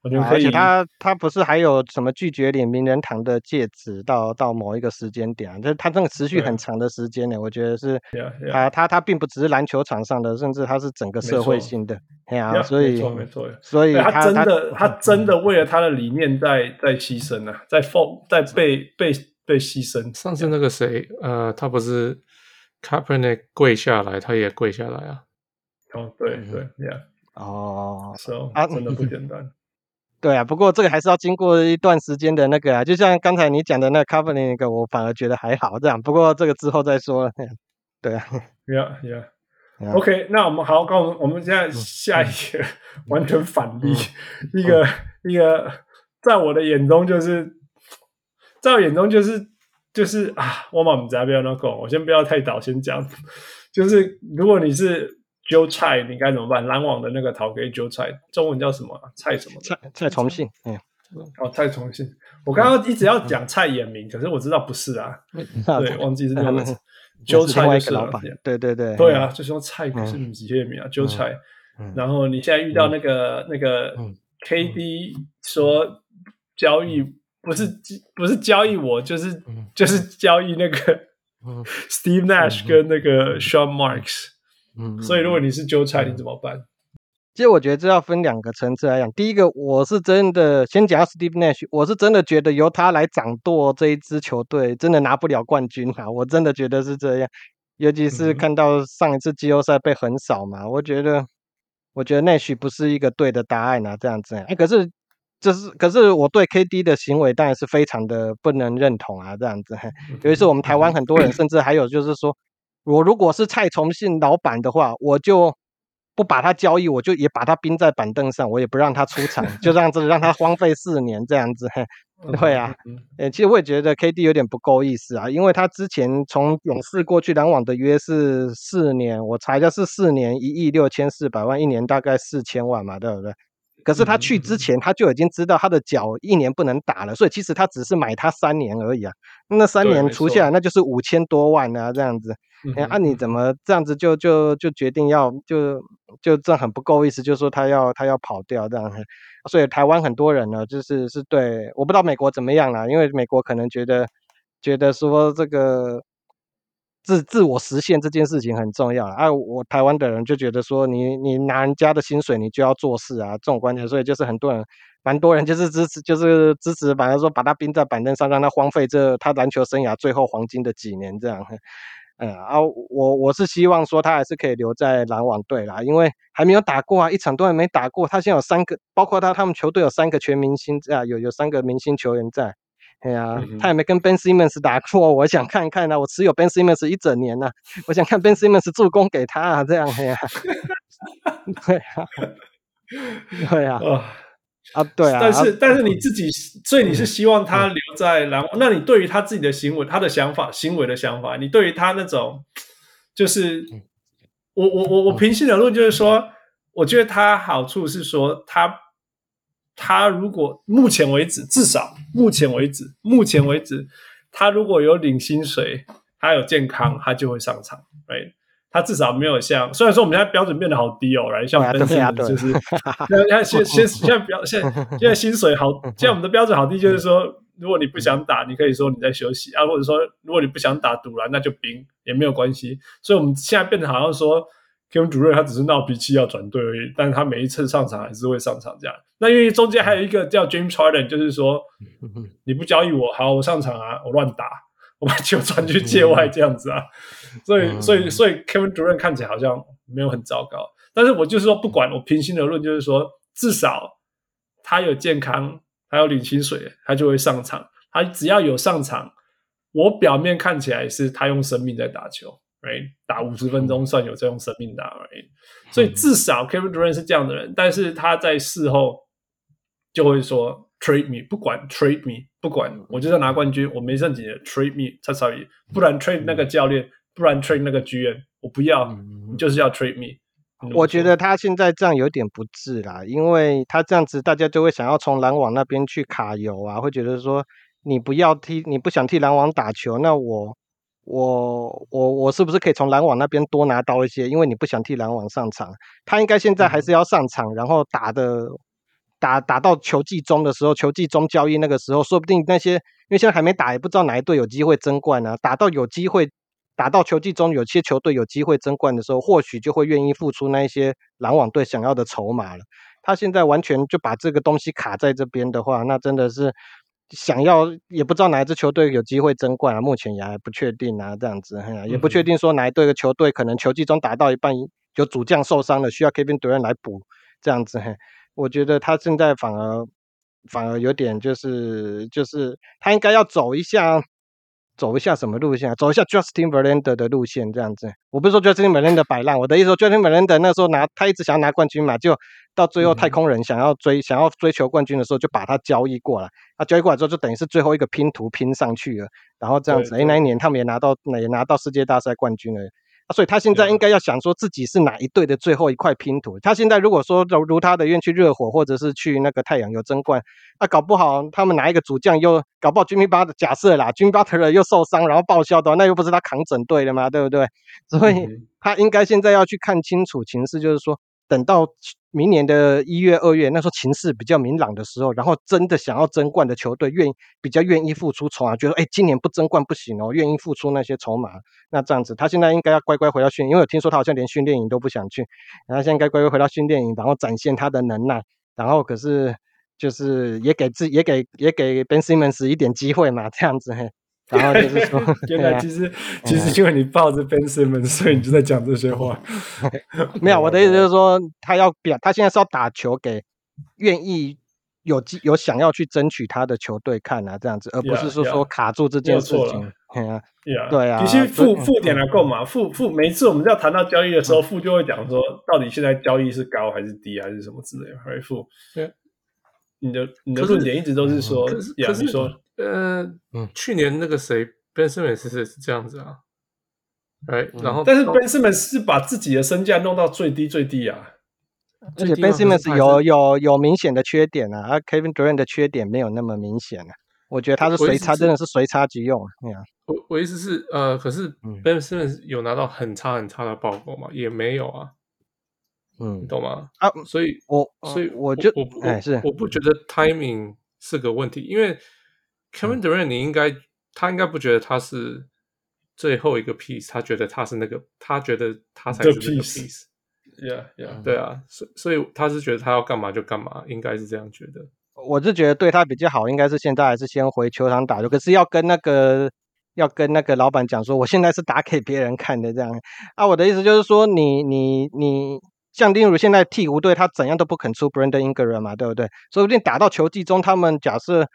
完全可以。而且他他不是还有什么拒绝领名人堂的戒指到到某一个时间点啊？就是他这个持续很长的时间呢，我觉得是他他他并不只是篮球场上的，甚至他是整个社会性的。哎呀，所以没错没错，所以他真的他真的为了他的理念在在牺牲啊，在奉在被被。被牺牲。上次那个谁，呃，他不是 Kaepernick 跪下来，他也跪下来啊。哦，对对，Yeah。哦，So 啊，真的不简单。对啊，不过这个还是要经过一段时间的那个啊，就像刚才你讲的那个 Kaepernick 那个，我反而觉得还好这样。不过这个之后再说。对啊，Yeah Yeah。OK，那我们好，我们我们现在下一个 完全反例，一个一个，在我的眼中就是。在我眼中就是就是啊，我嘛不知道不要那个，我先不要太早先讲。就是如果你是揪菜，你该怎么办？篮网的那个陶给揪菜，中文叫什么？蔡什么？蔡蔡崇信。嗯，哦，蔡崇信。我刚刚一直要讲蔡衍明，可是我知道不是啊。对，忘记是那个韭菜是老板。对对对，对啊，就是用蔡可是你直接名啊，韭菜。然后你现在遇到那个那个 KD 说交易。不是不是交易我，就是、嗯、就是交易那个 Steve Nash 跟那个 Sean Marks。嗯，所以如果你是韭菜，你怎么办？其实我觉得这要分两个层次来讲。第一个，我是真的先讲 Steve Nash，我是真的觉得由他来掌舵这一支球队，真的拿不了冠军啊！我真的觉得是这样。尤其是看到上一次季后赛被横扫嘛，嗯、我觉得我觉得 Nash 不是一个对的答案啊，这样子。哎，可是。这是，可是我对 KD 的行为当然是非常的不能认同啊，这样子。尤其是我们台湾很多人，甚至还有就是说，我如果是蔡崇信老板的话，我就不把他交易，我就也把他冰在板凳上，我也不让他出场，就这样子让他荒废四年这样子。对啊，诶，其实我也觉得 KD 有点不够意思啊，因为他之前从勇士过去篮网的约是四年，我查一下是四年一亿六千四百万，一年大概四千万嘛，对不对？可是他去之前他就已经知道他的脚一年不能打了，所以其实他只是买他三年而已啊。那三年除下来，那就是五千多万啊，这样子。哎，按、啊、你怎么这样子就就就决定要就就这很不够意思，就是说他要他要跑掉这样。所以台湾很多人呢，就是是对，我不知道美国怎么样啦，因为美国可能觉得觉得说这个自自我实现这件事情很重要啊。我台湾的人就觉得说你，你拿人家的薪水，你就要做事啊，这种观念，所以就是很多人，蛮多人就是支持，就是支持，反正说把他冰在板凳上，让他荒废这他篮球生涯最后黄金的几年这样。嗯啊，我我是希望说他还是可以留在篮网队啦，因为还没有打过啊，一场都还没打过。他现在有三个，包括他他们球队有三个全明星啊，有有三个明星球员在。哎呀、他也没跟 Ben Simmons 打过，我想看看呢、啊。我持有 Ben Simmons 一整年呢、啊，我想看 Ben Simmons 助攻给他啊，这样哎呀，对啊，对啊。啊，对啊，但是、啊、但是你自己，所以你是希望他留在篮网？嗯、那你对于他自己的行为、他的想法、行为的想法，你对于他那种，就是我我我我平心而论，就是说，我觉得他好处是说，他他如果目前为止，至少目前为止，目前为止，他如果有领薪水，他有健康，他就会上场，right? 他至少没有像，虽然说我们现在标准变得好低哦，来像 Ben Simmons 就是，现在现现现在标现现在薪水好，现在我们的标准好低，就是说，如果你不想打，你可以说你在休息啊，或者说如果你不想打赌了，那就冰也没有关系。所以我们现在变得好像说，Kevin Durant 他只是闹脾气要转队而已，但是他每一次上场还是会上场这样。那因为中间还有一个叫 James Harden，就是说你不交易我，好，我上场啊，我乱打。我把球传去界外这样子啊，所以所以所以 Kevin Durant 看起来好像没有很糟糕，但是我就是说不管，我平心而论就是说，至少他有健康，他有领薪水，他就会上场。他只要有上场，我表面看起来是他用生命在打球，right？打五十分钟算有在用生命打，right？所以至少 Kevin Durant 是这样的人，但是他在事后就会说。Trade me，不管 Trade me，不管我就要拿冠军，我没剩几年 Trade me，差少一，不然 Trade 那个教练，不然 Trade 那个剧院，我不要，你就是要 Trade me。我觉得他现在这样有点不智啦，因为他这样子，大家就会想要从篮网那边去卡油啊，会觉得说你不要踢，你不想替篮网打球，那我我我我是不是可以从篮网那边多拿刀一些？因为你不想替篮网上场，他应该现在还是要上场，然后打的。打打到球季中的时候，球季中交易那个时候，说不定那些因为现在还没打，也不知道哪一队有机会争冠呢、啊。打到有机会，打到球季中，有些球队有机会争冠的时候，或许就会愿意付出那一些篮网队想要的筹码了。他现在完全就把这个东西卡在这边的话，那真的是想要也不知道哪一支球队有机会争冠啊，目前也还不确定啊，这样子，也不确定说哪一队的球队可能球季中打到一半有主将受伤了，需要 Kevin Durant 来补，这样子。我觉得他现在反而反而有点就是就是他应该要走一下走一下什么路线？走一下 Justin Verlander 的路线这样子。我不是说 Justin Verlander 摆烂，我的意思说 Justin Verlander 那时候拿他一直想要拿冠军嘛，就到最后太空人想要追想要追求冠军的时候，就把他交易过来。他交易过来之后，就等于是最后一个拼图拼上去了。然后这样子，哎，那一年他们也拿到也拿到世界大赛冠军了。所以他现在应该要想说自己是哪一队的最后一块拼图。他现在如果说如如他的愿去热火或者是去那个太阳有争冠，那搞不好他们哪一个主将又搞不好 Jimmy Butler 假设啦，Jimmy Butler 又受伤然后报销的话，那又不是他扛整队的嘛，对不对？所以他应该现在要去看清楚情势，就是说。等到明年的一月、二月，那时候情势比较明朗的时候，然后真的想要争冠的球队愿意比较愿意付出筹码，觉得哎，今年不争冠不行哦，愿意付出那些筹码。那这样子，他现在应该要乖乖回到训，因为我听说他好像连训练营都不想去，然后现在应该乖乖回到训练营，然后展现他的能耐。然后可是就是也给自也给也给 Ben Simmons 一点机会嘛，这样子嘿。然后就是说，原来其实其实因为你抱着 Ben Simmons，所以你就在讲这些话。没有，我的意思就是说，他要表，他现在是要打球给愿意有机有想要去争取他的球队看啊，这样子，而不是说说卡住这件事情。对啊，对啊其实负负点来够嘛，负负每一次我们要谈到交易的时候，负就会讲说，到底现在交易是高还是低，还是什么之类的。还是副，对，你的你的论点一直都是说，呀，你说。呃，嗯，去年那个谁，Ben Simmons 是是这样子啊，哎，然后，但是 Ben Simmons 是把自己的身价弄到最低最低啊，而且 Ben Simmons 有有有明显的缺点啊，而 Kevin Durant 的缺点没有那么明显啊。我觉得他是随插，真的是随插即用。对啊，我我意思是，呃，可是 Ben Simmons 有拿到很差很差的报告吗？也没有啊。嗯，你懂吗？啊，所以我所以我就我哎是，我不觉得 timing 是个问题，因为 Kevin Durant 你应该他应该不觉得他是最后一个 piece，他觉得他是那个，他觉得他才是那个 piece。Yeah, yeah，对啊，所所以他是觉得他要干嘛就干嘛，应该是这样觉得。我是觉得对他比较好，应该是现在还是先回球场打球，可是要跟那个要跟那个老板讲说，我现在是打给别人看的这样。啊，我的意思就是说，你你你。像丁如现在鹈鹕队，他怎样都不肯出 Brandon Ingram 嘛，对不对？说不定打到球季中，他们假设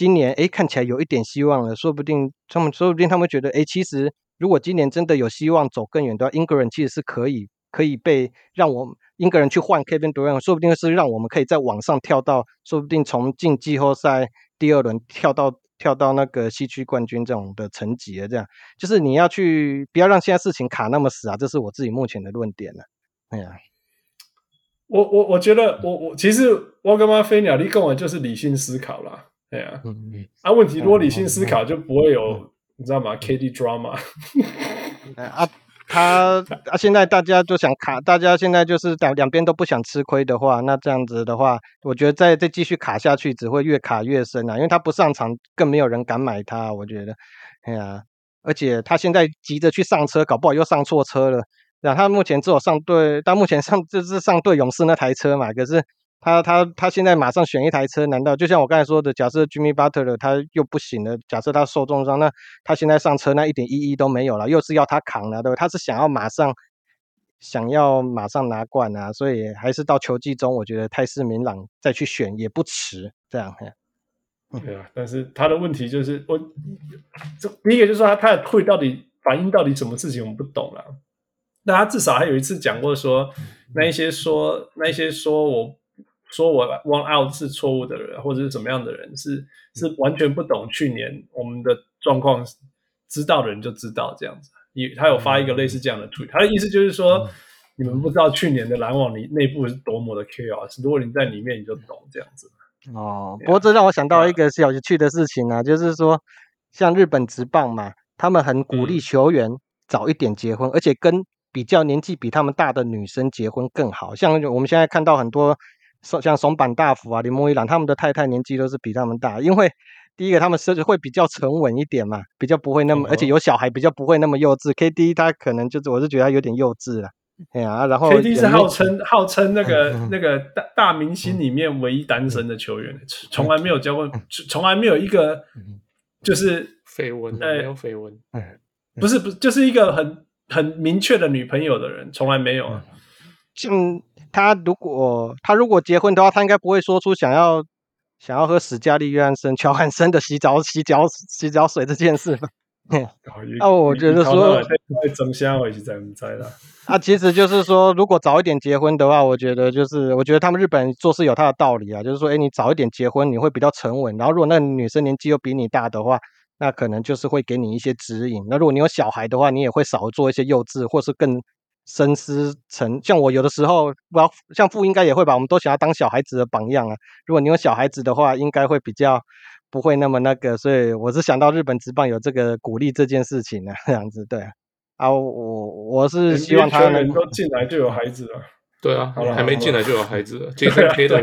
今年诶看起来有一点希望了，说不定他们说不定他们觉得诶其实如果今年真的有希望走更远的话，Ingram 其实是可以可以被让我们 Ingram 去换 Kevin Durant，说不定是让我们可以在往上跳到，说不定从进季后赛第二轮跳到跳到那个西区冠军这种的层级了。这样就是你要去不要让现在事情卡那么死啊，这是我自己目前的论点了。哎呀。我我我觉得我我其实我跟妈飞鸟你跟我就是理性思考啦，对啊，啊问题如果理性思考就不会有你知道吗？KD drama，啊他啊现在大家就想卡，大家现在就是两两边都不想吃亏的话，那这样子的话，我觉得再再继续卡下去只会越卡越深啊，因为他不上场更没有人敢买他，我觉得，哎呀，而且他现在急着去上车，搞不好又上错车了。然后他目前只有上对，到目前上就是上对勇士那台车嘛。可是他他他现在马上选一台车，难道就像我刚才说的，假设 Jimmy Butler 他又不行了，假设他受重伤，那他现在上车那一点意义都没有了，又是要他扛了，对吧？他是想要马上想要马上拿冠啊，所以还是到球季中，我觉得泰斯明朗再去选也不迟。这样，对啊，但是他的问题就是，我这第一个就是说他他的退到底反映到底什么事情，我们不懂了。那他至少还有一次讲过说，那一些说那一些说我说我 one out 是错误的人，或者是怎么样的人，是是完全不懂去年我们的状况，知道的人就知道这样子。你他有发一个类似这样的 tweet，他的意思就是说，你们不知道去年的篮网里内部是多么的 chaos，如果你在里面你就懂这样子。哦，不过这让我想到一个小有趣的事情啊，就是说像日本职棒嘛，他们很鼓励球员早一点结婚，而且跟比较年纪比他们大的女生结婚更好，像我们现在看到很多像松坂大辅啊、铃木一朗，他们的太太年纪都是比他们大，因为第一个他们是会比较沉稳一点嘛，比较不会那么，而且有小孩比较不会那么幼稚。KD 他可能就是我是觉得他有点幼稚了，哎呀，然后 KD 是号称号称那个那个大大明星里面唯一单身的球员，从来没有交过，从来没有一个就是绯闻，没有绯闻，不是不是，就是一个很。很明确的女朋友的人从来没有啊。像他如果他如果结婚的话，他应该不会说出想要想要喝史嘉丽约翰森乔汉森的洗澡洗脚洗脚水这件事吧。那我觉得说，真相我是在不在了。啊，其实就是说，如果早一点结婚的话，我觉得就是我觉得他们日本人做事有他的道理啊，就是说，哎，你早一点结婚，你会比较沉稳。然后，如果那个女生年纪又比你大的话。那可能就是会给你一些指引。那如果你有小孩的话，你也会少做一些幼稚，或是更深思成。像我有的时候，不要像父应该也会吧，我们都想要当小孩子的榜样啊。如果你有小孩子的话，应该会比较不会那么那个。所以我是想到日本职棒有这个鼓励这件事情呢、啊，这样子对啊。我我是希望他能够 进来就有孩子了。对啊，好了，还没进来就有孩子了。杰森·凯顿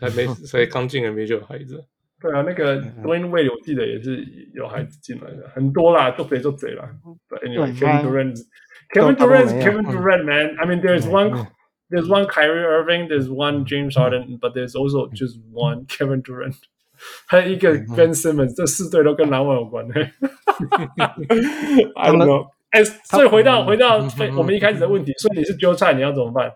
还没才刚进来没就有孩子。对啊，那个 Dwyane Wade 我记得也是有孩子进来的，很多啦，做贼做贼啦。But anyway, Kevin Durant, Kevin Durant, Kevin Durant, man. I mean, there's one, there's one Kyrie Irving, there's one James Harden, but there's also just one Kevin Durant，还有一个 Ben Simmons，这四队都跟篮网有关的。I don't know。哎，所以回到回到我们一开始的问题，所以你是韭菜，你要怎么办？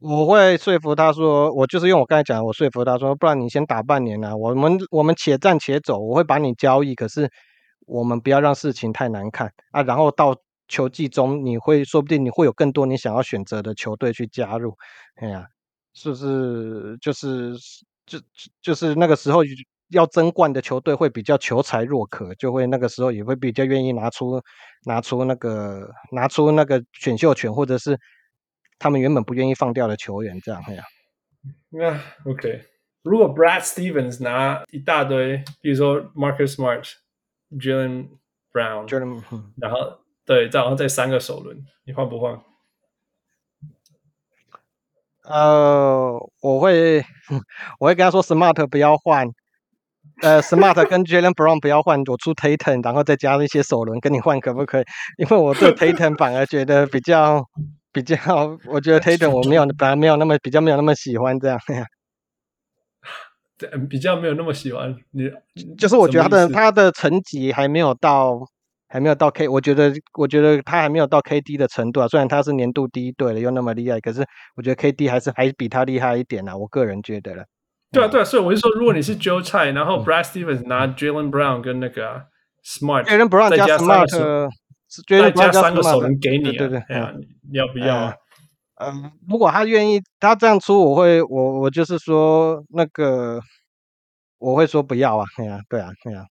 我会说服他说，我就是用我刚才讲的，我说服他说，不然你先打半年啊，我们我们且战且走，我会把你交易，可是我们不要让事情太难看啊。然后到球季中，你会说不定你会有更多你想要选择的球队去加入，哎呀，是不是？就是就就是那个时候要争冠的球队会比较求才若渴，就会那个时候也会比较愿意拿出拿出那个拿出那个选秀权，或者是。他们原本不愿意放掉的球员，这样呀。那 OK，如果 Brad Stevens 拿一大堆，比如说 Marcus Smart、Jaylen Brown，然后对，再然后再三个首轮，你换不换？呃，我会，我会跟他说，Smart 不要换，呃，Smart 跟 Jaylen Brown 不要换，我出 Tatum，然后再加一些首轮跟你换，可不可以？因为我对 Tatum 反而觉得比较比较，我觉得 Tatum 我没有本来没有那么比较没有那么喜欢这样，比较没有那么喜欢你，就是我觉得他的他的成绩还没有到。还没有到 K，我觉得，我觉得他还没有到 KD 的程度啊。虽然他是年度第一队了，又那么厉害，可是我觉得 KD 还是还比他厉害一点啊。我个人觉得了。对啊，对啊，所以我就说，如果你是 Joe Tsai，然后 Brad Stevens 拿 Jaylen Brown 跟那个 Brown 加 Smart，再加三个首轮给你，对对对，你要不要啊？嗯，如果他愿意，他这样出，我会，我我就是说那个，我会说不要啊。对啊，对啊，对啊。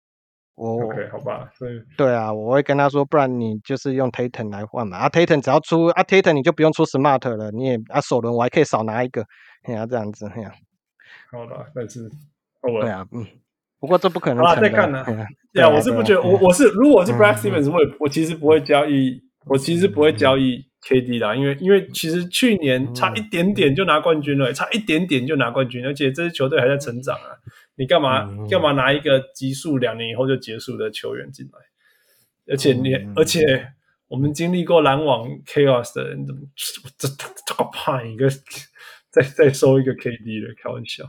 我 OK 好吧，所以对啊，我会跟他说，不然你就是用 Tatum 来换嘛。啊，Tatum 只要出啊，Tatum 你就不用出 Smart 了，你也啊首轮我还可以少拿一个，哎呀这样子，哎呀，好吧，但是对啊，嗯，不过这不可能。啊，再看呢。对啊，我是不觉得，我我是如果是 Brad Stevens，我我其实不会交易，我其实不会交易 KD 啦，因为因为其实去年差一点点就拿冠军了，差一点点就拿冠军，而且这支球队还在成长啊。你干嘛干嘛拿一个急速两年以后就结束的球员进来？而且你，而且我们经历过篮网 chaos 的人，怎么这这个怕一个再再收一个 KD 的？开玩笑。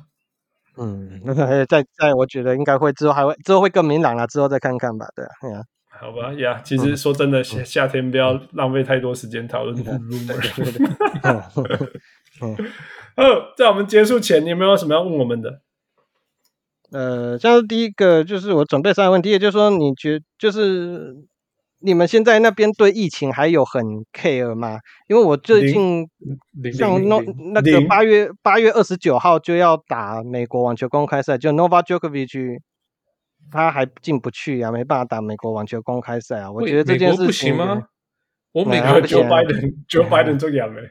嗯，那个再再，我觉得应该会之后还会之后会更明朗了，之后再看看吧。对啊，好吧呀。其实说真的，夏夏天不要浪费太多时间讨论 rumor。哦，在我们结束前，你有没有什么要问我们的？呃，像是第一个就是我准备三个问题，也就是说，你觉就是你们现在那边对疫情还有很 care 吗？因为我最近像那那个八月八月二十九号就要打美国网球公开赛，就 Novak Djokovic 他还进不去啊，没办法打美国网球公开赛啊。我觉得这件事情不行吗？我美国 Joe Biden，Joe Biden 这样的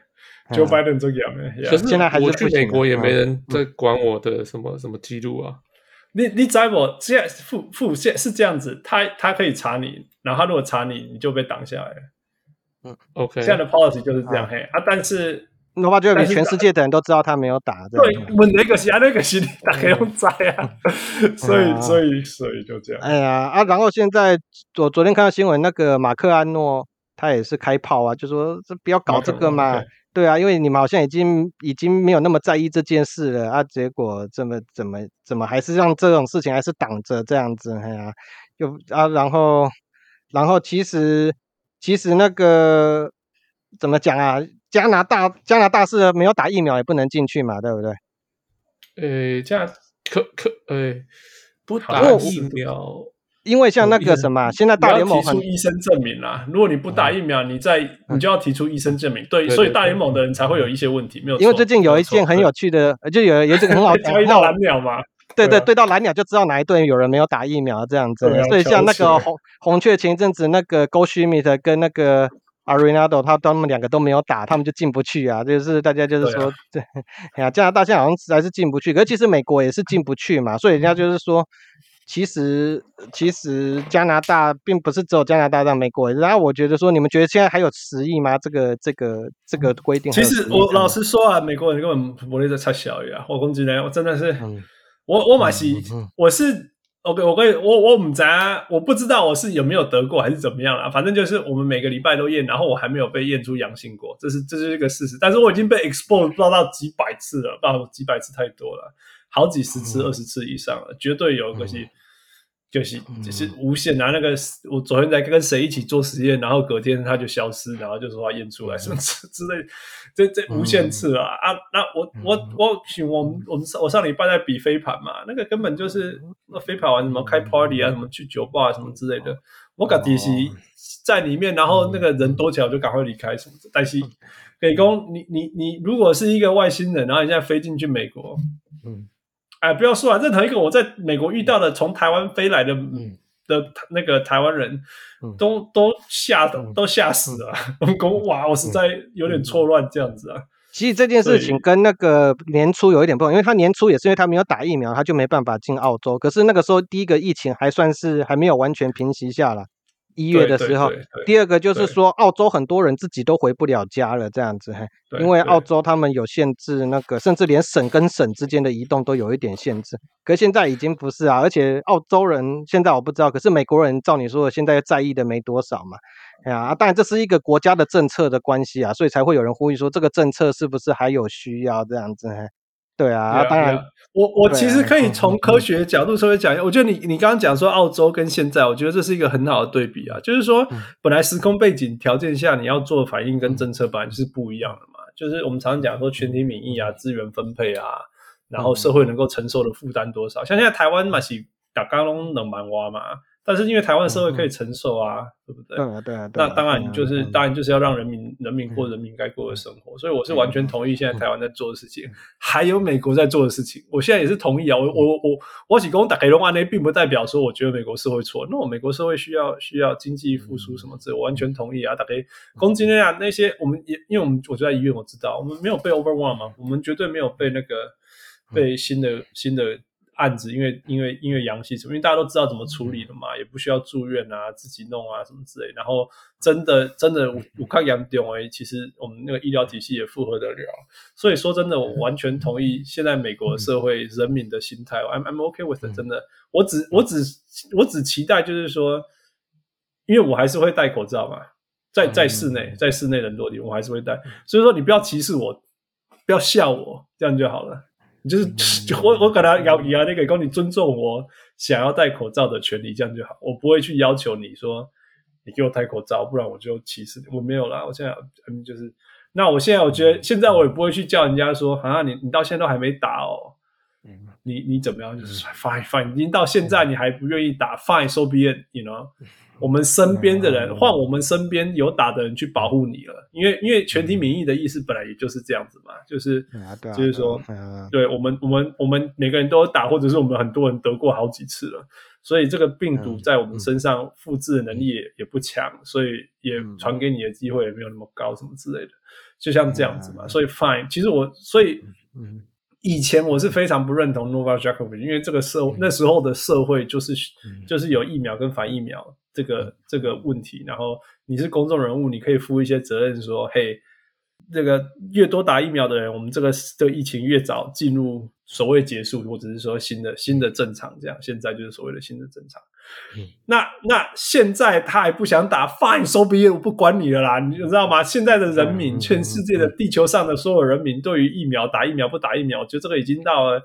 ，Joe Biden 这样的，可是现在还是去美国也没人在管我的什么什么记录啊。你你在我现在副副线是这样子，他他可以查你，然后他如果查你，你就被挡下来了。嗯，OK，现在的 policy 就是这样嘿啊，但是 Novak 就比全世界的人都知道他没有打。对，问那个是啊，那个是大概用在啊，所以所以所以就这样。哎呀啊，然后现在我昨天看到新闻，那个马克安诺他也是开炮啊，就说这不要搞这个嘛。对啊，因为你们好像已经已经没有那么在意这件事了啊，结果怎么怎么怎么还是让这种事情还是挡着这样子，哎呀，就啊，然后然后其实其实那个怎么讲啊？加拿大加拿大是没有打疫苗也不能进去嘛，对不对？呃，这样可可呃不打疫苗。因为像那个什么，现在大联盟提出医生证明啦。如果你不打疫苗，你在你就要提出医生证明。对，所以大联盟的人才会有一些问题，没有。因为最近有一件很有趣的，就有有这个很好交易 到蓝鸟嘛。对对，对到蓝鸟就知道哪一队有人没有打疫苗这样子。所以像那个红红雀前一阵子那个 Goldschmidt 跟那个 Arenado，他他们两个都没有打，他们就进不去啊。就是大家就是说，对，哎呀，加拿大现在好像实在是进不去，可是其实美国也是进不去嘛。所以人家就是说。其实，其实加拿大并不是只有加拿大让美国。然后我觉得说，你们觉得现在还有十亿吗？这个、这个、这个规定？其实我老实说啊，美国人根本不会在插小鱼啊。我攻击呢，我真的是，嗯、我我马西，嗯嗯、我是 OK，我可以，我我唔知啊，我不知道我是有没有得过还是怎么样啦。反正就是我们每个礼拜都验，然后我还没有被验出阳性过，这是这是一个事实。但是我已经被 expose 不知道到几百次了，不知道几百次太多了。好几十次、二十、嗯、次以上了，绝对有个是，嗯、就是就是无限拿、啊、那个，我昨天在跟谁一起做实验，然后隔天他就消失，然后就说他验出来什么之 之类，这这无限次啊、嗯、啊！那我我我请我们我们我上礼拜在比飞盘嘛，那个根本就是那飞盘完什么开 party 啊，什么去酒吧什么之类的，我搞底是在里面，然后那个人多起来我就赶快离开什么的。但是给公你你你如果是一个外星人，然后你现在飞进去美国，嗯。哎，不要说啊！任何一个我在美国遇到的从台湾飞来的嗯的那个台湾人都、嗯、都吓的都吓死了，我们讲哇，我实在有点错乱这样子啊。其实这件事情跟那个年初有一点不同，因为他年初也是因为他没有打疫苗，他就没办法进澳洲。可是那个时候第一个疫情还算是还没有完全平息下来。一月的时候，第二个就是说，澳洲很多人自己都回不了家了，这样子，因为澳洲他们有限制，那个甚至连省跟省之间的移动都有一点限制。可现在已经不是啊，而且澳洲人现在我不知道，可是美国人照你说的，现在在意的没多少嘛。哎呀，当然这是一个国家的政策的关系啊，所以才会有人呼吁说，这个政策是不是还有需要这样子？对啊，当然，我我其实可以从科学角度稍微讲一下。我觉得你你刚刚讲说澳洲跟现在，我觉得这是一个很好的对比啊。就是说，本来时空背景条件下，你要做反应跟政策本来就是不一样的嘛。就是我们常常讲说全体免疫啊，资源分配啊，然后社会能够承受的负担多少。像现在台湾嘛是打刚龙冷蛮挖嘛。但是因为台湾社会可以承受啊，嗯、对不对？对啊，对啊。那当然就是，嗯、当然就是要让人民人民过人民该过的生活。嗯、所以我是完全同意现在台湾在做的事情，嗯、还有美国在做的事情。我现在也是同意啊。我我我我只供打给龙安内，并不代表说我觉得美国社会错。那我美国社会需要需要经济复苏什么之类，我完全同意啊。打给攻击那样那些，我们也因为我们我就在医院，我知道我们没有被 overwhelm 嘛，我们绝对没有被那个被新的新的。案子，因为因为因为阳性什么，因为大家都知道怎么处理了嘛，也不需要住院啊，自己弄啊什么之类。然后真的真的我我看严重诶，其实我们那个医疗体系也负荷得了。所以说真的，我完全同意现在美国社会人民的心态。I'm I'm okay with it，真的，我只我只我只期待就是说，因为我还是会戴口罩嘛，在在室内在室内人多的地我还是会戴。所以说你不要歧视我，不要笑我，这样就好了。就是 我我跟他要要那个，讲你尊重我想要戴口罩的权利，这样就好。我不会去要求你说你给我戴口罩，不然我就歧视你。我没有啦，我现在嗯就是，那我现在我觉得现在我也不会去叫人家说，好像你你到现在都还没打哦，你你怎么样？就是 fine fine，已经到现在你还不愿意打，fine so be it，you know。我们身边的人，换我们身边有打的人去保护你了，因为因为全体免疫的意思本来也就是这样子嘛，就是就是说，对我们我们我们每个人都有打，或者是我们很多人得过好几次了，所以这个病毒在我们身上复制的能力也也不强，所以也传给你的机会也没有那么高，什么之类的，就像这样子嘛。所以 fine，其实我所以以前我是非常不认同 Novak Djokovic，因为这个社那时候的社会就是就是有疫苗跟反疫苗。这个这个问题，然后你是公众人物，你可以负一些责任，说，嘿，这个越多打疫苗的人，我们这个这个疫情越早进入所谓结束，或者是说新的新的正常，这样，现在就是所谓的新的正常。嗯、那那现在他还不想打，fine so be it，我不管你了啦，你知道吗？现在的人民，全世界的地球上的所有人民，对于疫苗打疫苗不打疫苗，我觉得这个已经到了。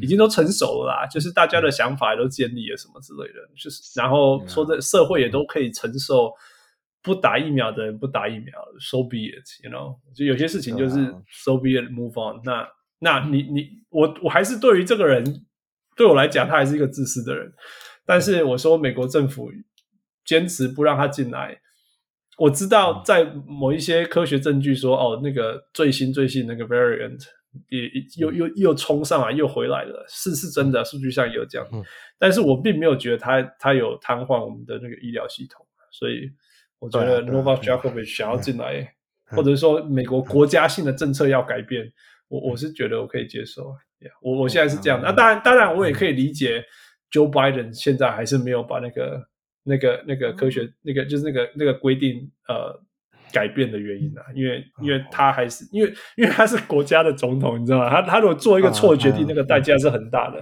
已经都成熟了啦，就是大家的想法也都建立了什么之类的，就是然后说这社会也都可以承受不打疫苗的人不打疫苗，so be it，you know，就有些事情就是 so be it，move on。那那你你我我还是对于这个人对我来讲，他还是一个自私的人。但是我说美国政府坚持不让他进来，我知道在某一些科学证据说哦，那个最新最新那个 variant。也又又又冲上来，又回来了，是是真的，数据上也有这样，嗯、但是我并没有觉得他他有瘫痪我们的那个医疗系统，所以我觉得 Novak Djokovic 想要进来，嗯、或者说美国国家性的政策要改变，嗯、我我是觉得我可以接受，yeah, 我我现在是这样的，那、当然当然我也可以理解 Joe Biden 现在还是没有把那个那个那个科学、嗯、那个就是那个那个规定呃。改变的原因啊，因为因为他还是因为因为他是国家的总统，你知道吗？他他如果做一个错决定，那个代价是很大的。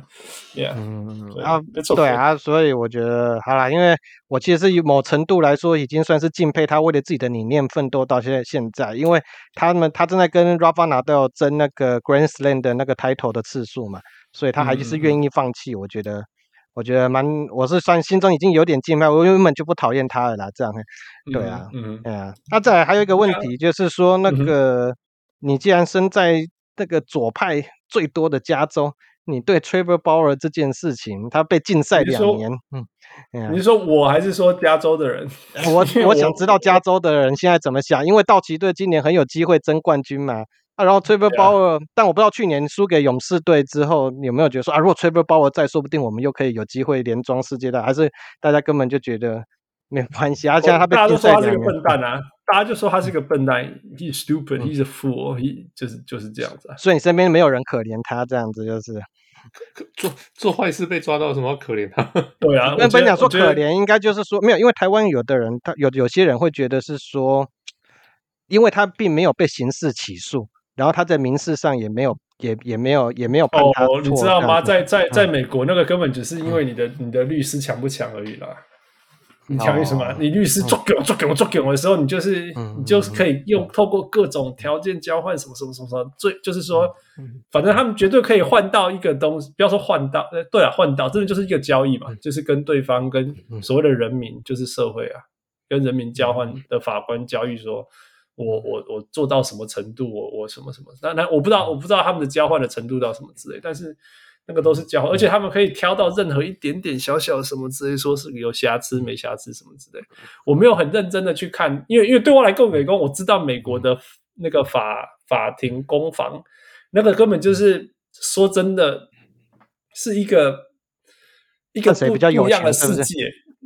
Yeah，嗯，啊，对啊，所以我觉得好啦，因为我其实是某程度来说，已经算是敬佩他为了自己的理念奋斗到现在现在，因为他们他正在跟 Rafa Nadal 争那个 Grand Slam 的那个 title 的次数嘛，所以他还是愿意放弃，我觉得。我觉得蛮，我是算心中已经有点敬佩，我原本就不讨厌他了啦。这样，对啊，嗯，对啊。那再来还有一个问题，就是说那个你既然身在那个左派最多的加州，你对 Trevor Bauer 这件事情，他被禁赛两年，嗯，你是说我还是说加州的人？我我想知道加州的人现在怎么想，因为道奇队今年很有机会争冠军嘛。啊，然后 Trevor Bauer，但我不知道去年输给勇士队之后，你有没有觉得说啊，如果 Trevor Bauer 再说不定我们又可以有机会连庄世界大，还是大家根本就觉得没有关系啊？现在他被大家都说他是个笨蛋啊，大家就说他是个笨蛋，He's stupid，He's a fool，He 就是就是这样子啊。所以你身边没有人可怜他，这样子就是做做坏事被抓到，什么可怜他？对啊，那本讲说可怜，应该就是说没有，因为台湾有的人，他有有些人会觉得是说，因为他并没有被刑事起诉。然后他在民事上也没有，也也没有，也没有判他你知道吗？在在在美国，那个根本只是因为你的、嗯、你的律师强不强而已啦。你强于什么？哦、你律师做给我做给我做给我的时候，你就是、嗯、你就是可以用透过各种条件交换什么什么什么什么，最就是说，反正他们绝对可以换到一个东西，不要说换到，呃，对啊，换到，真的就是一个交易嘛，就是跟对方跟所谓的人民，就是社会啊，跟人民交换的法官交易说。我我我做到什么程度？我我什么什么？那那我不知道，我不知道他们的交换的程度到什么之类。但是那个都是交换，而且他们可以挑到任何一点点小小的什么之类，说是有瑕疵没瑕疵什么之类。我没有很认真的去看，因为因为对我来讲，美工我知道美国的那个法法庭攻防，那个根本就是说真的，是一个一个不，不一样的世界。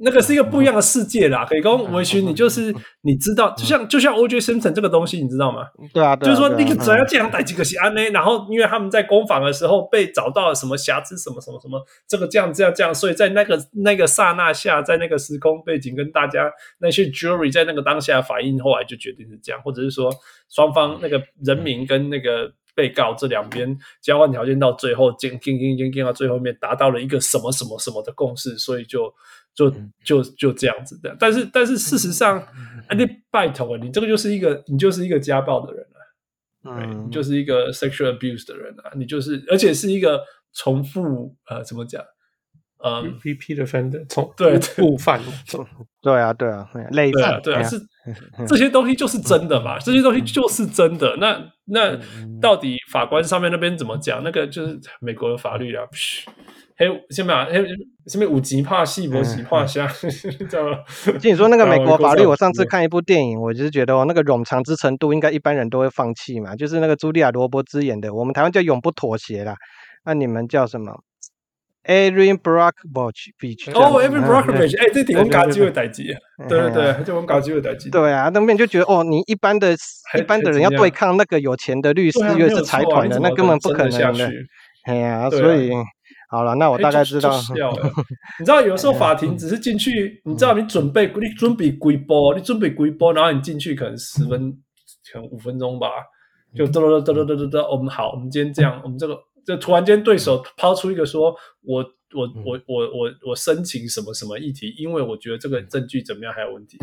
那个是一个不一样的世界啦，可以跟我许你就是你知道，就像就像 O.J. Simpson 这个东西，你知道吗？对啊，就是说那个只要这样逮几个西安呢，然后因为他们在攻防的时候被找到了什么瑕疵，什么什么什么，这个这样这样这样，所以在那个那个刹那下，在那个时空背景跟大家那些 jury 在那个当下反应，后来就决定是这样，或者是说双方那个人民跟那个被告这两边交换条件到最后，进进进进进到最后面达到了一个什么什么什么的共识，所以就。就就就这样子的，但是但是事实上，啊，你拜托啊，你这个就是一个你就是一个家暴的人啊，嗯，你就是一个 sexual abuse 的人啊，你就是而且是一个重复呃怎么讲，呃，repeat offender 重对复犯，对啊对啊，累犯对啊是这些东西就是真的嘛，这些东西就是真的，那那到底法官上面那边怎么讲？那个就是美国的法律啊。嘿，先把嘿，什么五级怕戏，五级怕虾，知道吗？听你说那个 美国法律，我上次看一部电影，我就是觉得哦，那个冗长之程度，应该一般人都会放弃嘛。就是那个茱莉亚·罗伯兹演的，我们台湾叫永不妥协啦。那你们叫什么？Erin Brockovich 哦，Erin Brockovich 哎，这挺我们搞机会代志啊。对对 对，就我们搞机会代志。对啊，那边就觉得哦，你一般的、一般的人要对抗那个有钱的律师，又是财团的，那根本不可能的。哎呀，所以。好了，那我大概知道。你知道，有时候法庭只是进去，你知道，你准备你准备归波，你准备归波，然后你进去可能十分，可能五分钟吧，就嘚嘚嘚嘚嘚嘚嘚，我们好，我们今天这样，我们这个就突然间对手抛出一个说，我我我我我我申请什么什么议题，因为我觉得这个证据怎么样还有问题，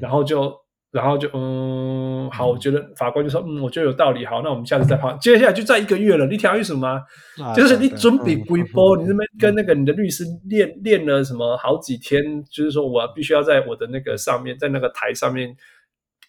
然后就。然后就嗯好，我觉得法官就说嗯，我觉得有道理，好，那我们下次再抛。接下来就在一个月了，你听意思吗？啊、就是你准备归波，嗯、你这边跟那个你的律师练练了什么好几天，就是说我必须要在我的那个上面，在那个台上面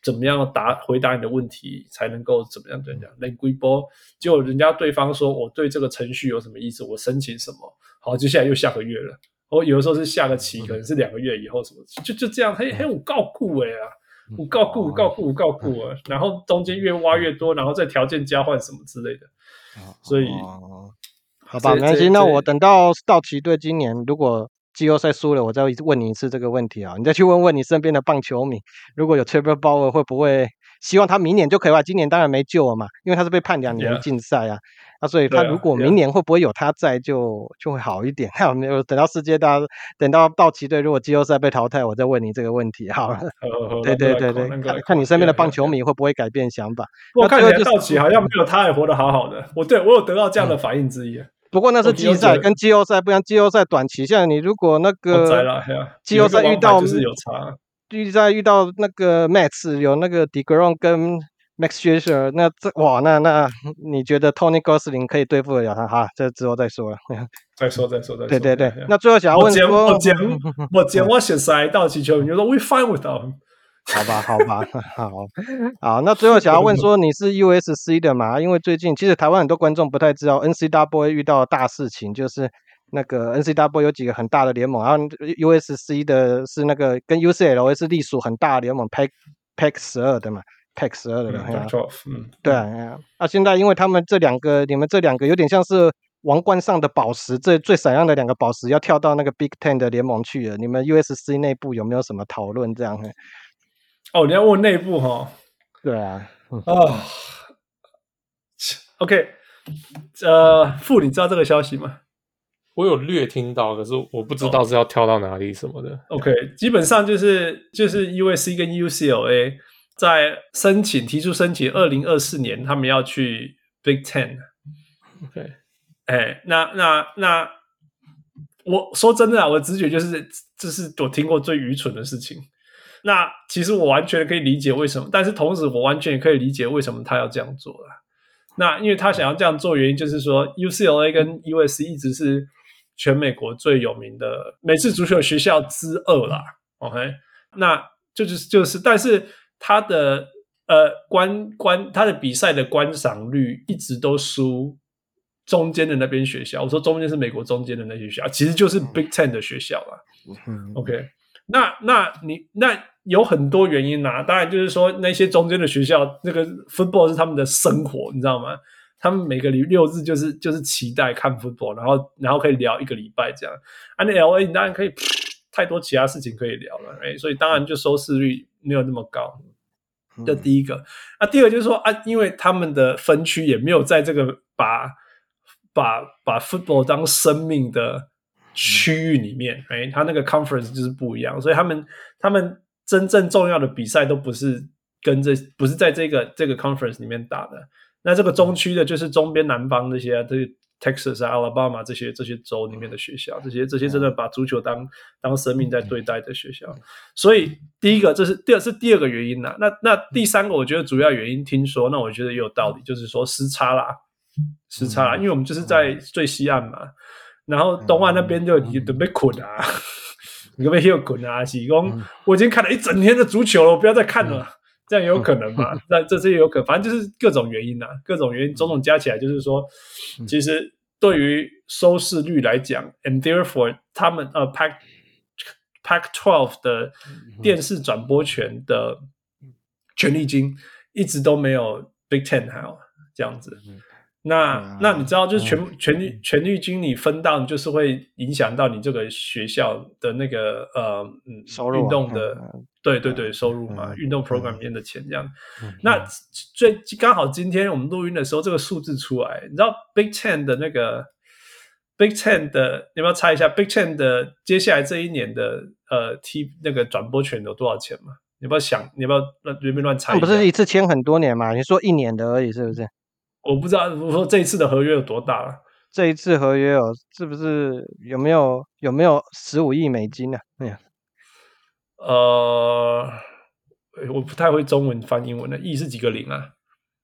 怎么样答回答你的问题，才能够怎么样怎么样来归波。结果人家对方说我对这个程序有什么意思，我申请什么，好，接下来又下个月了。我有的时候是下个期，可能是两个月以后什么，就就这样，嘿嘿，我告顾哎啊。我告顾我告顾我告顾啊，然后中间越挖越多，然后再条件交换什么之类的，所以好吧，没关系。那我等到道奇队今年如果季后赛输了，我再问你一次这个问题啊，你再去问问你身边的棒球迷，如果有 Trevor Bauer 会不会希望他明年就可以吧？今年当然没救了嘛，因为他是被判两年禁赛啊。那、啊、所以他如果明年会不会有他在就，就就会好一点。还有没有等到世界大，等到道奇队如果季后赛被淘汰，我再问你这个问题好了。对对对对，看看你身边的棒球迷会不会改变想法。我看起来道奇好像没有他也活得好好的。我对我有得到这样的反应之一。不过那是季赛跟季后赛不一样，季后赛短期，像你如果那个季后赛遇到就是有差，季赛遇到那个 Mets 有那个 DeGrom 跟。Max Scherzer，那这哇，那那你觉得 Tony Gonsolin 可以对付得了他？哈，这之后再说了。再说再说再说。对对对，那最后想要问说，我讲我讲我写塞道奇球迷就说 We fine with them。好吧好吧 好，好，那最后想要问说，你是 USC 的嘛？因为最近其实台湾很多观众不太知道 NCAA 遇到大事情，就是那个 NCAA 有几个很大的联盟，然后 USC 的是那个跟 UCLA 是隶属很大的联盟，Pac Pac 十二的嘛。Pac 十二的了。嗯，对啊，啊，现在因为他们这两个，你们这两个有点像是王冠上的宝石，最最闪亮的两个宝石要跳到那个 Big Ten 的联盟去了。你们 USC 内部有没有什么讨论这样？哦，你要问内部哈？对啊，啊、哦、，OK，呃，傅，你知道这个消息吗？我有略听到，可是我不知道是要跳到哪里什么的。Oh, OK，基本上就是就是 USC 跟 UCLA 在申请提出申请，二零二四年他们要去 Big Ten。OK，哎，那那那，我说真的啊，我的直觉就是这是我听过最愚蠢的事情。那其实我完全可以理解为什么，但是同时我完全也可以理解为什么他要这样做了。那因为他想要这样做，原因就是说 UCLA 跟 USC 一直是。全美国最有名的美式足球学校之二啦，OK，那就是就是，但是他的呃观观他的比赛的观赏率一直都输中间的那边学校。我说中间是美国中间的那些学校，其实就是 Big Ten 的学校啦。OK，那那你那有很多原因啦，当然就是说那些中间的学校，那个 football 是他们的生活，你知道吗？他们每个礼六日就是就是期待看 football，然后然后可以聊一个礼拜这样。啊，那 LA 你当然可以太多其他事情可以聊了，哎，所以当然就收视率没有那么高。这第一个。啊，第二个就是说啊，因为他们的分区也没有在这个把把把 football 当生命的区域里面，哎，他那个 conference 就是不一样，所以他们他们真正重要的比赛都不是跟这不是在这个这个 conference 里面打的。那这个中区的，就是中边南方这些、啊，这个 Texas 啊、Alabama 这些这些州里面的学校，这些这些真的把足球当当生命在对待的学校。所以第一个，这是第二是第二个原因呐、啊。那那第三个，我觉得主要原因，听说，那我觉得也有道理，就是说时差啦，时差啦，因为我们就是在最西岸嘛，然后东岸那边就你准备捆啊，你可不可以又滚啊，西公，我已经看了一整天的足球了，我不要再看了。这样也有可能嘛？那这些也有可能，反正就是各种原因呐、啊，各种原因种种加起来，就是说，其实对于收视率来讲，and therefore 他们呃 Pack Pack twelve 的电视转播权的权利金一直都没有 Big Ten 还好这样子。那、嗯、那你知道，就是权权利权利金你分到，就是会影响到你这个学校的那个呃嗯收入、啊、运动的、嗯、对对对收入嘛，嗯、运动 program 里面的钱这样。嗯、那最刚好今天我们录音的时候，这个数字出来，你知道 Big Ten 的那个 Big Ten 的，你要不要猜一下 Big Ten 的接下来这一年的呃 T 那个转播权有多少钱吗？你要不要想？你要不要乱随便乱猜？不是一次签很多年嘛？你说一年的而已，是不是？我不知道，我说这一次的合约有多大了？这一次合约有，是不是有没有有没有十五亿美金呢？哎呀，呃，我不太会中文翻英文的，亿是几个零啊？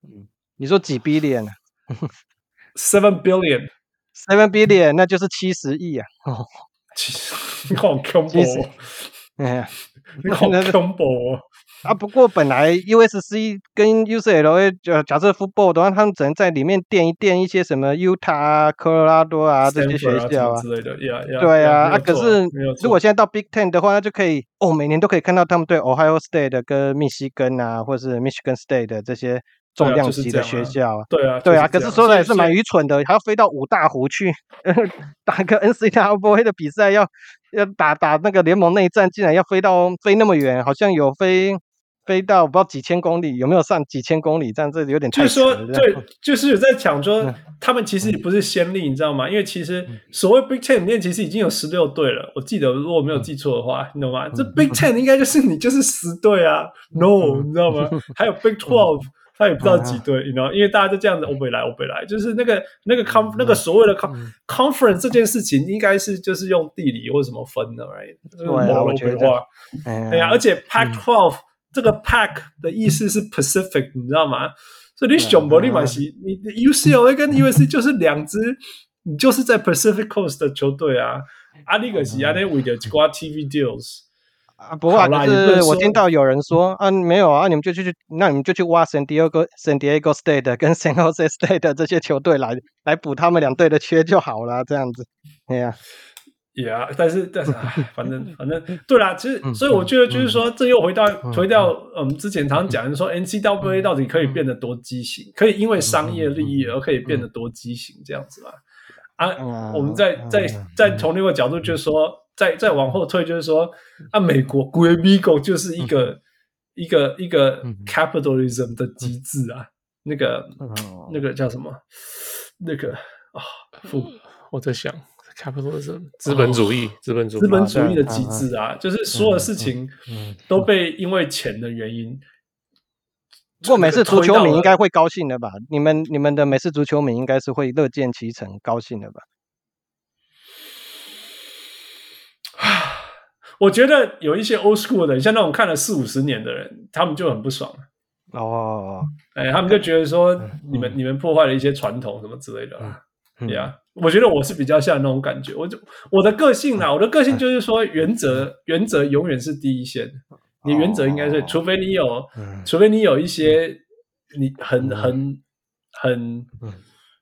嗯，你说几 billion？Seven billion，seven billion，那就是七十亿啊！哦，七好恐怖！哎呀，你 好恐怖哦！啊，不过本来 USC 跟 UCLA 就假设 football 的话，他们只能在里面垫一垫一些什么 Utah 啊、科罗拉多啊这些学校啊之类的，yeah, yeah, 对啊，啊可是如果现在到 Big Ten 的话，那就可以哦，每年都可以看到他们对 Ohio State 跟密西根啊，或者是 Michigan State 的这些重量级的学校，对啊，对啊，可是说的也是蛮愚蠢的，还要飞到五大湖去 打个 NCAA 的比赛，要要打打那个联盟内战，竟然要飞到飞那么远，好像有飞。飞到不知道几千公里，有没有上几千公里？这样这有点太就是说，对，就是有在讲说，他们其实也不是先例，你知道吗？因为其实所谓 Big Ten 里面其实已经有十六队了。我记得如果没有记错的话，你懂吗？这 Big Ten 应该就是你就是十队啊？No，你知道吗？还有 Big Twelve，他也不知道几队，你知道？因为大家都这样子欧北来欧北来，就是那个那个 con 那个所谓的 con conference 这件事情，应该是就是用地理或什么分的，right？对啊，我觉得，哎呀，而且 Pack Twelve。这个 Pack 的意思是 Pacific，你知道吗？所以你熊伯利马西，你 UCLA 跟 USC 就是两支，你就是在 Pacific Coast 的球队啊。阿里克西阿内维的挂 TV deals 啊，不过就是我听到有人说啊，没有啊，你们就去去，那你们就去挖 San Diego San Diego State 跟 San Jose State 这些球队来来补他们两队的缺就好了，这样子。哎呀。也啊，但是但是，反正反正，对啦，其实，所以我觉得就是说，这又回到回到我们之前常常讲的说 N C W A 到底可以变得多畸形，可以因为商业利益而可以变得多畸形这样子嘛？啊，我们再再再从另外一个角度就是说，再再往后退，就是说，啊，美国 Guayabigo 就是一个一个一个 capitalism 的机制啊，那个那个叫什么？那个啊，我在想。capitalism 资本主义，资本主义，资本主义的机制啊，就是所有事情都被因为钱的原因。不过美式足球迷应该会高兴的吧？你们你们的美式足球迷应该是会乐见其成，高兴的吧？我觉得有一些 old school 的，像那种看了四五十年的人，他们就很不爽。哦，哎，他们就觉得说，你们你们破坏了一些传统什么之类的。对呀，我觉得我是比较像那种感觉。我就我的个性啊，我的个性就是说，原则原则永远是第一线。你原则应该是，除非你有，除非你有一些你很很很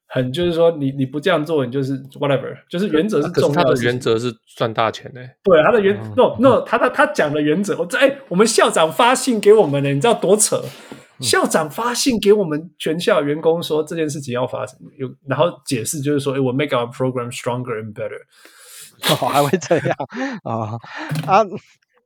很，就是说你你不这样做，你就是 whatever，就是原则是重要的。他的原则是赚大钱的。对，他的原 no no，他他他讲的原则，我在我们校长发信给我们呢，你知道多扯？校长发信给我们全校员工说这件事情要发生，有然后解释就是说，哎，我 make our program stronger and better，哦，还会这样啊啊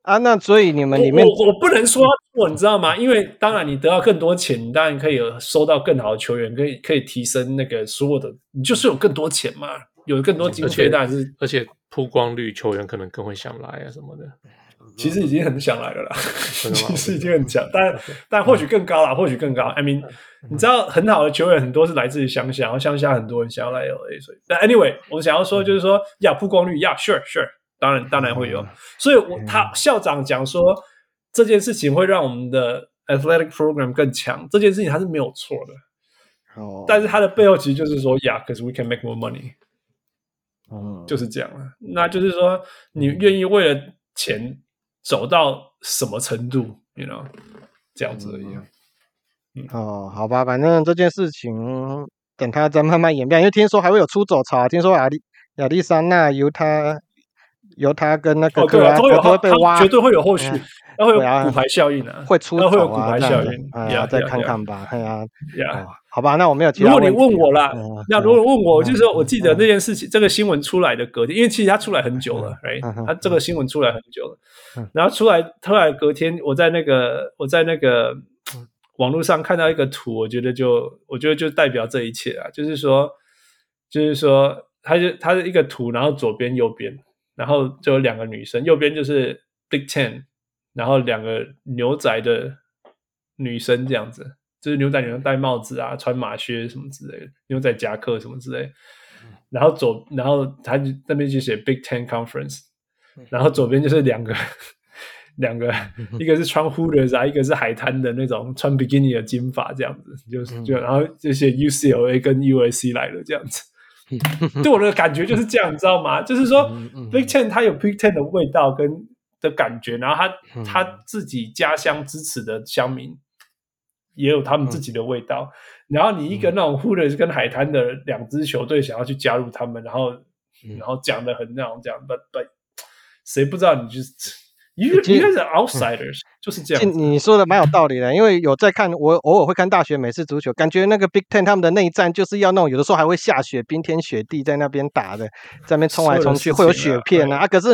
啊！那所以你们里面，我我，我不能说错，你知道吗？因为当然你得到更多钱，你当然可以收到更好的球员，可以可以提升那个所有的，你就是有更多钱嘛，有更多经费，当然是而且曝光率，球员可能更会想来啊什么的。其实已经很想来了啦，其实已经很强，但 但或许更高啦，或许更高。I mean，你知道很好的球员很多是来自于乡下，然后乡下很多人想要来 LA，所以但 anyway，我想要说就是说，呀，曝光率呀，sure sure，当然当然会有。所以我他校长讲说这件事情会让我们的 athletic program 更强，这件事情他是没有错的。哦，但是他的背后其实就是说呀，cause we can make more money，嗯，就是这样了。那就是说你愿意为了钱。走到什么程度，you know，这样子而已。嗯，哦，好吧，反正这件事情等他再慢慢演变，因为听说还会有出走潮，听说亚利亚利桑那犹他犹他跟那个对啊，都会被挖，绝对会有后续，然后会有骨牌效应的，会出会有骨牌效应，哎呀，再看看吧，哎呀，呀好吧，那我没有。如果你问我啦，那如果问我，就是说，我记得这件事情，这个新闻出来的隔天，因为其实它出来很久了，right？它这个新闻出来很久了。然后出来，后来隔天，我在那个我在那个网络上看到一个图，我觉得就我觉得就代表这一切啊，就是说，就是说，它就它是一个图，然后左边右边，然后就有两个女生，右边就是 Big Ten，然后两个牛仔的女生这样子，就是牛仔女生戴帽子啊，穿马靴什么之类的，牛仔夹克什么之类的，然后左，然后他就那边就写 Big Ten Conference。然后左边就是两个，两个，一个是穿 Hooters 啊，一个是海滩的那种穿比基尼的金发这样子，就是就然后就写 UCLA 跟 USC 来了这样子，对我的感觉就是这样，你知道吗？就是说 Big Ten 它有 Big Ten 的味道跟的感觉，然后他他自己家乡支持的乡民也有他们自己的味道，然后你一个那种 Hooters 跟海滩的两支球队想要去加入他们，然后然后讲的很那种讲，but but 谁不知道你就是，因为应该是 outsiders，就是这样。你说的蛮有道理的，因为有在看，我偶尔会看大学美式足球，感觉那个 Big Ten 他们的内战就是要那种，有的时候还会下雪，冰天雪地在那边打的，在那边冲来冲去，会有雪片啊。啊，可是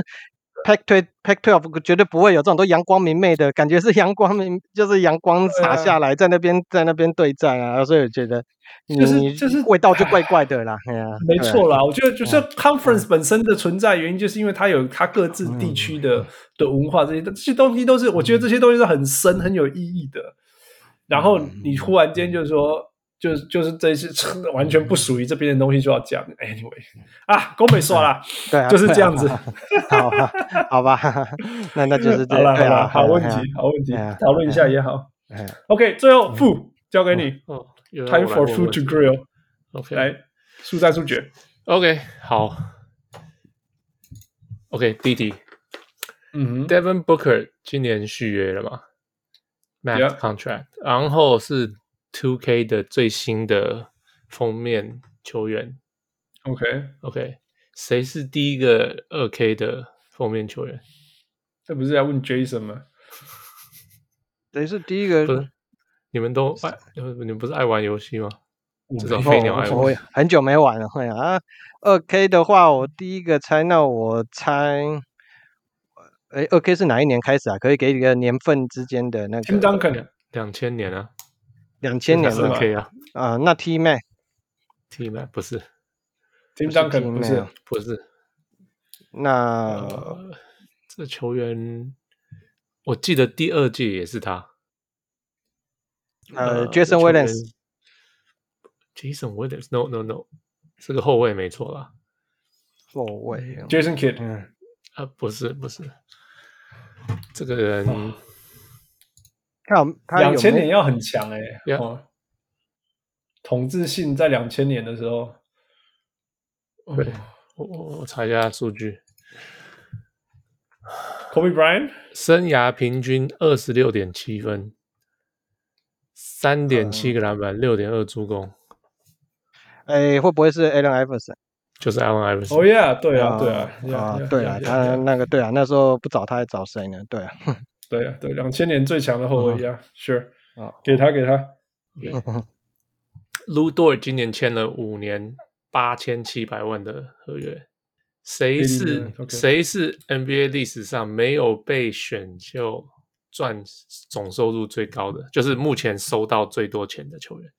Pac-12 Pac-12 绝对不会有这种都阳光明媚的感觉，是阳光明，就是阳光洒下来，在那边在那边对战啊，所以我觉得。就是就是味道就怪怪的啦，哎呀，没错啦，我觉得就是 conference 本身的存在原因，就是因为它有它各自地区的的文化，这些这些东西都是，我觉得这些东西是很深很有意义的。然后你忽然间就是说，就是就是这些完全不属于这边的东西就要讲，anyway 啊，公美说了，对，就是这样子，好，好吧，那那就是这样，好了，好问题，好问题，讨论一下也好，OK，最后负交给你。Time for food to grill。OK，来速战速决。OK，好。OK，弟弟。嗯，Devin Booker 今年续约了嘛？Max contract，然后是 Two K 的最新的封面球员。OK，OK，谁是第一个二 K 的封面球员？这不是在问 Jason 吗？谁是第一个？不是，你们都爱，你们不是爱玩游戏吗？这种哦飞鸟爱玩。我很久没玩了，会啊。二 K 的话，我第一个猜，那我猜，哎，二 K 是哪一年开始啊？可以给一个年份之间的那个。Tim Duncan，两千年啊，两千年是嘛。K 啊，啊，那 T Mac。T Mac 不是，Tim Duncan 不是，不是。那、呃、这球员，我记得第二届也是他。呃，Jason Williams。Jason Williams，No No No，是个后卫没错啦。后卫，Jason Kidd，嗯，啊，不是不是，这个人，哦、他他两千年要很强哎、欸，yeah. 哦，统治性在两千年的时候，对，我我查一下数据，Kobe Bryant 生涯平均二十六点七分，三点七个篮板，六点二助攻。哎，会不会是 Allen Iverson？就是 Allen Iverson。哦呀，对啊，对啊，啊，对啊，他那个对啊，那时候不找他还找谁呢？对啊，对啊，对，两千年最强的后卫呀，Sure，啊，给他，给他。Lu Dort 今年签了五年八千七百万的合约。谁是谁是 NBA 历史上没有被选秀赚总收入最高的？就是目前收到最多钱的球员。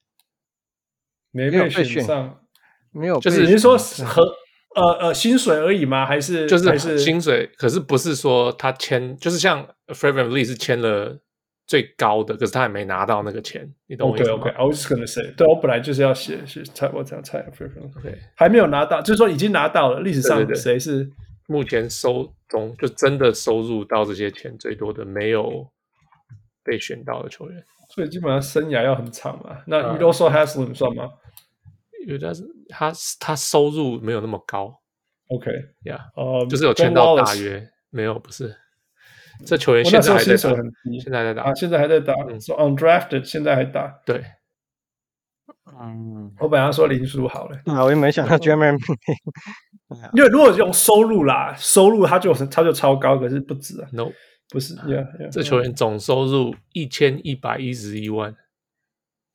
没被选上，没有，就是你是说和呃呃薪水而已吗？还是就是薪水？可是不是说他签，就是像 Fred VanVleet 是签了最高的，可是他还没拿到那个钱，你懂我意思吗 OK OK，I was just gonna say，对我本来就是要写写猜，我这样猜 Fred VanVleet，还没有拿到，就是说已经拿到了。历史上谁是目前收中就真的收入到这些钱最多的，没有被选到的球员？所以基本上生涯要很长嘛。那 Udoka Haslem 算吗？因为他是他他收入没有那么高，OK，呀，哦，就是有签到大约，没有不是，这球员现在还在打，现在还在打。啊，现在还在打，说 undrafted，现在还打，对，嗯，我本来说林书豪了，啊，我也没想到 Jeremy，因为如果用收入啦，收入他就他就超高，可是不止啊，No，不是，Yeah，这球员总收入一千一百一十一万，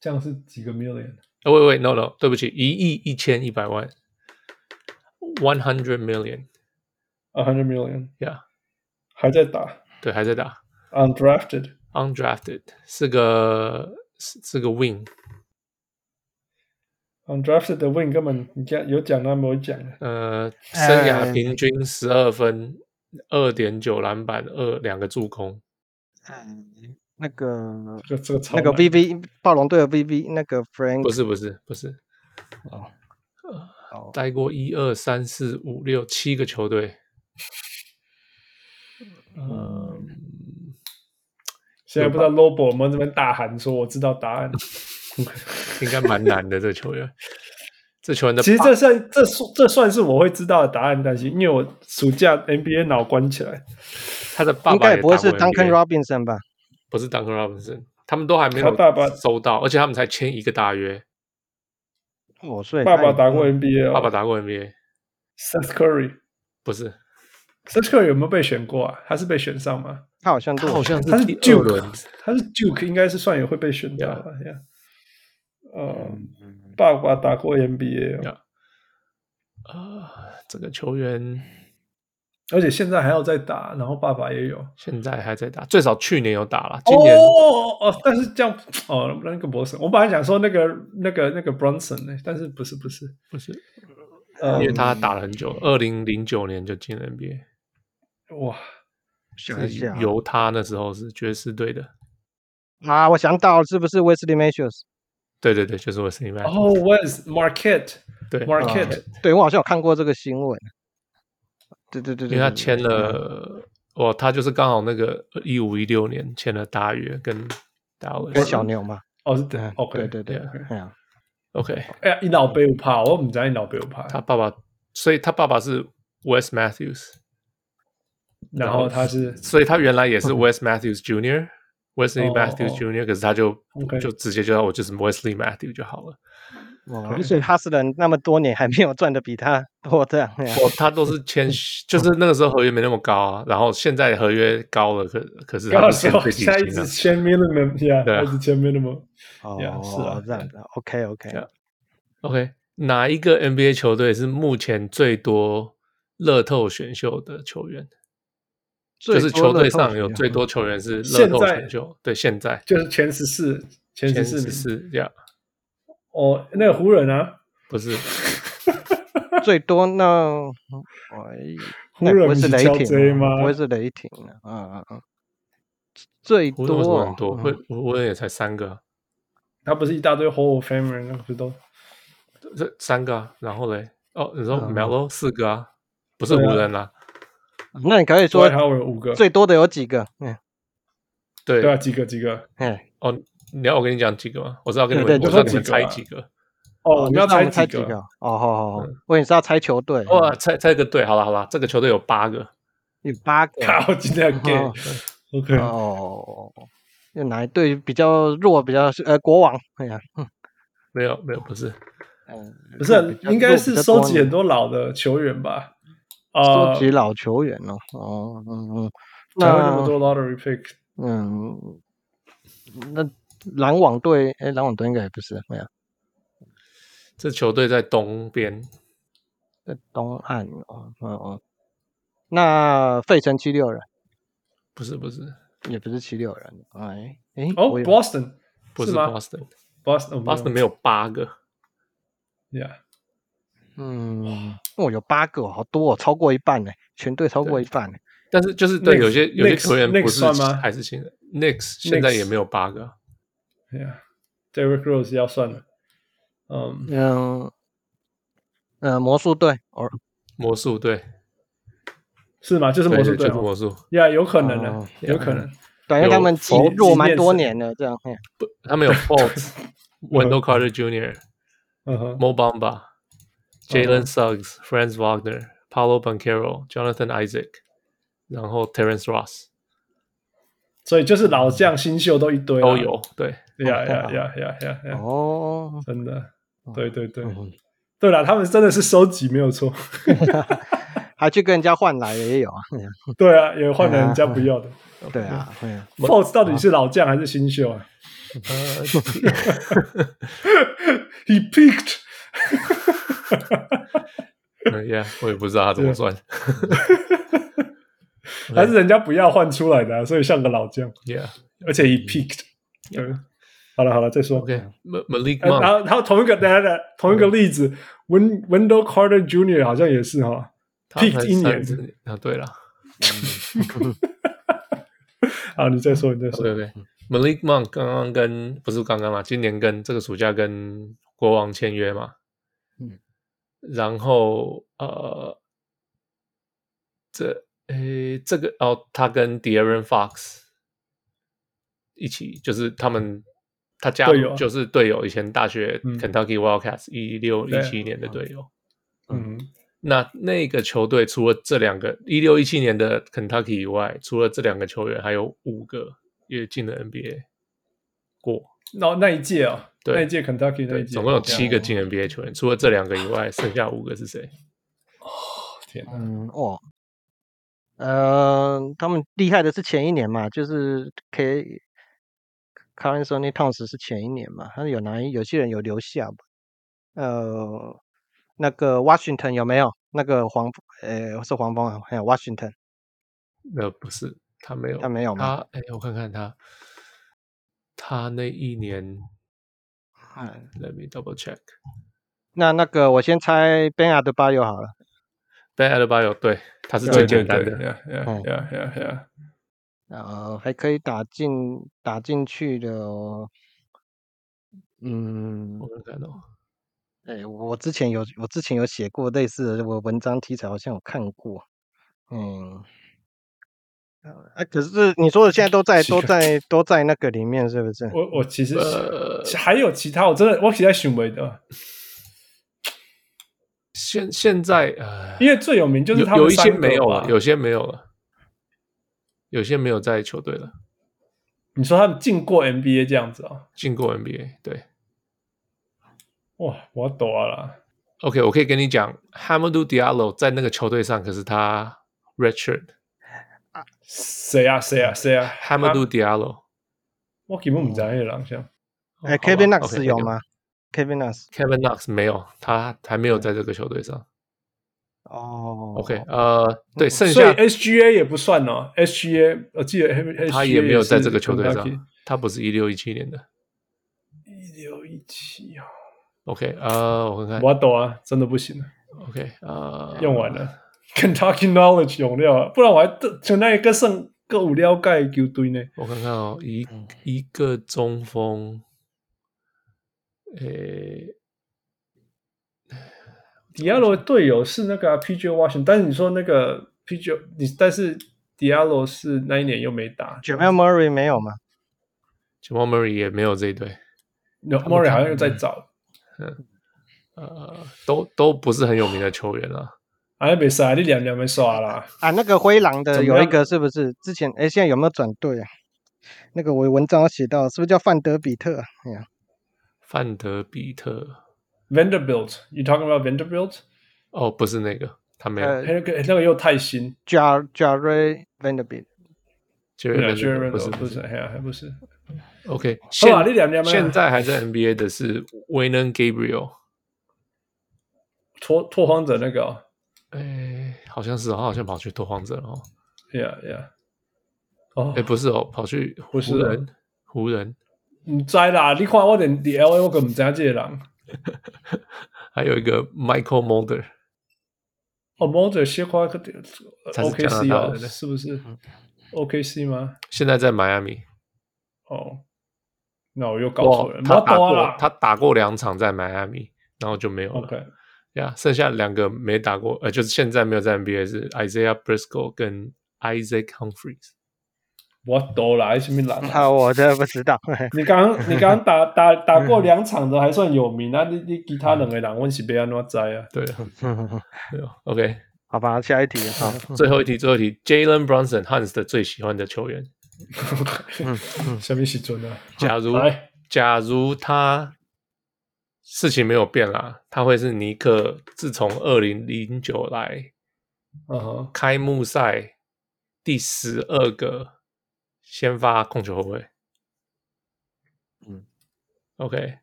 这样是几个 million？喂喂，no no，对不起，一亿一千一百万，one hundred million，a hundred million，yeah，还在打，对，还在打，undrafted，undrafted 是个是是个 wing，undrafted 的 wing 根本你讲有讲那没有讲呃，生涯平均十二分，二点九篮板，二两个助攻，嗯。那个这个这个那个 VV 暴龙队的 VV 那个 Frank 不是不是不是。哦，呃，待过一二三四五六七个球队，嗯，现在不知道 Lobo 我们这边大喊说我知道答案，应该蛮难的这个球员，这球员的其实这算这算这算是我会知道的答案，但是因为我暑假 NBA 脑关起来，他的爸爸应该也不会是 Duncan Robinson 吧？不是 Duncan Robinson，他们都还没有收到，而且他们才签一个大约。哦，所以爸爸打过 NBA，、哦、爸爸打过 NBA。Seth Curry 不是，Seth Curry 有没有被选过啊？他是被选上吗？他好像他好像是他是 Duke，他是 Duke，应该是算也会被选到了呀。呃，爸爸打过 NBA，啊、呃，这个球员。而且现在还要再打，然后爸爸也有，现在还在打，最少去年有打了，今年哦哦，但是这样哦，那个博士，我本来想说那个那个那个 Bronson 呢，但是不是不是不是，因为他打了很久，二零零九年就进了 NBA，哇，想一下，由他那时候是爵士队的啊，我想到是不是 Wesley Matthews？对对对，就是 Wesley Matthews。哦，Wes Marquette，对 Marquette，对我好像有看过这个新闻。对对对，因为他签了，哦，他就是刚好那个一五一六年签了大约跟 Dallas 跟小牛嘛，哦是的，OK，对对对，哎呀，OK，哎呀，一老杯不怕，我唔知你老背不怕，他爸爸，所以他爸爸是 West Matthews，然后他是，所以他原来也是 West Matthews Junior，Wesley Matthews Junior，可是他就就直接就我就是 Wesley Matthews 就好了，哦，所以哈斯人那么多年还没有赚的比他多，这样。哦，他都是签，就是那个时候合约没那么高啊，然后现在合约高了，可可是他签最低薪啊。一直签 minimum，呀，对，一直签 minimum。哦，是啊，这样子。OK，OK，OK 哪一个 NBA 球队是目前最多乐透选秀的球员？就是球队上有最多球员是乐透选秀，对，现在就是前十四，前十四，这样。哦，那个湖人啊，不是 最多那，哎，湖人不是雷霆吗？不会是雷霆啊，啊啊最多很多，湖湖人也才三个，他不是一大堆 Hall of Famer 那不是都这三个啊？然后嘞，哦，你说 Melo 四个啊？不是湖人啊？那你可以说最多的有几个？嗯，对对啊，几个几个？哎，哦。你要我跟你讲几个吗？我知道跟你们，我知道你们猜几个。哦，你要猜几个？哦，好好好，我也是要猜球队。哇，猜猜个队，好了好了，这个球队有八个，有八个。好，今天给 OK。哦，有哪一队比较弱？比较呃，国王。哎呀，没有没有，不是，嗯，不是，应该是收集很多老的球员吧？收集老球员哦，哦，嗯嗯，才会那么多 lottery pick。嗯，那。篮网队，哎，篮网队应该也不是，没有。这球队在东边，在东岸哦，哦哦。那费城七六人，不是不是，也不是七六人，哎哎哦，Boston 不是 Boston，Boston，Boston 没有。八个，Yeah，嗯，哦，有八个，好多哦，超过一半呢，全队超过一半呢。但是就是对有些有些球员不是还是新人，Knicks 现在也没有八个。对呀，Derrick Rose 要算了。嗯嗯嗯，魔术队哦，魔术队是吗？就是魔术队，魔术。呀，有可能的，有可能。感觉他们积弱蛮多年的，这样。不，他们有 Fultz，Wendell Carter Jr.，Mo Bamba，Jalen Suggs，Franz Wagner，Paolo Banchero，Jonathan Isaac，然后 Terrence Ross。所以就是老将、新秀都一堆，都有。对，呀呀呀呀呀呀！哦，真的，对对对，对了，他们真的是收集没有错，还去跟人家换来的也有啊。对啊，也换了人家不要的。对啊，Fultz 到底是老将还是新秀啊？He picked。Yeah，我也不知道他怎么算。还是人家不要换出来的，所以像个老将。Yeah，而且 he peaked。对，好了好了，再说。OK，Malik Monk。然后，然后同一个，等下等，同一个例子，Wendell Carter Jr. 好像也是哈，peaked 一年。啊，对了。好，你再说，你再说。对对，Malik Monk 刚刚跟不是刚刚嘛，今年跟这个暑假跟国王签约嘛。嗯。然后呃，这。诶，这个哦，他跟 De'Aaron Fox 一起，就是他们他加入就是队友，以前大学 Kentucky Wildcats 一六一七年的队友。嗯，那那个球队除了这两个一六一七年的 Kentucky 以外，除了这两个球员，还有五个也进了 NBA 过。那那一届啊，对，那一届 Kentucky 那一届，总共有七个进 NBA 球员，除了这两个以外，剩下五个是谁？哦，天哪，嗯，哦。呃，他们厉害的是前一年嘛，就是 K Karl-Anthony Towns 是前一年嘛，他有哪有些人有留下吧？呃，那个 Washington 有没有？那个黄，呃，是黄蜂啊，还有 Washington？呃，不是，他没有，他没有吗？他，哎，我看看他，他那一年，嗯，Let me double check。那那个我先猜 Bam Adebayo 好了。Ben Adebayo 对，他是最简单的，呀呀呀呀呀，然后还可以打进打进去的哦，嗯，我看到，哎，我之前有我之前有写过类似的我文章题材，好像有看过，嗯，啊，可是你说的现在都 在都在都在那个里面，是不是？我我其实还有其他，我真的我其实想不到。现现在呃，因为最有名就是他们有一些没有了，有些没有了，有些没有在球队了。你说他们进过 NBA 这样子啊？进过 NBA，对。哇，我懂了。OK，我可以跟你讲，Hamidou Diallo 在那个球队上，可是他 redshirt。谁啊？谁啊？谁啊？Hamidou Diallo。我根本不知道那个人像。哎，Kevin Knox 有吗？Kevin Knox，Kevin Knox 没有，他还没有在这个球队上。哦，OK，呃，对，剩下 SGA 也不算哦。SGA 我记得他也没有在这个球队上，他不是一六一七年的。一六一七啊。OK，呃，我看看，我懂啊，真的不行了。OK，呃，用完了，Kentucky Knowledge 用掉，不然我还就那一个剩个五了解球队呢。我看看哦，一一个中锋，诶。Diallo 的队友是那个、啊、PJ Washington，但是你说那个 PJ，你但是 Diallo 是那一年又没打，Jamal Murray 没有吗？Jamal Murray 也没有这一队，Murray 好像又在找，嗯，呃，都都不是很有名的球员啊。啊，没啥，你两两没刷啦。啊，那个灰狼的有一个是不是之前？哎，现在有没有转队啊？那个我文章写到，是不是叫范德比特？哎呀，范德比特。Vanderbilt，you talking about Vanderbilt？哦，不是那个，他没有，那个那个又太新。Jar Jarrett Vanderbilt，Jarrett Vanderbilt 不是不是，还还不是。OK，现现在还在 NBA 的是 Wenyen Gabriel，拓拓荒者那个，哎，好像是，他好像跑去拓荒者了哦。Yeah yeah，哦，哎，不是哦，跑去湖人，湖人。唔知啦，你看我连 LA 我根本唔知这个人。还有一个 Michael Mulder，哦，Mulder 先花个 OKC 哦，是不是 OKC 吗？现在在迈阿密。哦，那我又搞错了。他打过，他打过两场在迈阿密，然后就没有了。OK，呀，剩下两个没打过，呃，就是现在没有在 NBA 是 Isaiah Briscoe 跟 Isaac Humphries。我懂了，什么狼？啊，我真的不知道。你刚你刚打打打过两场的还算有名，那你你其他两个人，我是别安怎知啊？对，OK，好吧，下一题，好，最后一题，最后一题，Jalen Brunson Hans 的最喜欢的球员。什么时阵啊？假如假如他事情没有变啦，他会是尼克自从二零零九来，嗯，开幕赛第十二个。先发控球后卫，嗯，OK，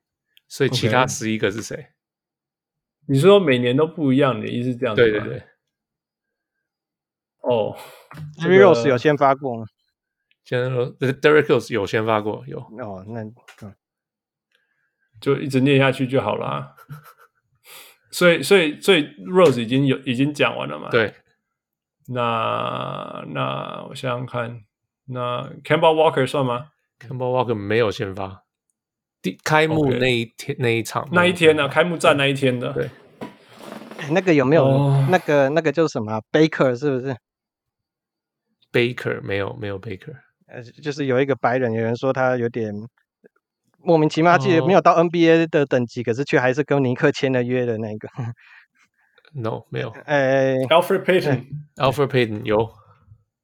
所以其他十一个是谁？Okay. 你说每年都不一样，你的意思是这样子？对对对。哦，Derrick Rose 有先发过吗？先说，Derrick Rose 有先发过，有。哦，那嗯，就一直念下去就好啦。所以，所以，所以，Rose 已经有已经讲完了嘛？对。那那我想想看。那 Campbell Walker 算吗？Campbell Walker 没有先发，第开幕那一天 Okay. 那一场那一天呢、啊？开幕战那一天的。对，那个有没有、oh. 那个那个叫什么 Baker 是不是？Baker 没有没有 Baker，呃，就是有一个白人，有人说他有点莫名其妙，记得没有到 NBA 的等级，oh. 可是却还是跟尼克签了约的那个。No，没有。哎，Alfred Payton，Alfred Payton 有。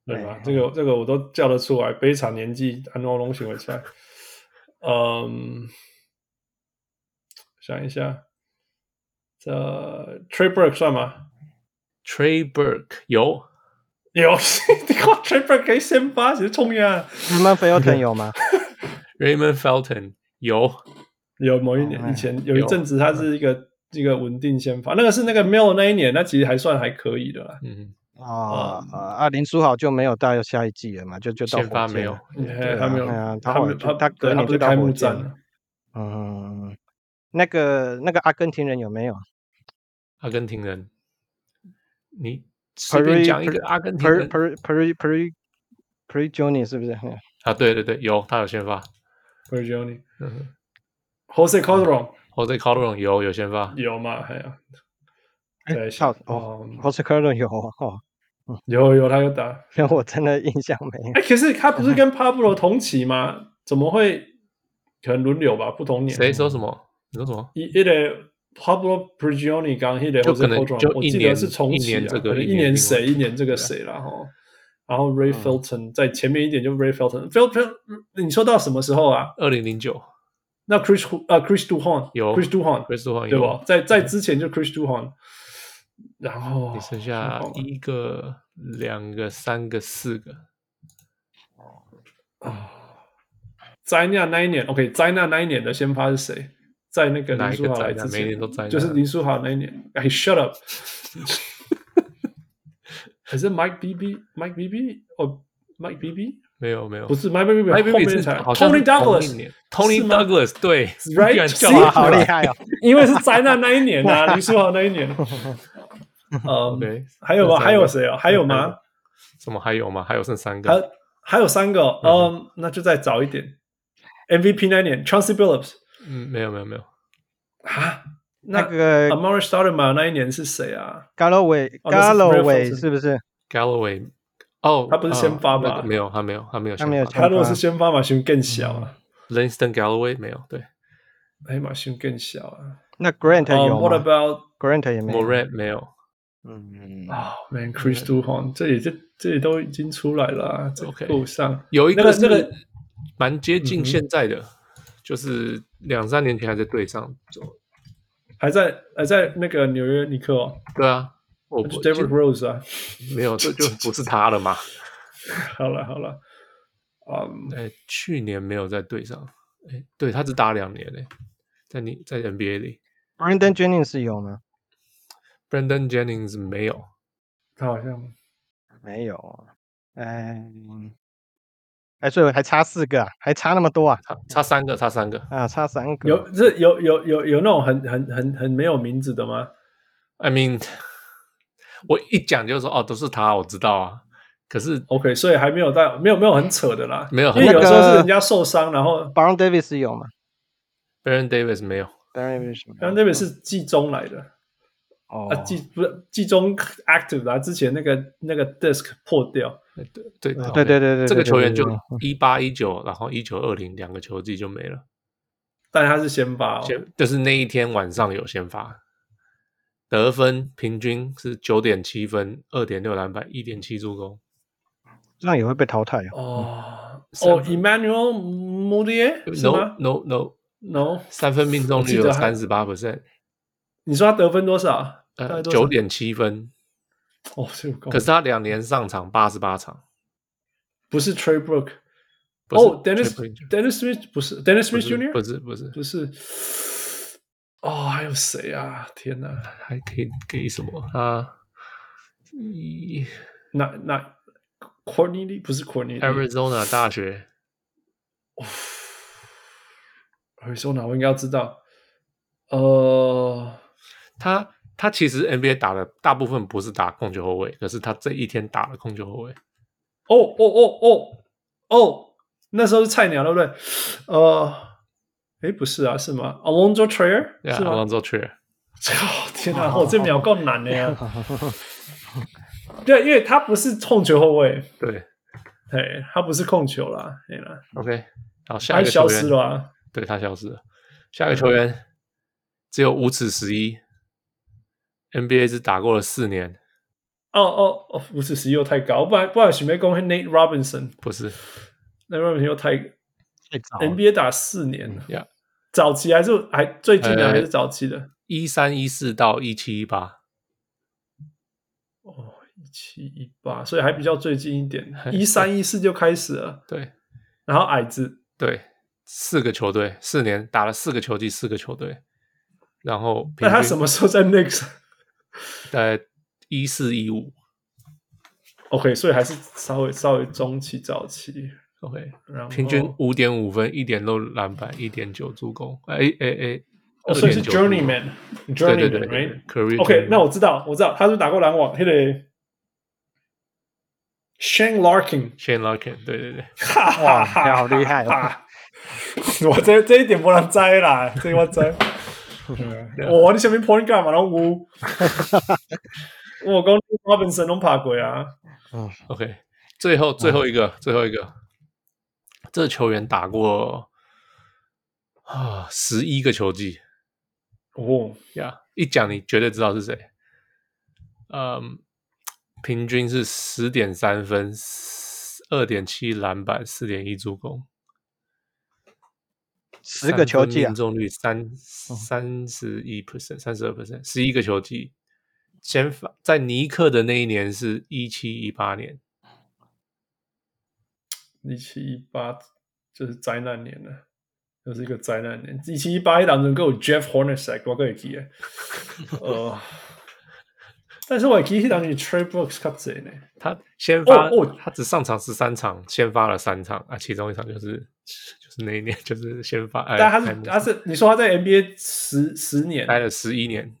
对吧？这个这个我都叫得出来，悲惨年纪，安诺龙行为菜。嗯，想一下，这 Trey Burke 算吗？Trey Burke 有有，你看 Trey Burke 可以先发，其实冲呀。Raymond Felton 有吗？Raymond Felton 有，有某一年以前有一阵子，他是一个一个稳定先发，那个是那个 Mill 那一年，那其实还算还可以的啦。嗯。啊啊啊！林书豪就没有到下一季了嘛？就就到先发没有，他没有，他他他隔年就到开幕战了。嗯，那个那个阿根廷人有没有？阿根廷人，你随便讲一个阿根廷人。Per Per Per Per Junior 是不是？啊，对对对，有他有先发。Per Junior，嗯，Jose Calderon，Jose Calderon 有有先发，有嘛？还有。在笑哦 Calderon 有哦。有有，他有打，让我真的印象没有。哎，可是他不是 跟 Pablo 同期吗？怎么会？可能轮流吧，不同年。谁说什么？你说什么？一一个 Pablo Prigioni 刚一个，就可能就我记得是重期啊，可能一年谁一年这个谁了哈。然后 Ray Felton 在前面一点就 Ray Felton，Felton，你说到什么时候啊？二零零九，那 Chris 呃 Chris Duhon 有 Chris Duhon Chris Duhon 对吧？在在之前就 Chris Duhon，然后你剩下一个、两个、三个、四个啊。灾难那一年，OK，灾难那一年的先发是谁？在那个林书豪来之前，每年都灾难，就是林书豪那一年。哎，shut up！还是 Mike Bibby？Mike Bibby？哦，Mike Bibby？没有没有，不是 Mike Bibby，后面才 Tony Douglas，Tony Douglas，对，Right？好厉害哦！因为是灾难那一年啊，林书豪那一年。呃，还有吗？还有谁哦？还有吗？什么还有吗？还有剩三个，还还有三个。嗯，那就再早一点。MVP 那年，Chauncey Billups。嗯，没有没有没有。啊，那个 Amar'e Stoudemire 那一年是谁啊？Galloway，Galloway 是不是？Galloway，哦，他不是先发吧？没有，他没有，他没有，他没有。他如果是先发嘛，胸更小啊。Langston Galloway 没有，对。哎马逊更小啊。那 Grant 有吗？What about Grant 也没有。Morant 没有。嗯啊，Man，Chris Duhon，这里这这里都已经出来了。OK，路上有一个那个蛮接近现在的。就是两三年前还在队上走，还在还在那个纽约尼克哦。对啊，我 David Rose 啊，没有，这就 不是他了嘛。好了好了，嗯，哎，去年没有在队上，哎，对他只打两年嘞，在你在 NBA 里，Brandon Jennings 有吗？Brandon Jennings 没有，他好像没有，嗯。哎，所以还差四个啊，还差那么多啊？差差三个，差三个啊，差三个。有这有有有有那种很很很很没有名字的吗？I mean，我一讲就说哦，都是他，我知道啊。可是 OK，所以还没有到没有没有很扯的啦，没有。因为有时候是人家受伤，然后 Baron Davis 有吗？Baron Davis 没有，Baron Davis Baron Davis 是季中来的。哦，啊，季不是季中 active 啊，之前那个那个 disc 破掉。对对对对对对，这个球员就一八一九，然后一九二零两个球季就没了。但他是先发，先就是那一天晚上有先发，得分平均是九点七分，二点六篮板，一点七助攻，这样也会被淘汰哦。哦，Emmanuel Mudiay？No No No No，三分命中率有三十八 percent。你说他得分多少？呃，九点七分。哦，这个可是他两年上场八十八场，不是 Trey Brook，哦，Dennis Dennis Smith 不是 Dennis Smith Junior，不是不是不是，哦，还有谁啊？天哪，还可以给什么啊？一那那 Cornelius 不是 Cornelius，Arizona 大学，哦，Arizona 我应该要知道，呃，他。他其实 NBA 打的大部分不是打控球后卫，可是他这一天打了控球后卫。哦哦哦哦哦，那时候是菜鸟，对不对？呃，诶，不是啊，是吗？Alonzo Trier，是吗？Alonzo Trier。哦，天哪，哦，这秒够难的呀。对，因为他不是控球后卫。对，对，他不是控球啦。对啦。OK，好，下一个球员。消失了啊。对，他消失了。下一个球员只有五尺十一。NBA 只打过了四年，哦哦哦，五尺十一又太高，不然不然许没公 Nate Robinson 不是，Nate Robinson 又太太早，NBA 打四年了呀，早期还是还最近的还是早期的，一三一四到一七一八，哦，一七一八，所以还比较最近一点，一三一四就开始了，对，然后矮子，对，四个球队，四年打了四个球季，四个球队，然后那他什么时候在 Knicks？在一四一五，OK，所以还是稍微稍微中期早期，OK，然后平均五点五分，一点六篮板，一点九助攻，哎哎哎，所以是 Journeyman，Journeyman，right？OK，那我知道，我知道，他是打过篮网，那个 Shane Larkin，Shane Larkin，对对对，哇，好厉害啊！我这这一点不能摘啦，这个我摘。我你前面 point guard 嘛，然后我我跟 Robinson 都爬过啊。嗯，OK，最后最后一个最后一个，这球员打过啊十一个球季。哦呀，一讲你绝对知道是谁。嗯，平均是十点三分，二点七篮板，四点一助攻。十个球季啊，命中率三三十一 percent，三十二 percent，十一个球季。先发在尼克的那一年是一七一八年，一七一八就是灾难年了，又、就是一个灾难年。一七一八一当中够 Jeff Hornacek，我可以记得。呃，但是我记得当年 Trey Brooks 较济呢，他先发哦哦，他只上场十三场，先发了三场啊，其中一场就是就是那一年 就是先发。但他是他是你说他在 NBA 十十年待了十一年。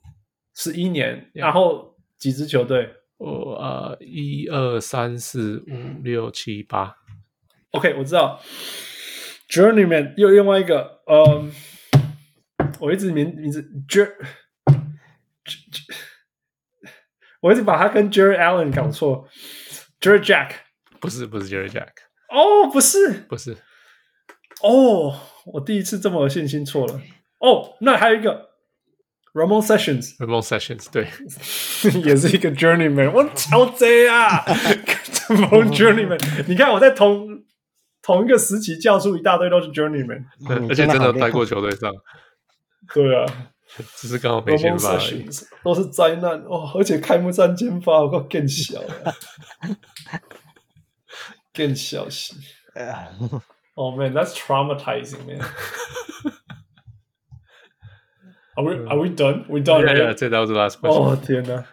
十一年，然后几支球队？哦，呃，一二三四五六七八。OK，我知道。Journeyman 又另外一个，嗯，我一直名名字 Jer，我一直把他跟 Jarrett Allen 搞错。Jarrett Jack 不是不是 Jarrett Jack，哦，不是不是，哦，我第一次这么有信心错了。哦，那还有一个。Ramon Sessions，Ramon Sessions，对，也是一个 Journeyman。我超贼啊，Ramon Journeyman。你看我在同同一个时期叫出一大堆都是 Journeyman，而且真的待过球队上。对啊，只是刚好没先发而已。都是灾难哦，而且开幕战先发我更小了，更小心。Oh man, that's traumatizing, man. Are we Are we done? We done? Yeah, yeah, 这都是 last question. 哦天哪！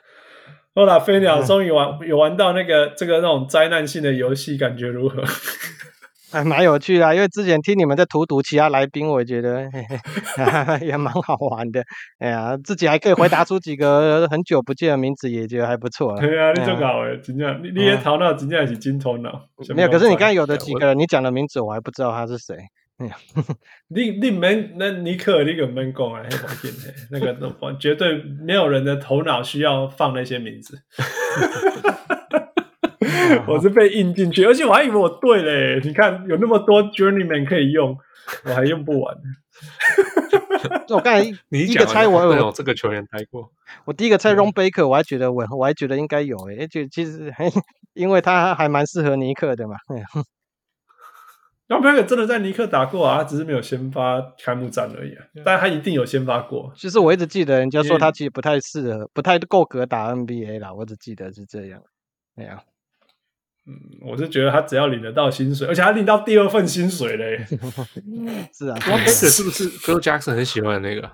好啦，飞鸟终于玩有玩到那个这个那种灾难性的游戏，感觉如何？还 蛮有趣的，因为之前听你们在荼毒其他来宾，我觉得嘿嘿 也蛮好玩的。哎呀，自己还可以回答出几个很久不见的名字，也觉得还不错。对啊，你这个好诶，真正你你也头脑真正是金头脑。没有，可是你刚才有的几个，你讲的名字我还不知道他是谁。你你们那尼克那个门工啊，那个都绝对没有人的头脑需要放那些名字。我是被印进去，而且我还以为我对嘞。你看有那么多 Journeyman 可以用，我还用不完。我刚才 第一个猜我有这个球员待过，我第一个猜 Ron Baker，我还觉得我我还觉得应该有诶，就其实因为他还蛮适合尼克的嘛。Ron Baker 真的在尼克打过啊，他只是没有先发开幕战而已啊。但他一定有先发过。其实我一直记得人家说他其实不太适合，不太够格打 NBA 啦。我只记得是这样。哎呀，嗯，我是觉得他只要领得到薪水，而且他领到第二份薪水嘞。是啊，哇，是不是 Phil Jackson 很喜欢的那个？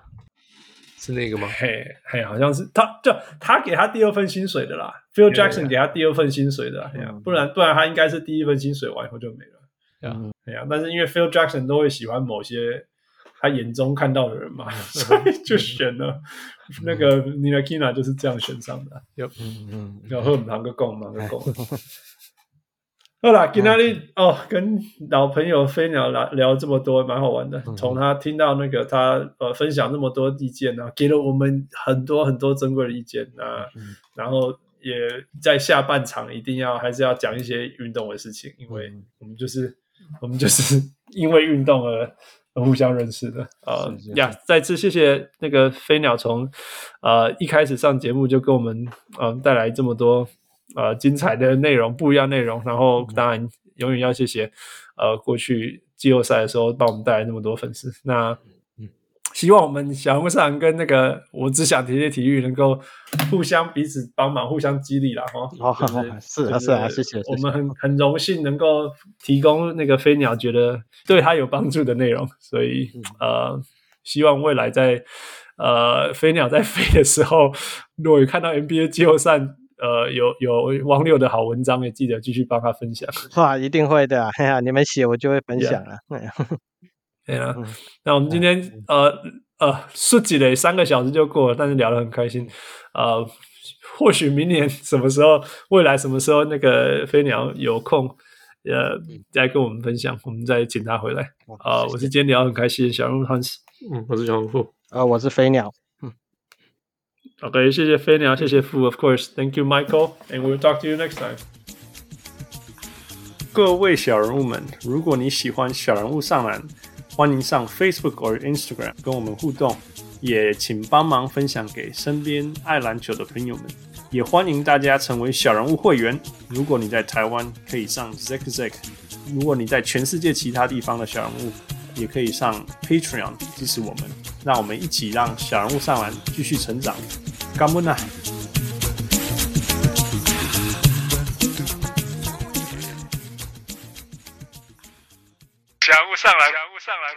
是那个吗？嘿，嘿，好像是他，就他给他第二份薪水的啦。Phil Jackson 给他第二份薪水的啦，不然不然他应该是第一份薪水完以后就没了。嗯，对呀，但是因为 Phil Jackson 都会喜欢某些他眼中看到的人嘛，所以就选了那个 Ntilikina 就是这样选上的。有，嗯嗯，然后忙个够，忙个够。好啦，今天哦，跟老朋友飞鸟聊聊这么多，蛮好玩的。从他听到那个他呃分享那么多意见啊，给了我们很多很多珍贵的意见啊，然后也在下半场一定要还是要讲一些运动的事情，因为我们就是。我们就是因为运动而互相认识的啊呀！再次谢谢那个飞鸟从呃一开始上节目就给我们嗯、呃、带来这么多呃精彩的内容，不一样内容。然后当然永远要谢谢呃过去季后赛的时候帮我们带来那么多粉丝。那。希望我们小人物上跟那个我只想体贴体育能够互相彼此帮忙，互相激励了哈。好好好，是啊是啊，谢谢。我们很很荣幸能够提供那个飞鸟觉得对他有帮助的内容，所以呃，希望未来在呃飞鸟在飞的时候，如果有看到 NBA 季后赛，呃有有汪六的好文章，也记得继续帮他分享。哇，一定会的，哎呀，你们写我就会分享了。对啊，那我们今天呃呃，说起来三个小时就过了，但是聊得很开心。呃，或许明年什么时候，未来什么时候，那个飞鸟有空，呃，再跟我们分享，我们再请他回来。啊、呃，我是今天聊得很开心，小人物 Hans，嗯，我是小人物，啊，我是飞鸟，嗯，OK，谢谢飞鸟，谢谢傅，Of course，Thank you Michael，and we'll talk to you next time。各位小人物们，如果你喜欢小人物上篮。欢迎上 Facebook 或 Instagram 跟我们互动，也请帮忙分享给身边爱篮球的朋友们。也欢迎大家成为小人物会员。如果你在台湾，可以上 Zack Zack；如果你在全世界其他地方的小人物，也可以上 Patreon 支持我们，让我们一起让小人物上篮继续成长。干不呢？小人物上来，